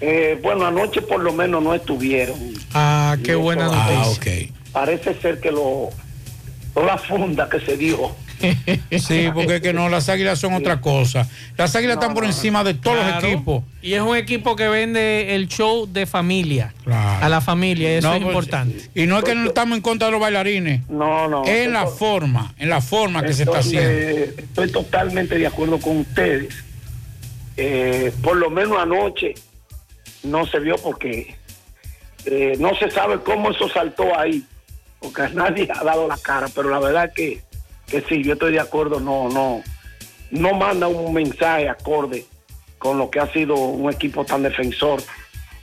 Eh, bueno, anoche por lo menos no estuvieron. Ah, qué buena noticia. Ah. Parece ser que lo, lo la funda que se dio. Sí, porque es que no, las águilas son otra cosa. Las águilas están por encima de todos Claro. los equipos. Y es un equipo que vende el show de familia. A la familia, eso No, es pues, importante. Y no es que no estamos en contra de los bailarines. No, no. En la forma, en la forma que se está haciendo. eh, estoy totalmente de acuerdo con ustedes. Eh, por lo menos anoche no se vio porque eh, no se sabe cómo eso saltó ahí, porque nadie ha dado la cara, pero la verdad que, que sí, yo estoy de acuerdo, no, no, no manda un mensaje acorde con lo que ha sido un equipo tan defensor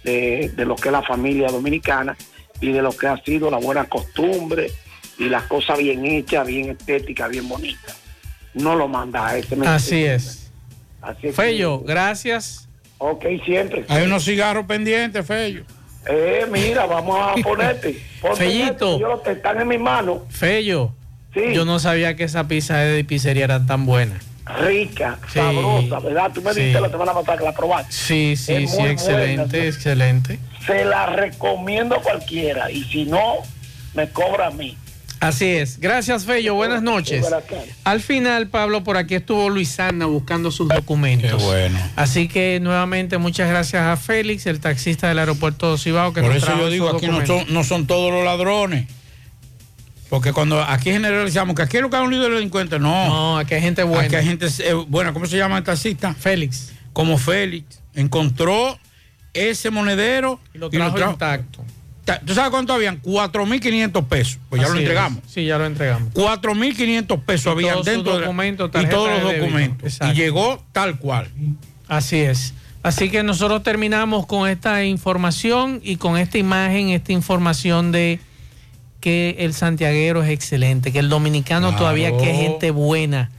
de, de lo que es la familia dominicana y de lo que ha sido la buena costumbre y las cosas bien hechas, bien estéticas, bien bonitas. No lo manda a ese Así es. Así es Fello, gracias. Ok, siempre. Hay unos cigarros pendientes, Fello. Eh, mira, vamos a ponerte. Ponte Fellito. Yo te están en mi mano. Fello, yo no sabía que esa pizza de pizzería era tan buena. Rica, Sí. sabrosa, ¿verdad? Tú me Sí. dijiste la semana pasada que la probaste. Sí, sí, Es sí, excelente, buena. excelente. Se la recomiendo a cualquiera. Y si no, me cobra a mí. Así es. Gracias, Fello. Buenas noches. Buenas tardes. Al final, Pablo, por aquí estuvo Luisana buscando sus documentos. Qué bueno. Así que nuevamente muchas gracias a Félix, el taxista del aeropuerto de Cibao, que Por nos eso trajo yo digo, aquí no son, no son todos los ladrones. Porque cuando aquí generalizamos que aquí es lo que hay un líder de delincuentes, no. No, aquí hay gente buena. Aquí hay gente eh, buena. ¿Cómo se llama el taxista? Félix. Como Félix. Encontró ese monedero Y lo trajo intacto. Ta- ¿Tú sabes cuánto habían? 4.500 pesos. Pues ya lo es. entregamos. Sí, ya lo entregamos. 4.500 pesos Y habían dentro de y todos los documentos. Y llegó tal cual. Así es. Así que nosotros terminamos con esta información y con esta imagen, esta información de que el santiaguero es excelente, que el dominicano Claro. todavía que es gente buena.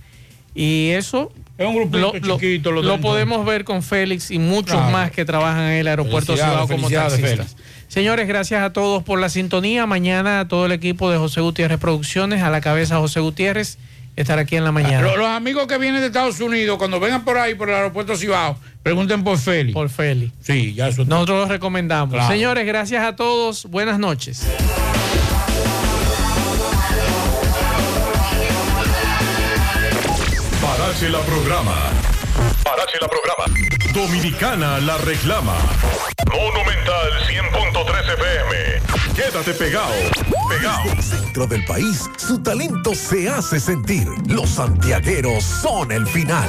Y eso Es un grupito chiquito, lo lo podemos ver con Félix y muchos Claro. más que trabajan en el aeropuerto Cibao como taxistas. Señores, gracias a todos por la sintonía. Mañana a todo el equipo de José Gutiérrez Producciones, a la cabeza José Gutiérrez, estar aquí en la mañana. Los, los amigos que vienen de Estados Unidos, cuando vengan por ahí, por el aeropuerto Cibao, pregunten por Félix. Por Félix. Sí, ya eso. Nosotros los recomendamos. Claro. Señores, gracias a todos. Buenas noches. Parache la programa. Parache la programa. Dominicana la reclama. Monumental 100.13 FM. Quédate pegado. Pegado. Desde el centro del país, su talento se hace sentir. Los santiagueros son el final.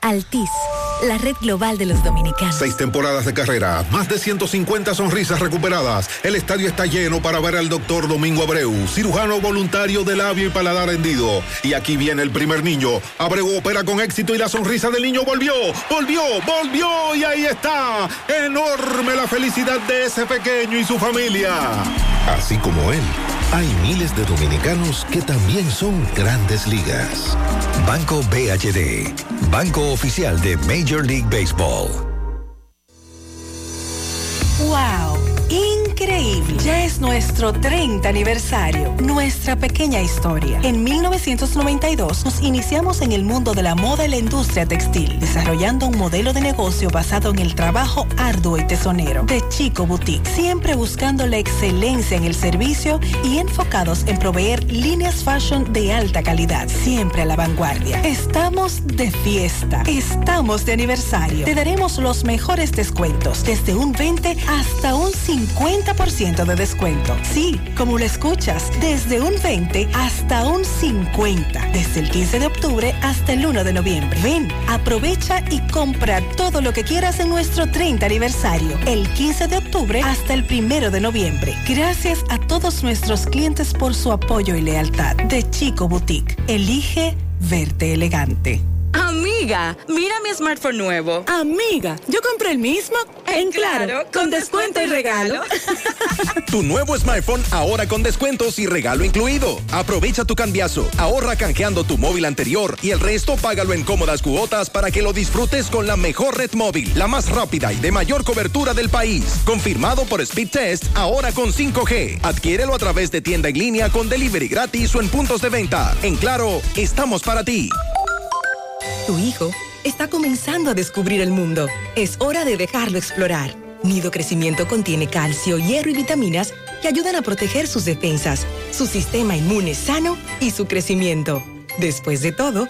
Altis, la red global de los dominicanos. Seis temporadas de carrera, más de 150 sonrisas recuperadas. El estadio está lleno para ver al doctor Domingo Abreu, cirujano voluntario de labio y paladar hendido. Y aquí viene el primer niño. Abreu opera con éxito y la sonrisa del niño volvió, volvió, volvió y ahí está. Enorme la felicidad de ese pequeño y su familia. Así como él, hay miles de dominicanos que también son grandes ligas. Banco BHD, banco oficial de Major League Baseball. ¡Wow! Increíble. Ya es nuestro 30 aniversario, nuestra pequeña historia. En 1992 nos iniciamos en el mundo de la moda y la industria textil, desarrollando un modelo de negocio basado en el trabajo arduo y tesonero. De Chico Boutique, siempre buscando la excelencia en el servicio y enfocados en proveer líneas fashion de alta calidad, siempre a la vanguardia. Estamos de fiesta, estamos de aniversario. Te daremos los mejores descuentos, desde un 20 hasta un 50% de descuento. Sí, como lo escuchas, desde un 20 hasta un 50, desde el 15 de octubre hasta el 1 de noviembre. Ven, aprovecha y compra todo lo que quieras en nuestro 30 aniversario, el 15 de octubre hasta el 1 de noviembre. Gracias a todos nuestros clientes por su apoyo y lealtad. De Chico Boutique, elige verte elegante. Amiga, mira mi smartphone nuevo. Amiga, yo compré el mismo en Claro, con descuento y regalo. Tu nuevo smartphone ahora con descuentos y regalo incluido. Aprovecha tu cambiazo, ahorra canjeando tu móvil anterior y el resto págalo en cómodas cuotas para que lo disfrutes con la mejor red móvil, la más rápida y de mayor cobertura del país. Confirmado por Speed Test, ahora con 5G. Adquiérelo a través de tienda en línea con delivery gratis o en puntos de venta. En Claro, estamos para ti. Tu hijo está comenzando a descubrir el mundo. Es hora de dejarlo explorar. Nido Crecimiento contiene calcio, hierro y vitaminas que ayudan a proteger sus defensas, su sistema inmune sano y su crecimiento. Después de todo,